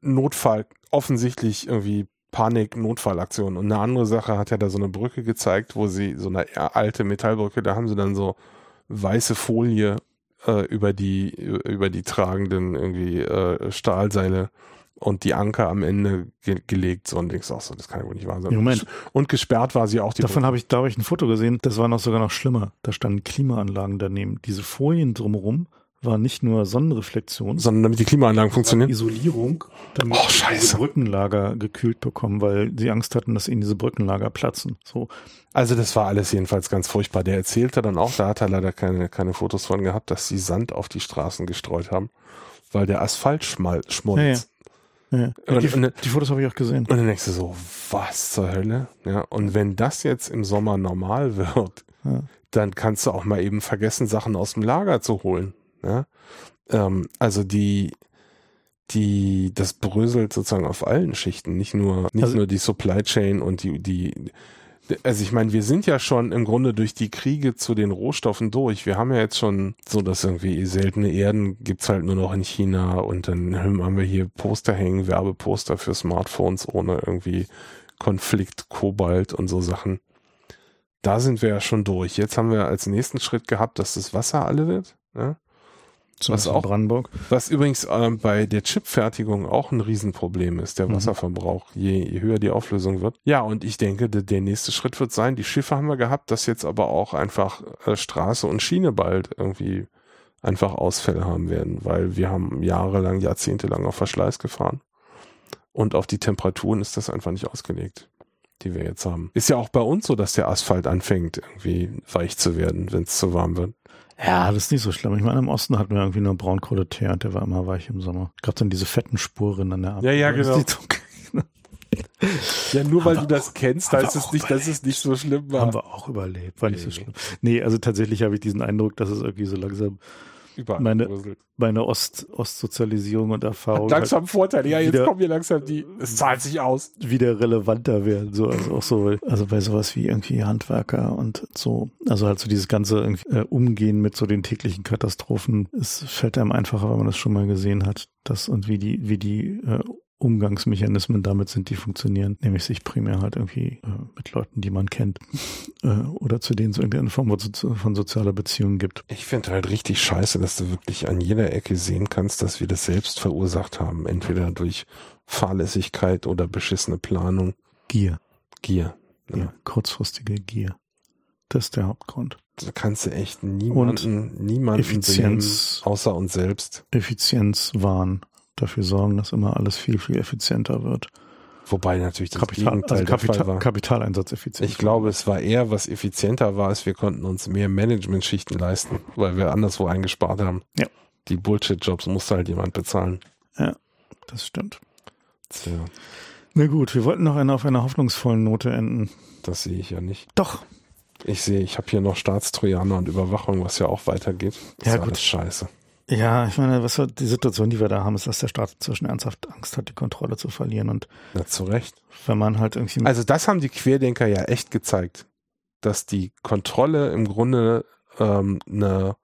Notfall, offensichtlich irgendwie Panik, Notfallaktion. Und eine andere Sache hat ja da so eine Brücke gezeigt, wo sie, so eine alte Metallbrücke, da haben sie dann so weiße Folie äh, über die über die tragenden irgendwie äh, Stahlseile und die Anker am Ende ge gelegt so und denkst auch so, das kann ja wohl nicht wahr sein. Moment. Und gesperrt war sie auch. Die Davon habe ich, da habe ich ein Foto gesehen, das war noch sogar noch schlimmer. Da standen Klimaanlagen daneben. Diese Folien drumherum war nicht nur Sonnenreflexion, sondern damit die Klimaanlagen funktionieren. Isolierung, damit oh, sie diese Brückenlager gekühlt bekommen, weil sie Angst hatten, dass ihnen diese Brückenlager platzen. So. Also das war alles jedenfalls ganz furchtbar. Der erzählte dann auch, da hat er leider keine, keine Fotos von gehabt, dass sie Sand auf die Straßen gestreut haben, weil der Asphalt schmolz. Ja, ja. Ja, die, und, die, Fotos habe ich auch gesehen. Und dann denkst du so, was zur Hölle? Ja, und wenn das jetzt im Sommer normal [LAUGHS] wird, dann kannst du auch mal eben vergessen, Sachen aus dem Lager zu holen. Ja? Ähm, also die, die, das bröselt sozusagen auf allen Schichten, nicht nur, nicht also, nur die Supply Chain und die, die, also ich meine, wir sind ja schon im Grunde durch die Kriege zu den Rohstoffen durch. Wir haben ja jetzt schon so, dass irgendwie seltene Erden gibt's halt nur noch in China und dann haben wir hier Poster hängen, Werbeposter für Smartphones ohne irgendwie Konflikt, Kobalt und so Sachen. Da sind wir ja schon durch. Jetzt haben wir als nächsten Schritt gehabt, dass das Wasser alle wird. Ja? Was auch Brandenburg. Was übrigens äh, bei der Chipfertigung auch ein Riesenproblem ist, der mhm. Wasserverbrauch, je, je, höher die Auflösung wird. Ja, und ich denke, der, der, nächste Schritt wird sein, die Schiffe haben wir gehabt, dass jetzt aber auch einfach äh, Straße und Schiene bald irgendwie einfach Ausfälle haben werden, weil wir haben jahrelang, jahrzehntelang auf Verschleiß gefahren. Und auf die Temperaturen ist das einfach nicht ausgelegt, die wir jetzt haben. Ist ja auch bei uns so, dass der Asphalt anfängt, irgendwie weich zu werden, wenn es zu warm wird. Ja, das ist nicht so schlimm. Ich meine, im Osten hatten wir irgendwie nur Braunkohleteer und der war immer weich im Sommer. Gab dann diese fetten Spuren an der Ab Ja, ja, genau. Ja, nur weil du das kennst, heißt es nicht, dass es nicht so schlimm war. Haben wir auch überlebt, war nicht nee. so schlimm. Nee, also tatsächlich habe ich diesen Eindruck, dass es irgendwie so langsam Überall meine, meine Ost, Ostsozialisierung und Erfahrung. Langsam halt Vorteile, ja, jetzt kommen wir langsam die, es zahlt sich aus. Wieder relevanter werden, so, also auch so, also bei sowas wie irgendwie Handwerker und so, also halt so dieses ganze äh, Umgehen mit so den täglichen Katastrophen, es fällt einem einfacher, wenn man das schon mal gesehen hat, dass und wie die, wie die äh, Umgangsmechanismen damit sind, die funktionieren, nämlich sich primär halt irgendwie äh, mit Leuten, die man kennt [LAUGHS] äh, oder zu denen es irgendeine Form von sozialer Beziehung gibt. Ich finde halt richtig scheiße, dass du wirklich an jeder Ecke sehen kannst, dass wir das selbst verursacht haben, entweder durch Fahrlässigkeit oder beschissene Planung. Gier. Gier. Ja. ja kurzfristige Gier. Das ist der Hauptgrund. Da kannst du echt niemanden, Und niemanden Effizienz, außer uns selbst. Effizienzwahn dafür sorgen, dass immer alles viel, viel effizienter wird. Wobei natürlich das Kapital, Gegenteil also Kapital, war. Kapitaleinsatz Ich glaube, es war eher, was effizienter war, als wir konnten uns mehr Management-Schichten leisten, weil wir anderswo eingespart haben. Ja. Die Bullshit-Jobs musste halt jemand bezahlen. Ja, das stimmt. Tja. Na gut, wir wollten noch eine, auf einer hoffnungsvollen Note enden. Das sehe ich ja nicht. Doch. Ich sehe, ich habe hier noch Staatstrojaner und Überwachung, was ja auch weitergeht. Das ja, gut. scheiße. Ja, ich meine, was die Situation, die wir da haben, ist, dass der Staat zwischen ernsthaft Angst hat, die Kontrolle zu verlieren und ja, zu Recht. Wenn man halt irgendwie also das haben die Querdenker ja echt gezeigt, dass die Kontrolle im Grunde ähm, eine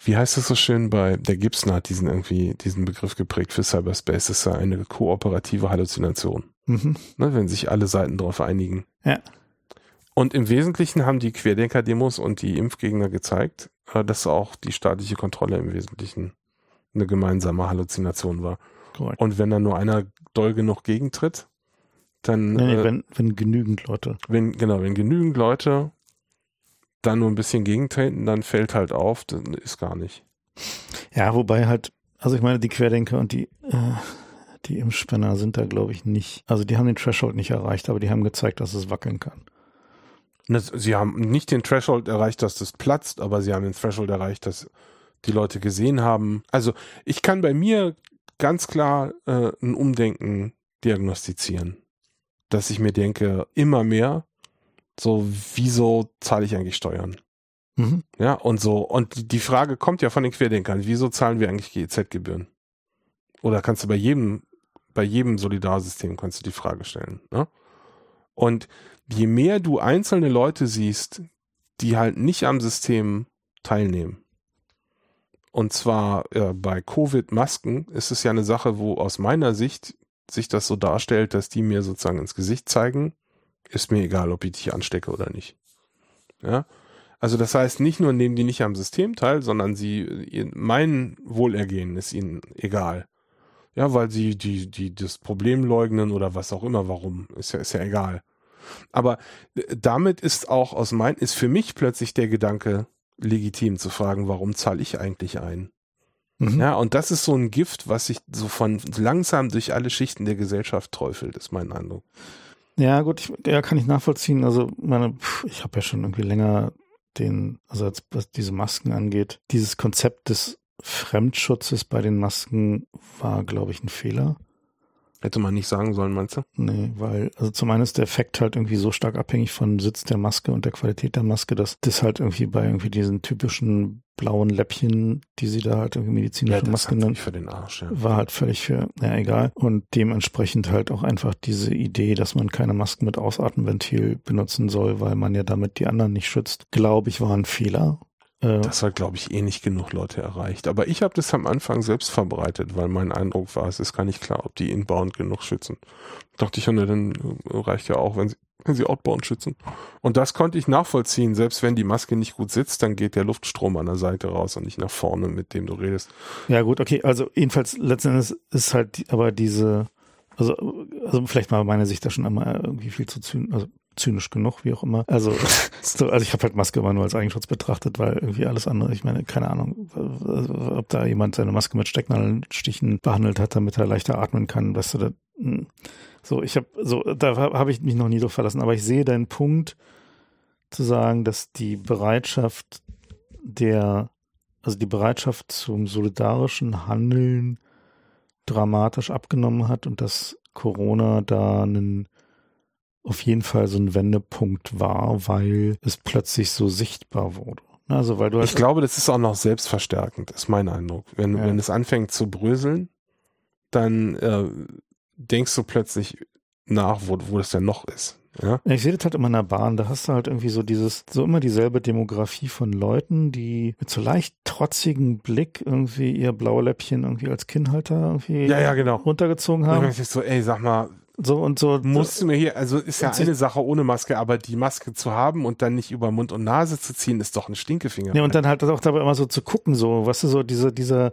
wie heißt es so schön bei der Gibson hat diesen irgendwie diesen Begriff geprägt für Cyberspace, das ist ja eine kooperative Halluzination. Mhm. Ne, wenn sich alle Seiten darauf einigen. Ja. Und im Wesentlichen haben die Querdenker-Demos und die Impfgegner gezeigt, dass auch die staatliche Kontrolle im Wesentlichen eine gemeinsame Halluzination war. Correct. Und wenn dann nur einer doll genug gegentritt, dann. Nee, äh, wenn, wenn genügend Leute. Wenn, genau, wenn genügend Leute dann nur ein bisschen gegentreten, dann fällt halt auf, dann ist gar nicht. Ja, wobei halt, also ich meine, die Querdenker und die, äh, die Impfspinner sind da, glaube ich, nicht. Also die haben den Threshold nicht erreicht, aber die haben gezeigt, dass es wackeln kann. Sie haben nicht den Threshold erreicht, dass das platzt, aber sie haben den Threshold erreicht, dass die Leute gesehen haben. Also ich kann bei mir ganz klar äh, ein Umdenken diagnostizieren, dass ich mir denke, immer mehr, so wieso zahle ich eigentlich Steuern? Mhm. Ja, und so. Und die Frage kommt ja von den Querdenkern, wieso zahlen wir eigentlich GEZ-Gebühren? Oder kannst du bei jedem, bei jedem Solidarsystem kannst du die Frage stellen. Ne? Und je mehr du einzelne Leute siehst, die halt nicht am System teilnehmen, und zwar äh, bei Covid-Masken ist es ja eine Sache, wo aus meiner Sicht sich das so darstellt, dass die mir sozusagen ins Gesicht zeigen, ist mir egal, ob ich dich anstecke oder nicht. Ja. Also das heißt, nicht nur nehmen die nicht am System teil, sondern sie, mein Wohlergehen ist ihnen egal. Ja, weil sie die, die, das Problem leugnen oder was auch immer, warum, ist ja, ist ja egal. Aber äh, damit ist auch aus mein, ist für mich plötzlich der Gedanke legitim zu fragen, warum zahle ich eigentlich ein? Mhm. Ja, und das ist so ein Gift, was sich so von langsam durch alle Schichten der Gesellschaft träufelt, ist mein Eindruck. Ja, gut, ich, ja, kann ich nachvollziehen. Also, meine, pff, ich habe ja schon irgendwie länger den, also als, was diese Masken angeht, dieses Konzept des Fremdschutzes bei den Masken war, glaube ich, ein Fehler. Hätte man nicht sagen sollen, meinst du? Nee, weil, also zum einen ist der Effekt halt irgendwie so stark abhängig von Sitz der Maske und der Qualität der Maske, dass das halt irgendwie bei irgendwie diesen typischen blauen Läppchen, die sie da halt irgendwie medizinische ja, Masken nennen, für den Arsch, ja. war halt völlig für, ja egal. Und dementsprechend halt auch einfach diese Idee, dass man keine Masken mit Ausatmenventil benutzen soll, weil man ja damit die anderen nicht schützt, glaube ich, war ein Fehler. Äh, das hat, glaube ich, eh nicht genug Leute erreicht. Aber ich habe das am Anfang selbst verbreitet, weil mein Eindruck war, es ist gar nicht klar, ob die inbound genug schützen. Dachte ich, ja, ne, dann reicht ja auch, wenn sie, wenn sie outbound schützen. Und das konnte ich nachvollziehen. Selbst wenn die Maske nicht gut sitzt, dann geht der Luftstrom an der Seite raus und nicht nach vorne, mit dem du redest. Ja, gut, okay. Also jedenfalls letzten Endes ist halt aber diese, also, also vielleicht mal meine Sicht da schon einmal irgendwie viel zu zynisch, also zynisch genug, wie auch immer. Also, [LAUGHS] so, also ich habe halt Maske immer nur als Eigenschutz betrachtet, weil irgendwie alles andere, ich meine, keine Ahnung, ob da jemand seine Maske mit Stecknadelstichen behandelt hat, damit er leichter atmen kann, weißt du, da, hm. so, ich habe, so, da habe ich mich noch nie drauf verlassen, aber ich sehe deinen Punkt zu sagen, dass die Bereitschaft der, also die Bereitschaft zum solidarischen Handeln dramatisch abgenommen hat und dass Corona da einen auf jeden Fall so ein Wendepunkt war, weil es plötzlich so sichtbar wurde. Also weil du ich glaube, das ist auch noch selbstverstärkend, ist mein Eindruck. Wenn, ja. wenn es anfängt zu bröseln, dann äh, denkst du plötzlich nach, wo, wo das denn noch ist. Ja? Ich sehe das halt immer in der Bahn, da hast du halt irgendwie so dieses, so immer dieselbe Demografie von Leuten, die mit so leicht trotzigen Blick irgendwie ihr blaue Läppchen irgendwie als Kinnhalter irgendwie ja, ja, genau. runtergezogen haben. Und ich so, ey, sag mal, so und so. Musst du mir hier, also ist ja eine Sache ohne Maske, aber die Maske zu haben und dann nicht über Mund und Nase zu ziehen, ist doch ein Stinkefinger. Ja, und dann halt auch dabei immer so zu gucken, so, weißt du, so dieser, dieser,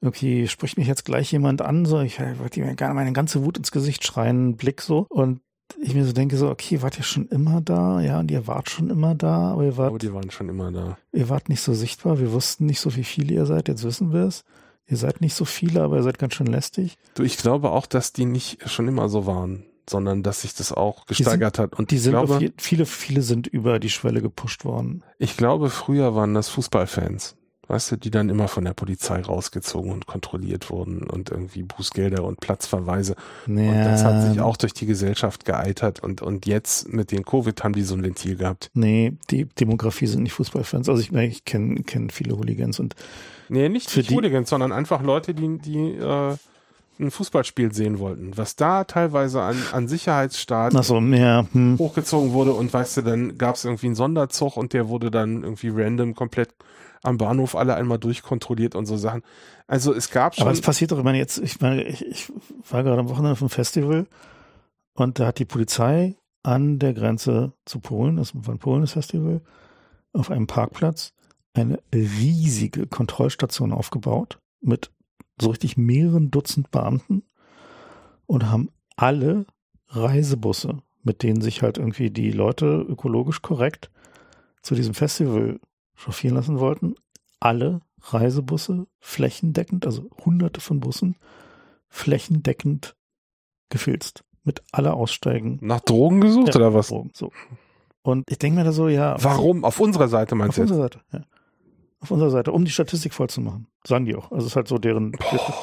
irgendwie spricht mich jetzt gleich jemand an, so, ich wollte mir gerne meine ganze Wut ins Gesicht schreien, Blick so, und ich mir so denke so, okay, wart ihr schon immer da? Ja, und ihr wart schon immer da, aber ihr wart. Oh, die waren schon immer da. Ihr wart nicht so sichtbar, wir wussten nicht so, wie viele ihr seid, jetzt wissen wir es. Ihr seid nicht so viele, aber ihr seid ganz schön lästig. Du, ich glaube auch, dass die nicht schon immer so waren sondern dass sich das auch gesteigert sind, hat. Und die sind glaube, je, viele, viele sind über die Schwelle gepusht worden. Ich glaube, früher waren das Fußballfans, weißt du, die dann immer von der Polizei rausgezogen und kontrolliert wurden und irgendwie Bußgelder und Platzverweise. Ja. Und das hat sich auch durch die Gesellschaft geeitert und, und jetzt mit den Covid haben die so ein Ventil gehabt. Nee, die Demografie sind nicht Fußballfans. Also ich, ich kenne kenn viele Hooligans und Nee, nicht, nicht Hooligans, sondern einfach Leute, die, die äh, ein Fußballspiel sehen wollten, was da teilweise an, an Sicherheitsstaat so, ja, hm. hochgezogen wurde und weißt du, dann gab es irgendwie einen Sonderzug und der wurde dann irgendwie random komplett am Bahnhof alle einmal durchkontrolliert und so Sachen. Also es gab schon. Aber es passiert doch, ich meine, jetzt, ich meine, ich, ich war gerade am Wochenende auf einem Festival und da hat die Polizei an der Grenze zu Polen, das war ein das Festival, auf einem Parkplatz eine riesige Kontrollstation aufgebaut mit so richtig mehreren Dutzend Beamten und haben alle Reisebusse, mit denen sich halt irgendwie die Leute ökologisch korrekt zu diesem Festival chauffieren lassen wollten, alle Reisebusse flächendeckend, also hunderte von Bussen, flächendeckend gefilzt. Mit aller Aussteigen. Nach Drogen gesucht ja, oder was? Drogen, so. Und ich denke mir da so, ja. Warum? Auf unserer Seite meinst du? Auf unserer Seite, ja auf unserer Seite, um die Statistik voll zu machen. Sagen die auch. Also es ist halt so deren.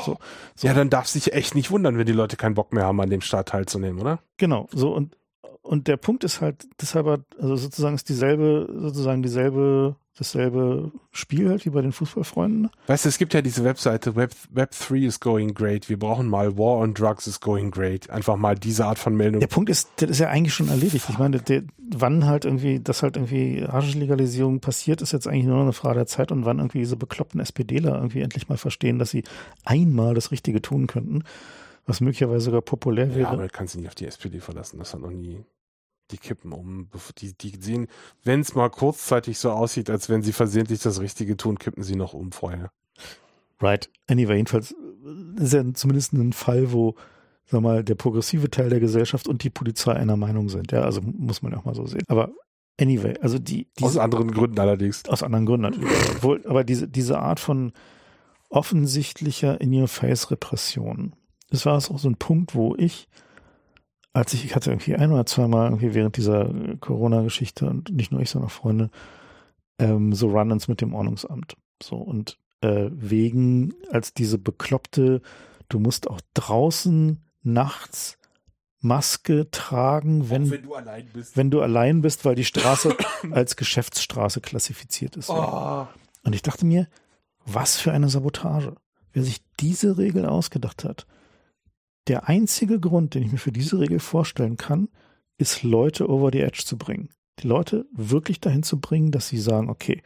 So, so. Ja, dann darf sich echt nicht wundern, wenn die Leute keinen Bock mehr haben, an dem Start teilzunehmen, oder? Genau. So und und der Punkt ist halt, deshalb, also sozusagen ist dieselbe, sozusagen dieselbe dasselbe Spiel halt wie bei den Fußballfreunden. Weißt du, es gibt ja diese Webseite Web, Web 3 is going great. Wir brauchen mal War on Drugs is going great. Einfach mal diese Art von Meldung. Der Punkt ist, das ist ja eigentlich schon erledigt. Ich meine, der, wann halt irgendwie, dass halt irgendwie Haschisch-Legalisierung passiert, ist jetzt eigentlich nur noch eine Frage der Zeit und wann irgendwie diese bekloppten SPDler irgendwie endlich mal verstehen, dass sie einmal das Richtige tun könnten, was möglicherweise sogar populär wäre. Ja, aber kannst du nicht auf die SPD verlassen. Das hat noch nie die kippen um. Die, die sehen, wenn es mal kurzzeitig so aussieht, als wenn sie versehentlich das Richtige tun, kippen sie noch um vorher. Right. Anyway, jedenfalls äh, ist ja zumindest ein Fall, wo, sag mal, der progressive Teil der Gesellschaft und die Polizei einer Meinung sind. Ja, also muss man ja auch mal so sehen. Aber anyway, also die. Diese, aus anderen Gründen allerdings. Aus anderen Gründen natürlich. Obwohl, aber diese, diese Art von offensichtlicher In-Your-Face-Repression, das war auch so ein Punkt, wo ich als ich, ich hatte irgendwie ein oder zweimal irgendwie während dieser Corona-Geschichte und nicht nur ich, sondern auch Freunde, ähm, so Run-ins mit dem Ordnungsamt. So und äh, wegen als diese bekloppte, du musst auch draußen nachts Maske tragen, wenn, wenn, du allein bist. Wenn du allein bist, weil die Straße [COUGHS] als Geschäftsstraße klassifiziert ist. Oh. Und ich dachte mir, was für eine Sabotage. Wer sich diese Regel ausgedacht hat, der einzige Grund, den ich mir für diese Regel vorstellen kann, ist Leute over the edge zu bringen. Die Leute wirklich dahin zu bringen, dass sie sagen, okay,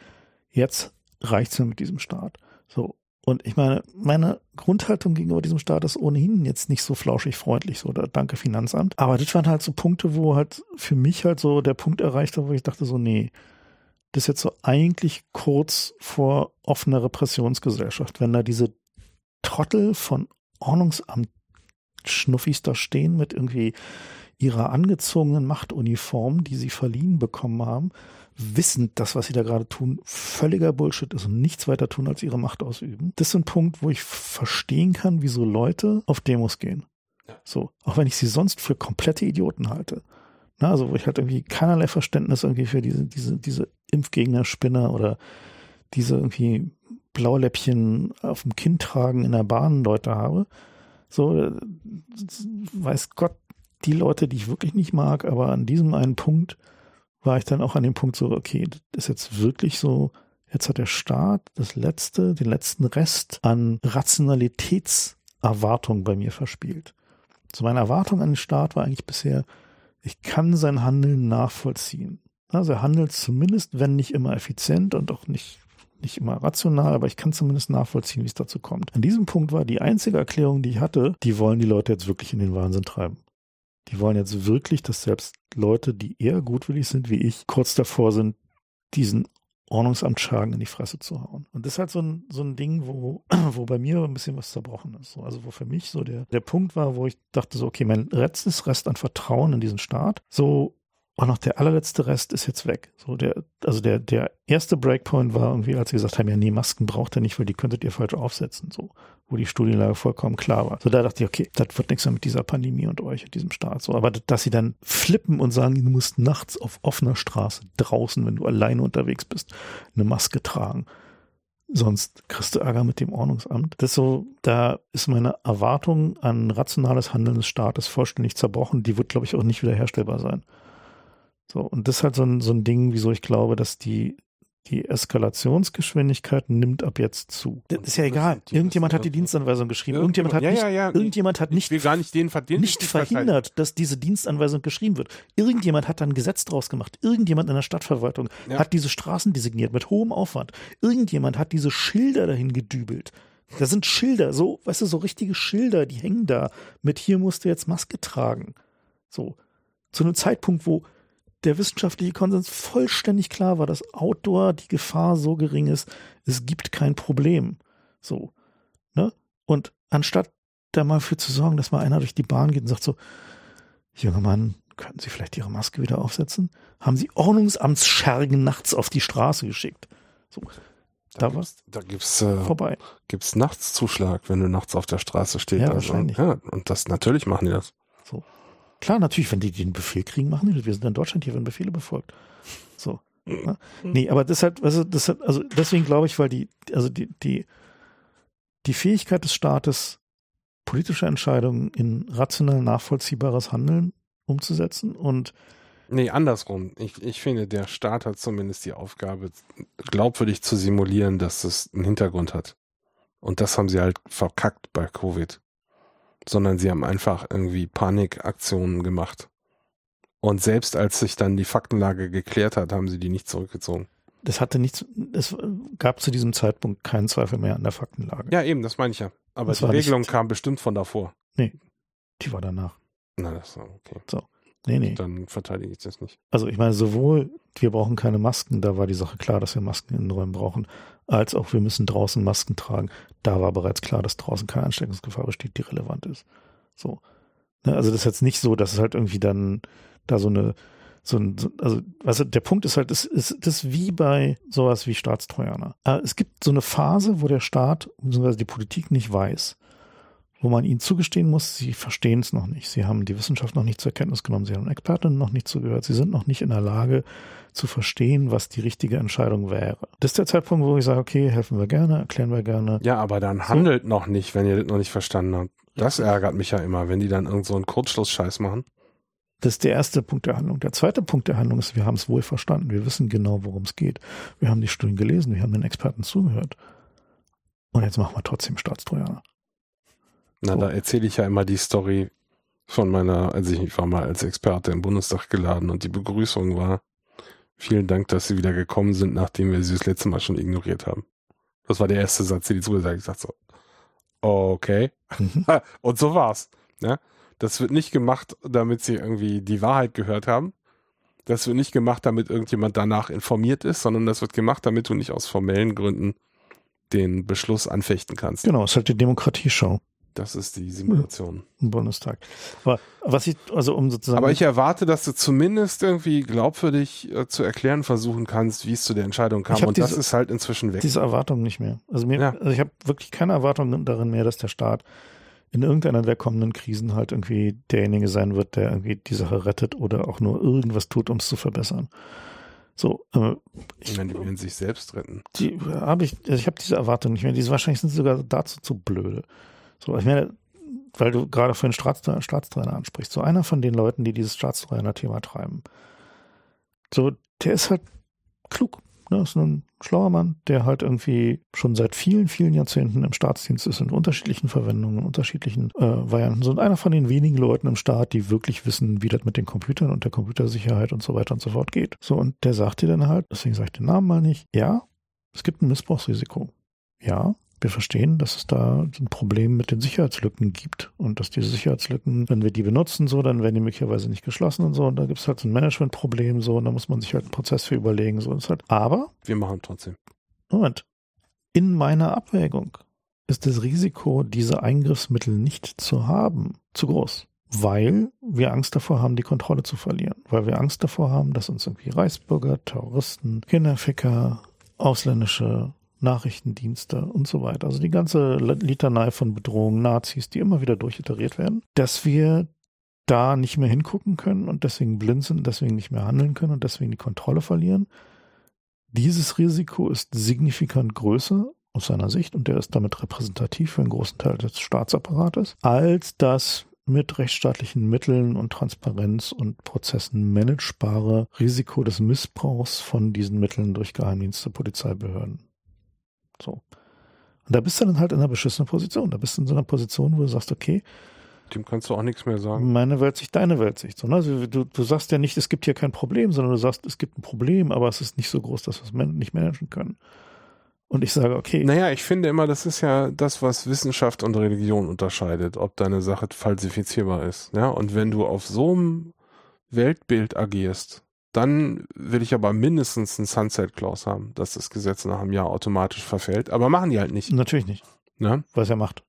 jetzt reicht's mir mit diesem Staat. So. Und ich meine, meine Grundhaltung gegenüber diesem Staat ist ohnehin jetzt nicht so flauschig freundlich, so, oder danke Finanzamt. Aber das waren halt so Punkte, wo halt für mich halt so der Punkt erreicht war, wo ich dachte so, nee, das ist jetzt so eigentlich kurz vor offener Repressionsgesellschaft, wenn da diese Trottel von Ordnungsamt Schnuffis da stehen mit irgendwie ihrer angezogenen Machtuniform, die sie verliehen bekommen haben, wissend, dass was sie da gerade tun, völliger Bullshit ist und nichts weiter tun, als ihre Macht ausüben. Das ist ein Punkt, wo ich verstehen kann, wieso Leute auf Demos gehen. So, auch wenn ich sie sonst für komplette Idioten halte. Na, also wo ich halt irgendwie keinerlei Verständnis irgendwie für diese, diese, diese Impfgegner-Spinner oder diese irgendwie Blauläppchen auf dem Kinn tragen in der Bahn Leute habe. So, äh, weiß Gott, die Leute, die ich wirklich nicht mag, aber an diesem einen Punkt war ich dann auch an dem Punkt so, okay, das ist jetzt wirklich so, jetzt hat der Staat das letzte, den letzten Rest an Rationalitätserwartung bei mir verspielt. So meine Erwartung an den Staat war eigentlich bisher, ich kann sein Handeln nachvollziehen. Also er handelt zumindest, wenn nicht immer effizient und auch nicht, nicht immer rational, aber ich kann zumindest nachvollziehen, wie es dazu kommt. An diesem Punkt war die einzige Erklärung, die ich hatte, die wollen die Leute jetzt wirklich in den Wahnsinn treiben. Die wollen jetzt wirklich, dass selbst Leute, die eher gutwillig sind wie ich, kurz davor sind, diesen Ordnungsamtsschaden in die Fresse zu hauen. Und das ist halt so ein, so ein Ding, wo, [CLEARS THROAT] wo bei mir ein bisschen was zerbrochen ist. Also wo für mich so der, der Punkt war, wo ich dachte so, okay, mein letztes Rest an Vertrauen in diesen Staat, so und noch der allerletzte Rest ist jetzt weg. So der, also der, der erste Breakpoint war irgendwie, als sie gesagt haben, ja, nee, Masken braucht ihr nicht, weil die könntet ihr falsch aufsetzen, so, wo die Studienlage vollkommen klar war. So da dachte ich, okay, das wird nichts mehr mit dieser Pandemie und euch und diesem Staat. So, aber dass sie dann flippen und sagen, du musst nachts auf offener Straße draußen, wenn du alleine unterwegs bist, eine Maske tragen. Sonst kriegst du Ärger mit dem Ordnungsamt. Das so, da ist meine Erwartung an rationales Handeln des Staates vollständig zerbrochen. Die wird, glaube ich, auch nicht wiederherstellbar sein. So, und das ist halt so ein, so ein Ding, wieso ich glaube, dass die, die Eskalationsgeschwindigkeit nimmt ab jetzt zu. Das ist ja egal. Irgendjemand hat die Dienstanweisung geschrieben. Irgendjemand hat ja, nicht, ja, ja. irgendjemand hat nicht, nicht den Verdienst nicht verhindert, dass diese Dienstanweisung geschrieben wird. Irgendjemand hat da ein Gesetz draus gemacht. Irgendjemand in der Stadtverwaltung hat diese Straßen designiert mit hohem Aufwand. Irgendjemand hat diese Schilder dahin gedübelt. Da sind Schilder, so, weißt du, so richtige Schilder, die hängen da mit hier musst du jetzt Maske tragen. So. Zu einem Zeitpunkt, wo der wissenschaftliche Konsens vollständig klar war, dass Outdoor die Gefahr so gering ist, es gibt kein Problem. So. Ne? Und anstatt da mal für zu sorgen, dass mal einer durch die Bahn geht und sagt so, junger Mann, könnten Sie vielleicht Ihre Maske wieder aufsetzen? Haben Sie Ordnungsamtsschergen nachts auf die Straße geschickt. So, Da, Da gibt's, da gibt's, äh, vorbei. gibt's nachts Zuschlag, wenn du nachts auf der Straße stehst. Ja, wahrscheinlich. Ja, und das, natürlich machen die das. Klar, natürlich, wenn die den Befehl kriegen, machen die das. Wir sind in Deutschland, hier werden Befehle befolgt. So. Ne? Nee, aber das hat, also, das hat, also deswegen glaube ich, weil die, also die, die, die Fähigkeit des Staates, politische Entscheidungen in rational nachvollziehbares Handeln umzusetzen und Nee, andersrum. Ich, ich finde, der Staat hat zumindest die Aufgabe, glaubwürdig zu simulieren, dass es einen Hintergrund hat. Und das haben sie halt verkackt bei Covid. Sondern sie haben einfach irgendwie Panikaktionen gemacht. Und selbst als sich dann die Faktenlage geklärt hat, haben sie die nicht zurückgezogen. das hatte nichts, es gab zu diesem Zeitpunkt keinen Zweifel mehr an der Faktenlage. Ja, eben, das meine ich ja. Aber Das die war nicht- Regelung kam bestimmt von davor. Die war danach. Na, das war okay. Nee, nee. Dann verteidige ich das nicht. Also ich meine, sowohl wir brauchen keine Masken, da war die Sache klar, dass wir Masken in den Räumen brauchen, als auch wir müssen draußen Masken tragen. Da war bereits klar, dass draußen keine Ansteckungsgefahr besteht, die relevant ist. So. Ne, also das ist jetzt nicht so, dass es halt irgendwie dann da so eine, so ein, so, also, weißt du, der Punkt ist halt, es ist, das ist wie bei sowas wie Staatstrojaner. Äh, Es gibt so eine Phase, wo der Staat bzw. die Politik nicht weiß, wo man ihnen zugestehen muss, sie verstehen es noch nicht. Sie haben die Wissenschaft noch nicht zur Kenntnis genommen. Sie haben Expertinnen noch nicht zugehört. Sie sind noch nicht in der Lage zu verstehen, was die richtige Entscheidung wäre. Das ist der Zeitpunkt, wo ich sage, okay, helfen wir gerne, erklären wir gerne. Ja, aber dann handelt noch nicht, wenn ihr das noch nicht verstanden habt. Das ärgert mich ja immer, wenn die dann irgend so einen Kurzschluss-Scheiß machen. Das ist der erste Punkt der Handlung. Der zweite Punkt der Handlung ist, wir haben es wohl verstanden. Wir wissen genau, worum es geht. Wir haben die Studien gelesen. Wir haben den Experten zugehört. Und jetzt machen wir trotzdem Staatstrojaner. Na, da erzähle ich ja immer die Story von meiner, also ich war mal als Experte im Bundestag geladen und die Begrüßung war, Vielen Dank, dass Sie wieder gekommen sind, nachdem wir Sie das letzte Mal schon ignoriert haben. Das war der erste Satz, den die zugesagt haben. Ich dachte so, okay. Mhm. [LAUGHS] Und so war's. Ja? Das wird nicht gemacht, damit Sie irgendwie die Wahrheit gehört haben. Das wird nicht gemacht, damit irgendjemand danach informiert ist, sondern das wird gemacht, damit du nicht aus formellen Gründen den Beschluss anfechten kannst. Genau, es ist halt die Demokratieshow. Das ist die Simulation. Im Bundestag. Aber was ich, also um sozusagen. Aber ich erwarte, dass du zumindest irgendwie glaubwürdig äh, zu erklären versuchen kannst, wie es zu der Entscheidung kam. Und diese, das ist halt inzwischen weg. Diese Erwartung nicht mehr. Also mir, ja. also ich habe wirklich keine Erwartung darin mehr, dass der Staat in irgendeiner der kommenden Krisen halt irgendwie derjenige sein wird, der irgendwie die Sache rettet oder auch nur irgendwas tut, um es zu verbessern. So, äh, ich, meine, die werden sich selbst retten. Die habe ich, also ich habe diese Erwartung nicht mehr. Die wahrscheinlich sind sogar dazu zu blöde. So, ich meine, weil du gerade vorhin Staatstrainer, Staatstrainer ansprichst, so einer von den Leuten, die dieses Staatstrainer-Thema treiben. So, der ist halt klug. Ne? Ist ein schlauer Mann, der halt irgendwie schon seit vielen, vielen Jahrzehnten im Staatsdienst ist, in unterschiedlichen Verwendungen, in unterschiedlichen äh, Varianten. So einer von den wenigen Leuten im Staat, die wirklich wissen, wie das mit den Computern und der Computersicherheit und so weiter und so fort geht. So, und der sagt dir dann halt, deswegen sage ich den Namen mal nicht, ja, es gibt ein Missbrauchsrisiko. Ja, wir verstehen, dass es da ein Problem mit den Sicherheitslücken gibt und dass diese Sicherheitslücken, wenn wir die benutzen, so, dann werden die möglicherweise nicht geschlossen und so. Und da gibt es halt so ein Managementproblem so und da muss man sich halt einen Prozess für überlegen. So. Und halt, aber. Wir machen trotzdem. Moment. In meiner Abwägung ist das Risiko, diese Eingriffsmittel nicht zu haben, zu groß. Weil wir Angst davor haben, die Kontrolle zu verlieren. Weil wir Angst davor haben, dass uns irgendwie Reichsbürger, Terroristen, Kinderficker, ausländische Nachrichtendienste und so weiter. Also die ganze Litanei von Bedrohungen, Nazis, die immer wieder durchiteriert werden, dass wir da nicht mehr hingucken können und deswegen blind sind, deswegen nicht mehr handeln können und deswegen die Kontrolle verlieren. Dieses Risiko ist signifikant größer aus seiner Sicht und der ist damit repräsentativ für einen großen Teil des Staatsapparates, als das mit rechtsstaatlichen Mitteln und Transparenz und Prozessen managebare Risiko des Missbrauchs von diesen Mitteln durch Geheimdienste, Polizeibehörden. So. Und da bist du dann halt in einer beschissenen Position. Da bist du in so einer Position, wo du sagst, okay, dem kannst du auch nichts mehr sagen. Meine Weltsicht, deine Weltsicht. So, ne? also du, du sagst ja nicht, es gibt hier kein Problem, sondern du sagst, es gibt ein Problem, aber es ist nicht so groß, dass wir es nicht managen können. Und ich sage, okay. Naja, ich finde immer, das ist ja das, was Wissenschaft und Religion unterscheidet, ob deine Sache falsifizierbar ist. Ja, und wenn du auf so einem Weltbild agierst, dann will ich aber mindestens ein Sunset Clause haben, dass das Gesetz nach einem Jahr automatisch verfällt. Aber machen die halt nicht. Natürlich nicht. Ja? Was er macht.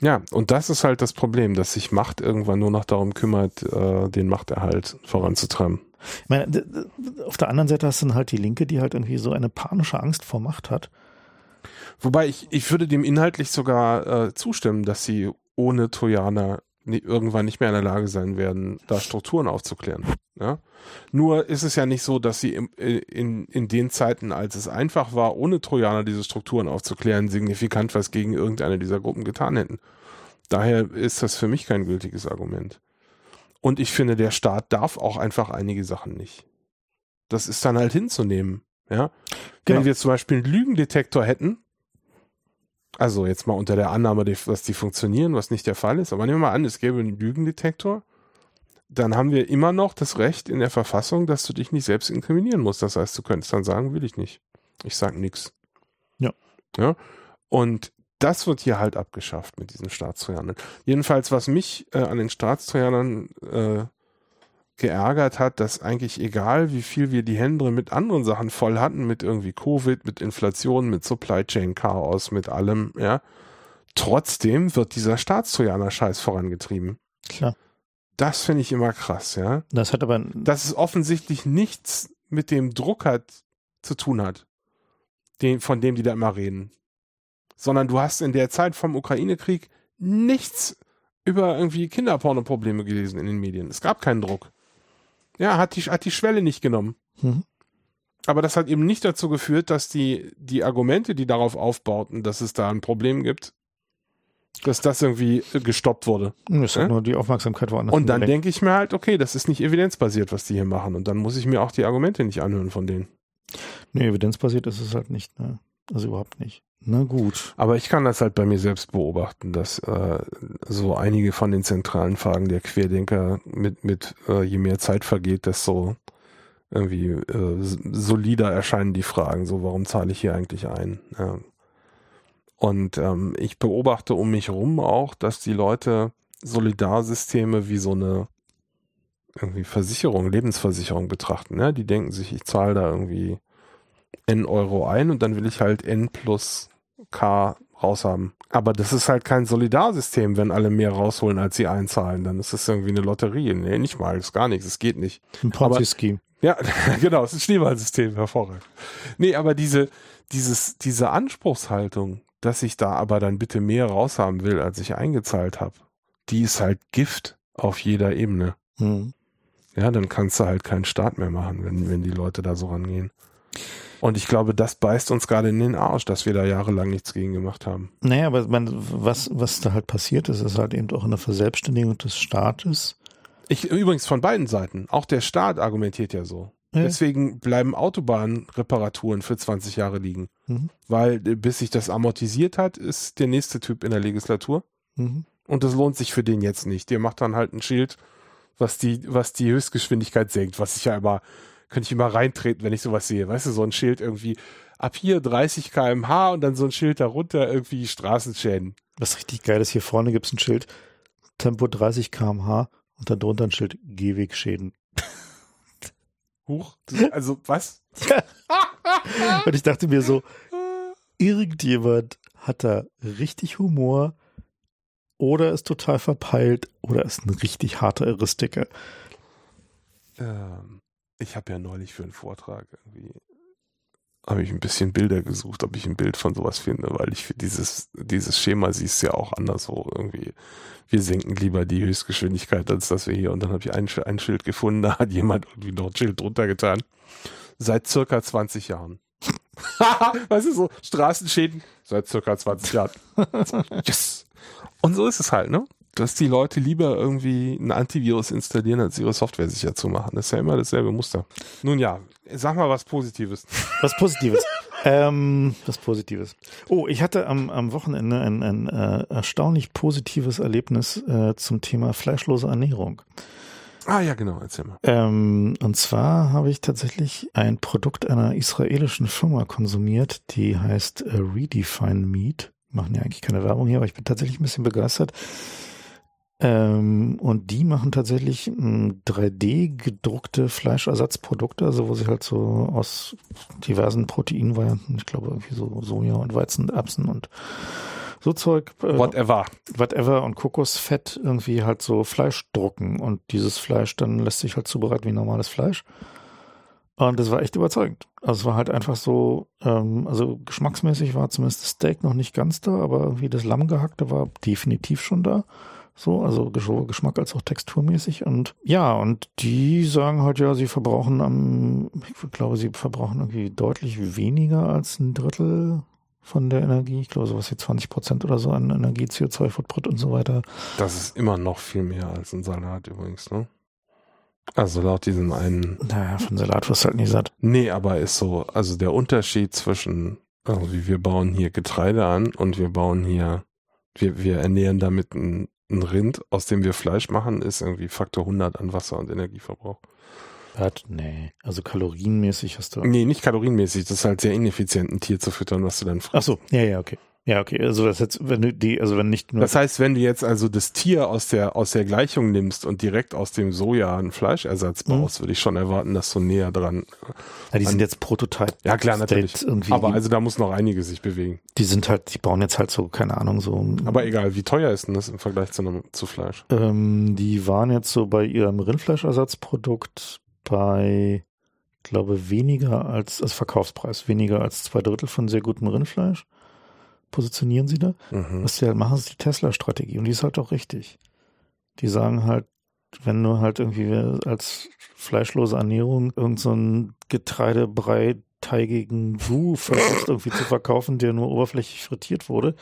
Ja, und das ist halt das Problem, dass sich Macht irgendwann nur noch darum kümmert, äh, den Machterhalt voranzutreiben. Ich meine, auf der anderen Seite hast du dann halt die Linke, die halt irgendwie so eine panische Angst vor Macht hat. Wobei ich, ich würde dem inhaltlich sogar äh, zustimmen, dass sie ohne Trojaner irgendwann nicht mehr in der Lage sein werden, da Strukturen aufzuklären. Ja? Nur ist es ja nicht so, dass sie in, in, in den Zeiten, als es einfach war, ohne Trojaner diese Strukturen aufzuklären, signifikant was gegen irgendeine dieser Gruppen getan hätten. Daher ist das für mich kein gültiges Argument. Und ich finde, der Staat darf auch einfach einige Sachen nicht. Das ist dann halt hinzunehmen. Ja? Genau. Wenn wir zum Beispiel einen Lügendetektor hätten, also jetzt mal unter der Annahme, dass die funktionieren, was nicht der Fall ist, aber nehmen wir mal an, es gäbe einen Lügendetektor, dann haben wir immer noch das Recht in der Verfassung, dass du dich nicht selbst inkriminieren musst. Das heißt, du könntest dann sagen, will ich nicht. Ich sag nichts. Ja. Ja. Und das wird hier halt abgeschafft mit diesen Staatstrojanern. Jedenfalls, was mich äh, an den Staatstrojanern äh, geärgert hat, dass eigentlich egal, wie viel wir die Hände mit anderen Sachen voll hatten, mit irgendwie Covid, mit Inflation, mit Supply Chain Chaos, mit allem, ja, trotzdem wird dieser Staatstrojaner-Scheiß vorangetrieben. Klar. Das finde ich immer krass, ja. Das hat aber. Dass es offensichtlich nichts mit dem Druck hat, zu tun hat, den, von dem die da immer reden. Sondern du hast in der Zeit vom Ukraine-Krieg nichts über irgendwie Kinderpornoprobleme gelesen in den Medien. Es gab keinen Druck. Ja, hat die, hat die Schwelle nicht genommen. Mhm. Aber das hat eben nicht dazu geführt, dass die, die Argumente, die darauf aufbauten, dass es da ein Problem gibt, dass das irgendwie gestoppt wurde. Das hat ja? nur die Aufmerksamkeit woanders. Und dann denke ich mir halt, okay, das ist nicht evidenzbasiert, was die hier machen. Und dann muss ich mir auch die Argumente nicht anhören von denen. Nee, evidenzbasiert ist es halt nicht. Ne? Also überhaupt nicht. Na gut. Aber ich kann das halt bei mir selbst beobachten, dass äh, so einige von den zentralen Fragen der Querdenker mit, mit äh, je mehr Zeit vergeht, desto irgendwie äh, solider erscheinen die Fragen, so warum zahle ich hier eigentlich ein? Ja. Und ähm, ich beobachte um mich rum auch, dass die Leute Solidarsysteme wie so eine irgendwie Versicherung, Lebensversicherung betrachten. Ne? Die denken sich, ich zahle da irgendwie N Euro ein und dann will ich halt N plus K raushaben. Aber das ist halt kein Solidarsystem, wenn alle mehr rausholen, als sie einzahlen. Dann ist das irgendwie eine Lotterie. Nee, nicht mal, das ist gar nichts, es geht nicht. Ein Ponzi-Scheme. Ja, [LAUGHS] genau, es ist ein Schneeballsystem, hervorragend. Nee, aber diese, dieses, diese Anspruchshaltung, dass ich da aber dann bitte mehr raushaben will, als ich eingezahlt habe, die ist halt Gift auf jeder Ebene. Mhm. Ja, dann kannst du halt keinen Start mehr machen, wenn, wenn die Leute da so rangehen. Und ich glaube, das beißt uns gerade in den Arsch, dass wir da jahrelang nichts gegen gemacht haben. Naja, aber man, was, was da halt passiert ist, ist halt eben auch eine Verselbstständigung des Staates. Ich, übrigens von beiden Seiten. Auch der Staat argumentiert ja so. Ja. Deswegen bleiben Autobahnreparaturen für 20 Jahre liegen. Mhm. Weil äh, bis sich das amortisiert hat, ist der nächste Typ in der Legislatur. Mhm. Und das lohnt sich für den jetzt nicht. Der macht dann halt ein Schild, was die, was die Höchstgeschwindigkeit senkt, was ich ja immer könnte ich immer reintreten, wenn ich sowas sehe. Weißt du, so ein Schild irgendwie ab hier 30 kmh und dann so ein Schild darunter irgendwie Straßenschäden. Was richtig geil ist, hier vorne gibt es ein Schild Tempo 30 kmh und dann drunter ein Schild Gehwegschäden. [LAUGHS] Huch, also was? [LAUGHS] und ich dachte mir so, irgendjemand hat da richtig Humor oder ist total verpeilt oder ist ein richtig harter Heuristiker. Ähm, ich habe ja neulich für einen Vortrag irgendwie habe ich ein bisschen Bilder gesucht, ob ich ein Bild von sowas finde, weil ich für dieses, dieses Schema siehst ja auch anders so irgendwie. Wir senken lieber die Höchstgeschwindigkeit, als dass wir hier, und dann habe ich ein, ein Schild gefunden, [LAUGHS] da hat jemand irgendwie noch ein Schild drunter getan. Seit circa 20 Jahren. [LAUGHS] weißt du, so Straßenschäden seit circa 20 Jahren. [LAUGHS] yes! Und so ist es halt, ne? Dass die Leute lieber irgendwie ein Antivirus installieren, als ihre Software sicher zu machen. Das ist ja immer dasselbe Muster. Nun ja, sag mal was Positives. Was Positives. [LAUGHS] ähm, was Positives. Oh, ich hatte am, am Wochenende ein, ein äh, erstaunlich positives Erlebnis äh, zum Thema fleischlose Ernährung. Ah ja, genau, erzähl mal. Ähm, und zwar habe ich tatsächlich ein Produkt einer israelischen Firma konsumiert, die heißt äh, Redefine Meat. Machen ja eigentlich keine Werbung hier, aber ich bin tatsächlich ein bisschen begeistert. Ähm, und die machen tatsächlich 3D gedruckte Fleischersatzprodukte, also wo sie halt so aus diversen Proteinvarianten, ich glaube irgendwie so Soja und Weizen, Erbsen und so Zeug. Äh, whatever. Whatever und Kokosfett irgendwie halt so Fleisch drucken und dieses Fleisch dann lässt sich halt zubereiten wie normales Fleisch. Und das war echt überzeugend. Also es war halt einfach so, ähm, also geschmacksmäßig war zumindest das Steak noch nicht ganz da, aber irgendwie das Lammgehackte war definitiv schon da. So, also sowohl Geschmack als auch texturmäßig. Und ja, und die sagen halt ja, sie verbrauchen am, ich glaube, sie verbrauchen irgendwie deutlich weniger als ein Drittel von der Energie. Ich glaube, sowas wie 20 Prozent oder so an Energie, CO2-Footprint und so weiter. Das ist immer noch viel mehr als ein Salat übrigens, ne? Also laut diesem einen. Naja, von Salat wirst du halt nicht satt. Nee, aber ist so, also der Unterschied zwischen, also wir bauen hier Getreide an und wir bauen hier, wir, wir ernähren damit ein ein Rind, aus dem wir Fleisch machen, ist irgendwie Faktor 100 an Wasser- und Energieverbrauch. Was? Nee. Also kalorienmäßig hast du. Nee, nicht kalorienmäßig. Das ist halt sehr ineffizient, ein Tier zu füttern, was du dann frisst. Ach so, ja, ja, okay. Ja, okay. Also das jetzt, wenn du die, also wenn nicht nur. Das heißt, wenn du jetzt also das Tier aus der, aus der Gleichung nimmst und direkt aus dem Soja einen Fleischersatz mhm. baust, mhm. würde ich schon erwarten, dass du näher dran. Ja, die sind jetzt Prototype. Ja, klar, natürlich. Aber also da muss noch einiges sich bewegen. Die sind halt, die bauen jetzt halt so, keine Ahnung, so. Aber egal, wie teuer ist denn das im Vergleich zu, einem, zu Fleisch? Ähm, die waren jetzt so bei ihrem Rindfleischersatzprodukt bei, glaube weniger als, als Verkaufspreis, weniger als zwei Drittel von sehr gutem Rindfleisch positionieren sie da. Mhm. Was sie halt machen, ist die Tesla-Strategie. Und die ist halt auch richtig. Die sagen halt, wenn du halt irgendwie als fleischlose Ernährung irgendeinen so Getreidebrei-teigigen Gu versuchst irgendwie zu verkaufen, der nur oberflächlich frittiert wurde,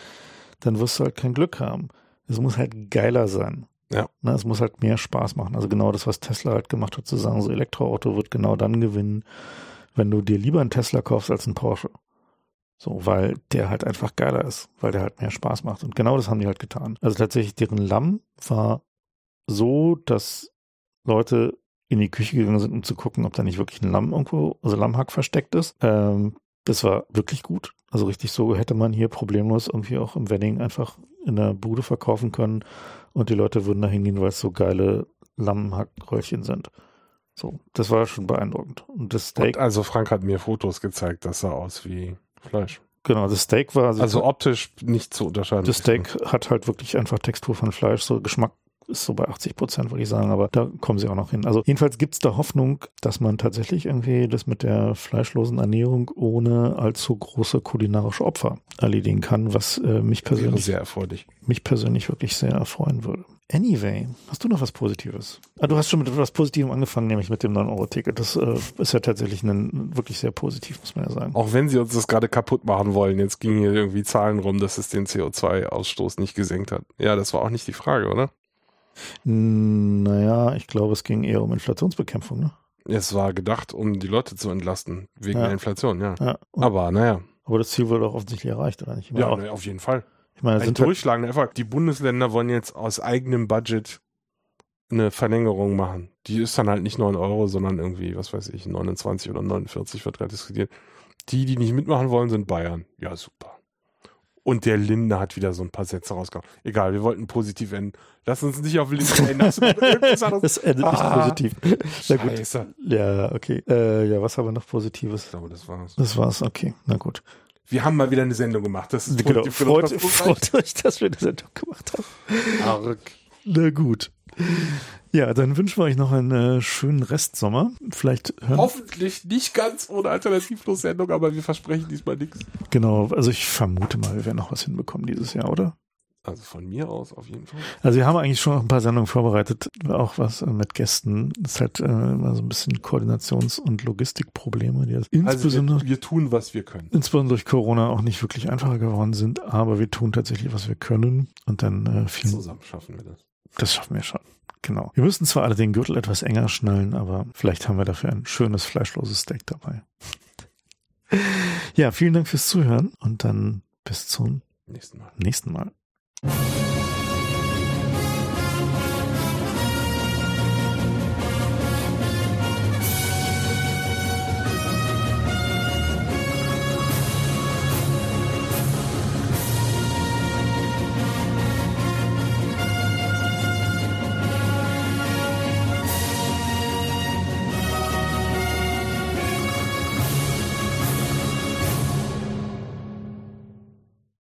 dann wirst du halt kein Glück haben. Es muss halt geiler sein. Ja. Na, es muss halt mehr Spaß machen. Also genau das, was Tesla halt gemacht hat, zu sagen, so Elektroauto wird genau dann gewinnen, wenn du dir lieber einen Tesla kaufst als einen Porsche. So, weil der halt einfach geiler ist, weil der halt mehr Spaß macht. Und genau das haben die halt getan. Also tatsächlich, deren Lamm war so, dass Leute in die Küche gegangen sind, um zu gucken, ob da nicht wirklich ein Lamm irgendwo, also Lammhack versteckt ist. Ähm, das war wirklich gut. Also richtig so hätte man hier problemlos irgendwie auch im Wedding einfach in der Bude verkaufen können und die Leute würden da hingehen, weil es so geile Lammhackröllchen sind. So, das war schon beeindruckend. Und das Steak. Und also Frank hat mir Fotos gezeigt, das sah aus wie Fleisch. Genau, das Steak war. Also, also optisch nicht zu unterscheiden. Das Steak hat halt wirklich einfach Textur von Fleisch, so Geschmack ist so bei 80 Prozent, würde ich sagen, aber da kommen sie auch noch hin. Also jedenfalls gibt es da Hoffnung, dass man tatsächlich irgendwie das mit der fleischlosen Ernährung ohne allzu große kulinarische Opfer erledigen kann, was äh, mich persönlich sehr erfreulich. mich persönlich wirklich sehr erfreuen würde. Anyway, hast du noch was Positives? Ah, du hast schon mit etwas Positivem angefangen, nämlich mit dem 9-Euro-Ticket. Das äh, ist ja tatsächlich ein, wirklich sehr positiv, muss man ja sagen. Auch wenn sie uns das gerade kaputt machen wollen. Jetzt gingen hier irgendwie Zahlen rum, dass es den CO2-Ausstoß nicht gesenkt hat. Ja, das war auch nicht die Frage, oder? Naja, ich glaube, es ging eher um Inflationsbekämpfung, ne? Es war gedacht, um die Leute zu entlasten, wegen ja. der Inflation, ja. ja. Aber naja. Aber das Ziel wurde doch offensichtlich erreicht, oder nicht? Ja, ne, auf jeden Fall. Ich meine, ein Durchschlagen halt einfach. Die Bundesländer wollen jetzt aus eigenem Budget eine Verlängerung machen. Die ist dann halt nicht 9 Euro, sondern irgendwie, was weiß ich, 29 oder 49 wird gerade diskutiert. Die, die nicht mitmachen wollen, sind Bayern. Ja, super. Und der Linde hat wieder so ein paar Sätze rausgehauen. Egal, wir wollten positiv enden. Lass uns nicht auf Linde enden. [LAUGHS] das endet ah, nicht positiv. Na gut. Scheiße. Ja, okay. Äh, ja, was haben wir noch Positives? Ich glaube, das war's. Das war's, okay. Na gut. Wir haben mal wieder eine Sendung gemacht. Das ist genau. freut, freut euch, dass wir eine Sendung gemacht haben. Arg. Na gut. Ja, dann wünschen wir euch noch einen äh, schönen Restsommer. Vielleicht hören. Hoffentlich nicht ganz ohne alternativlos Sendung, aber wir versprechen diesmal nichts. Genau, also ich vermute mal, wir werden noch was hinbekommen dieses Jahr, oder? Also von mir aus auf jeden Fall. Also wir haben eigentlich schon noch ein paar Sendungen vorbereitet, auch was äh, mit Gästen. Das ist halt äh, immer so ein bisschen Koordinations- und Logistikprobleme, die das insbesondere also wir, wir, tun, was wir können. Insbesondere durch Corona auch nicht wirklich einfacher geworden sind, aber wir tun tatsächlich, was wir können und dann äh, viel. Zusammen schaffen wir das. Das schaffen wir schon. Genau. Wir müssen zwar alle den Gürtel etwas enger schnallen, aber vielleicht haben wir dafür ein schönes fleischloses Steak dabei. [LAUGHS] ja, vielen Dank fürs Zuhören und dann bis zum nächsten Mal. Nächsten Mal. you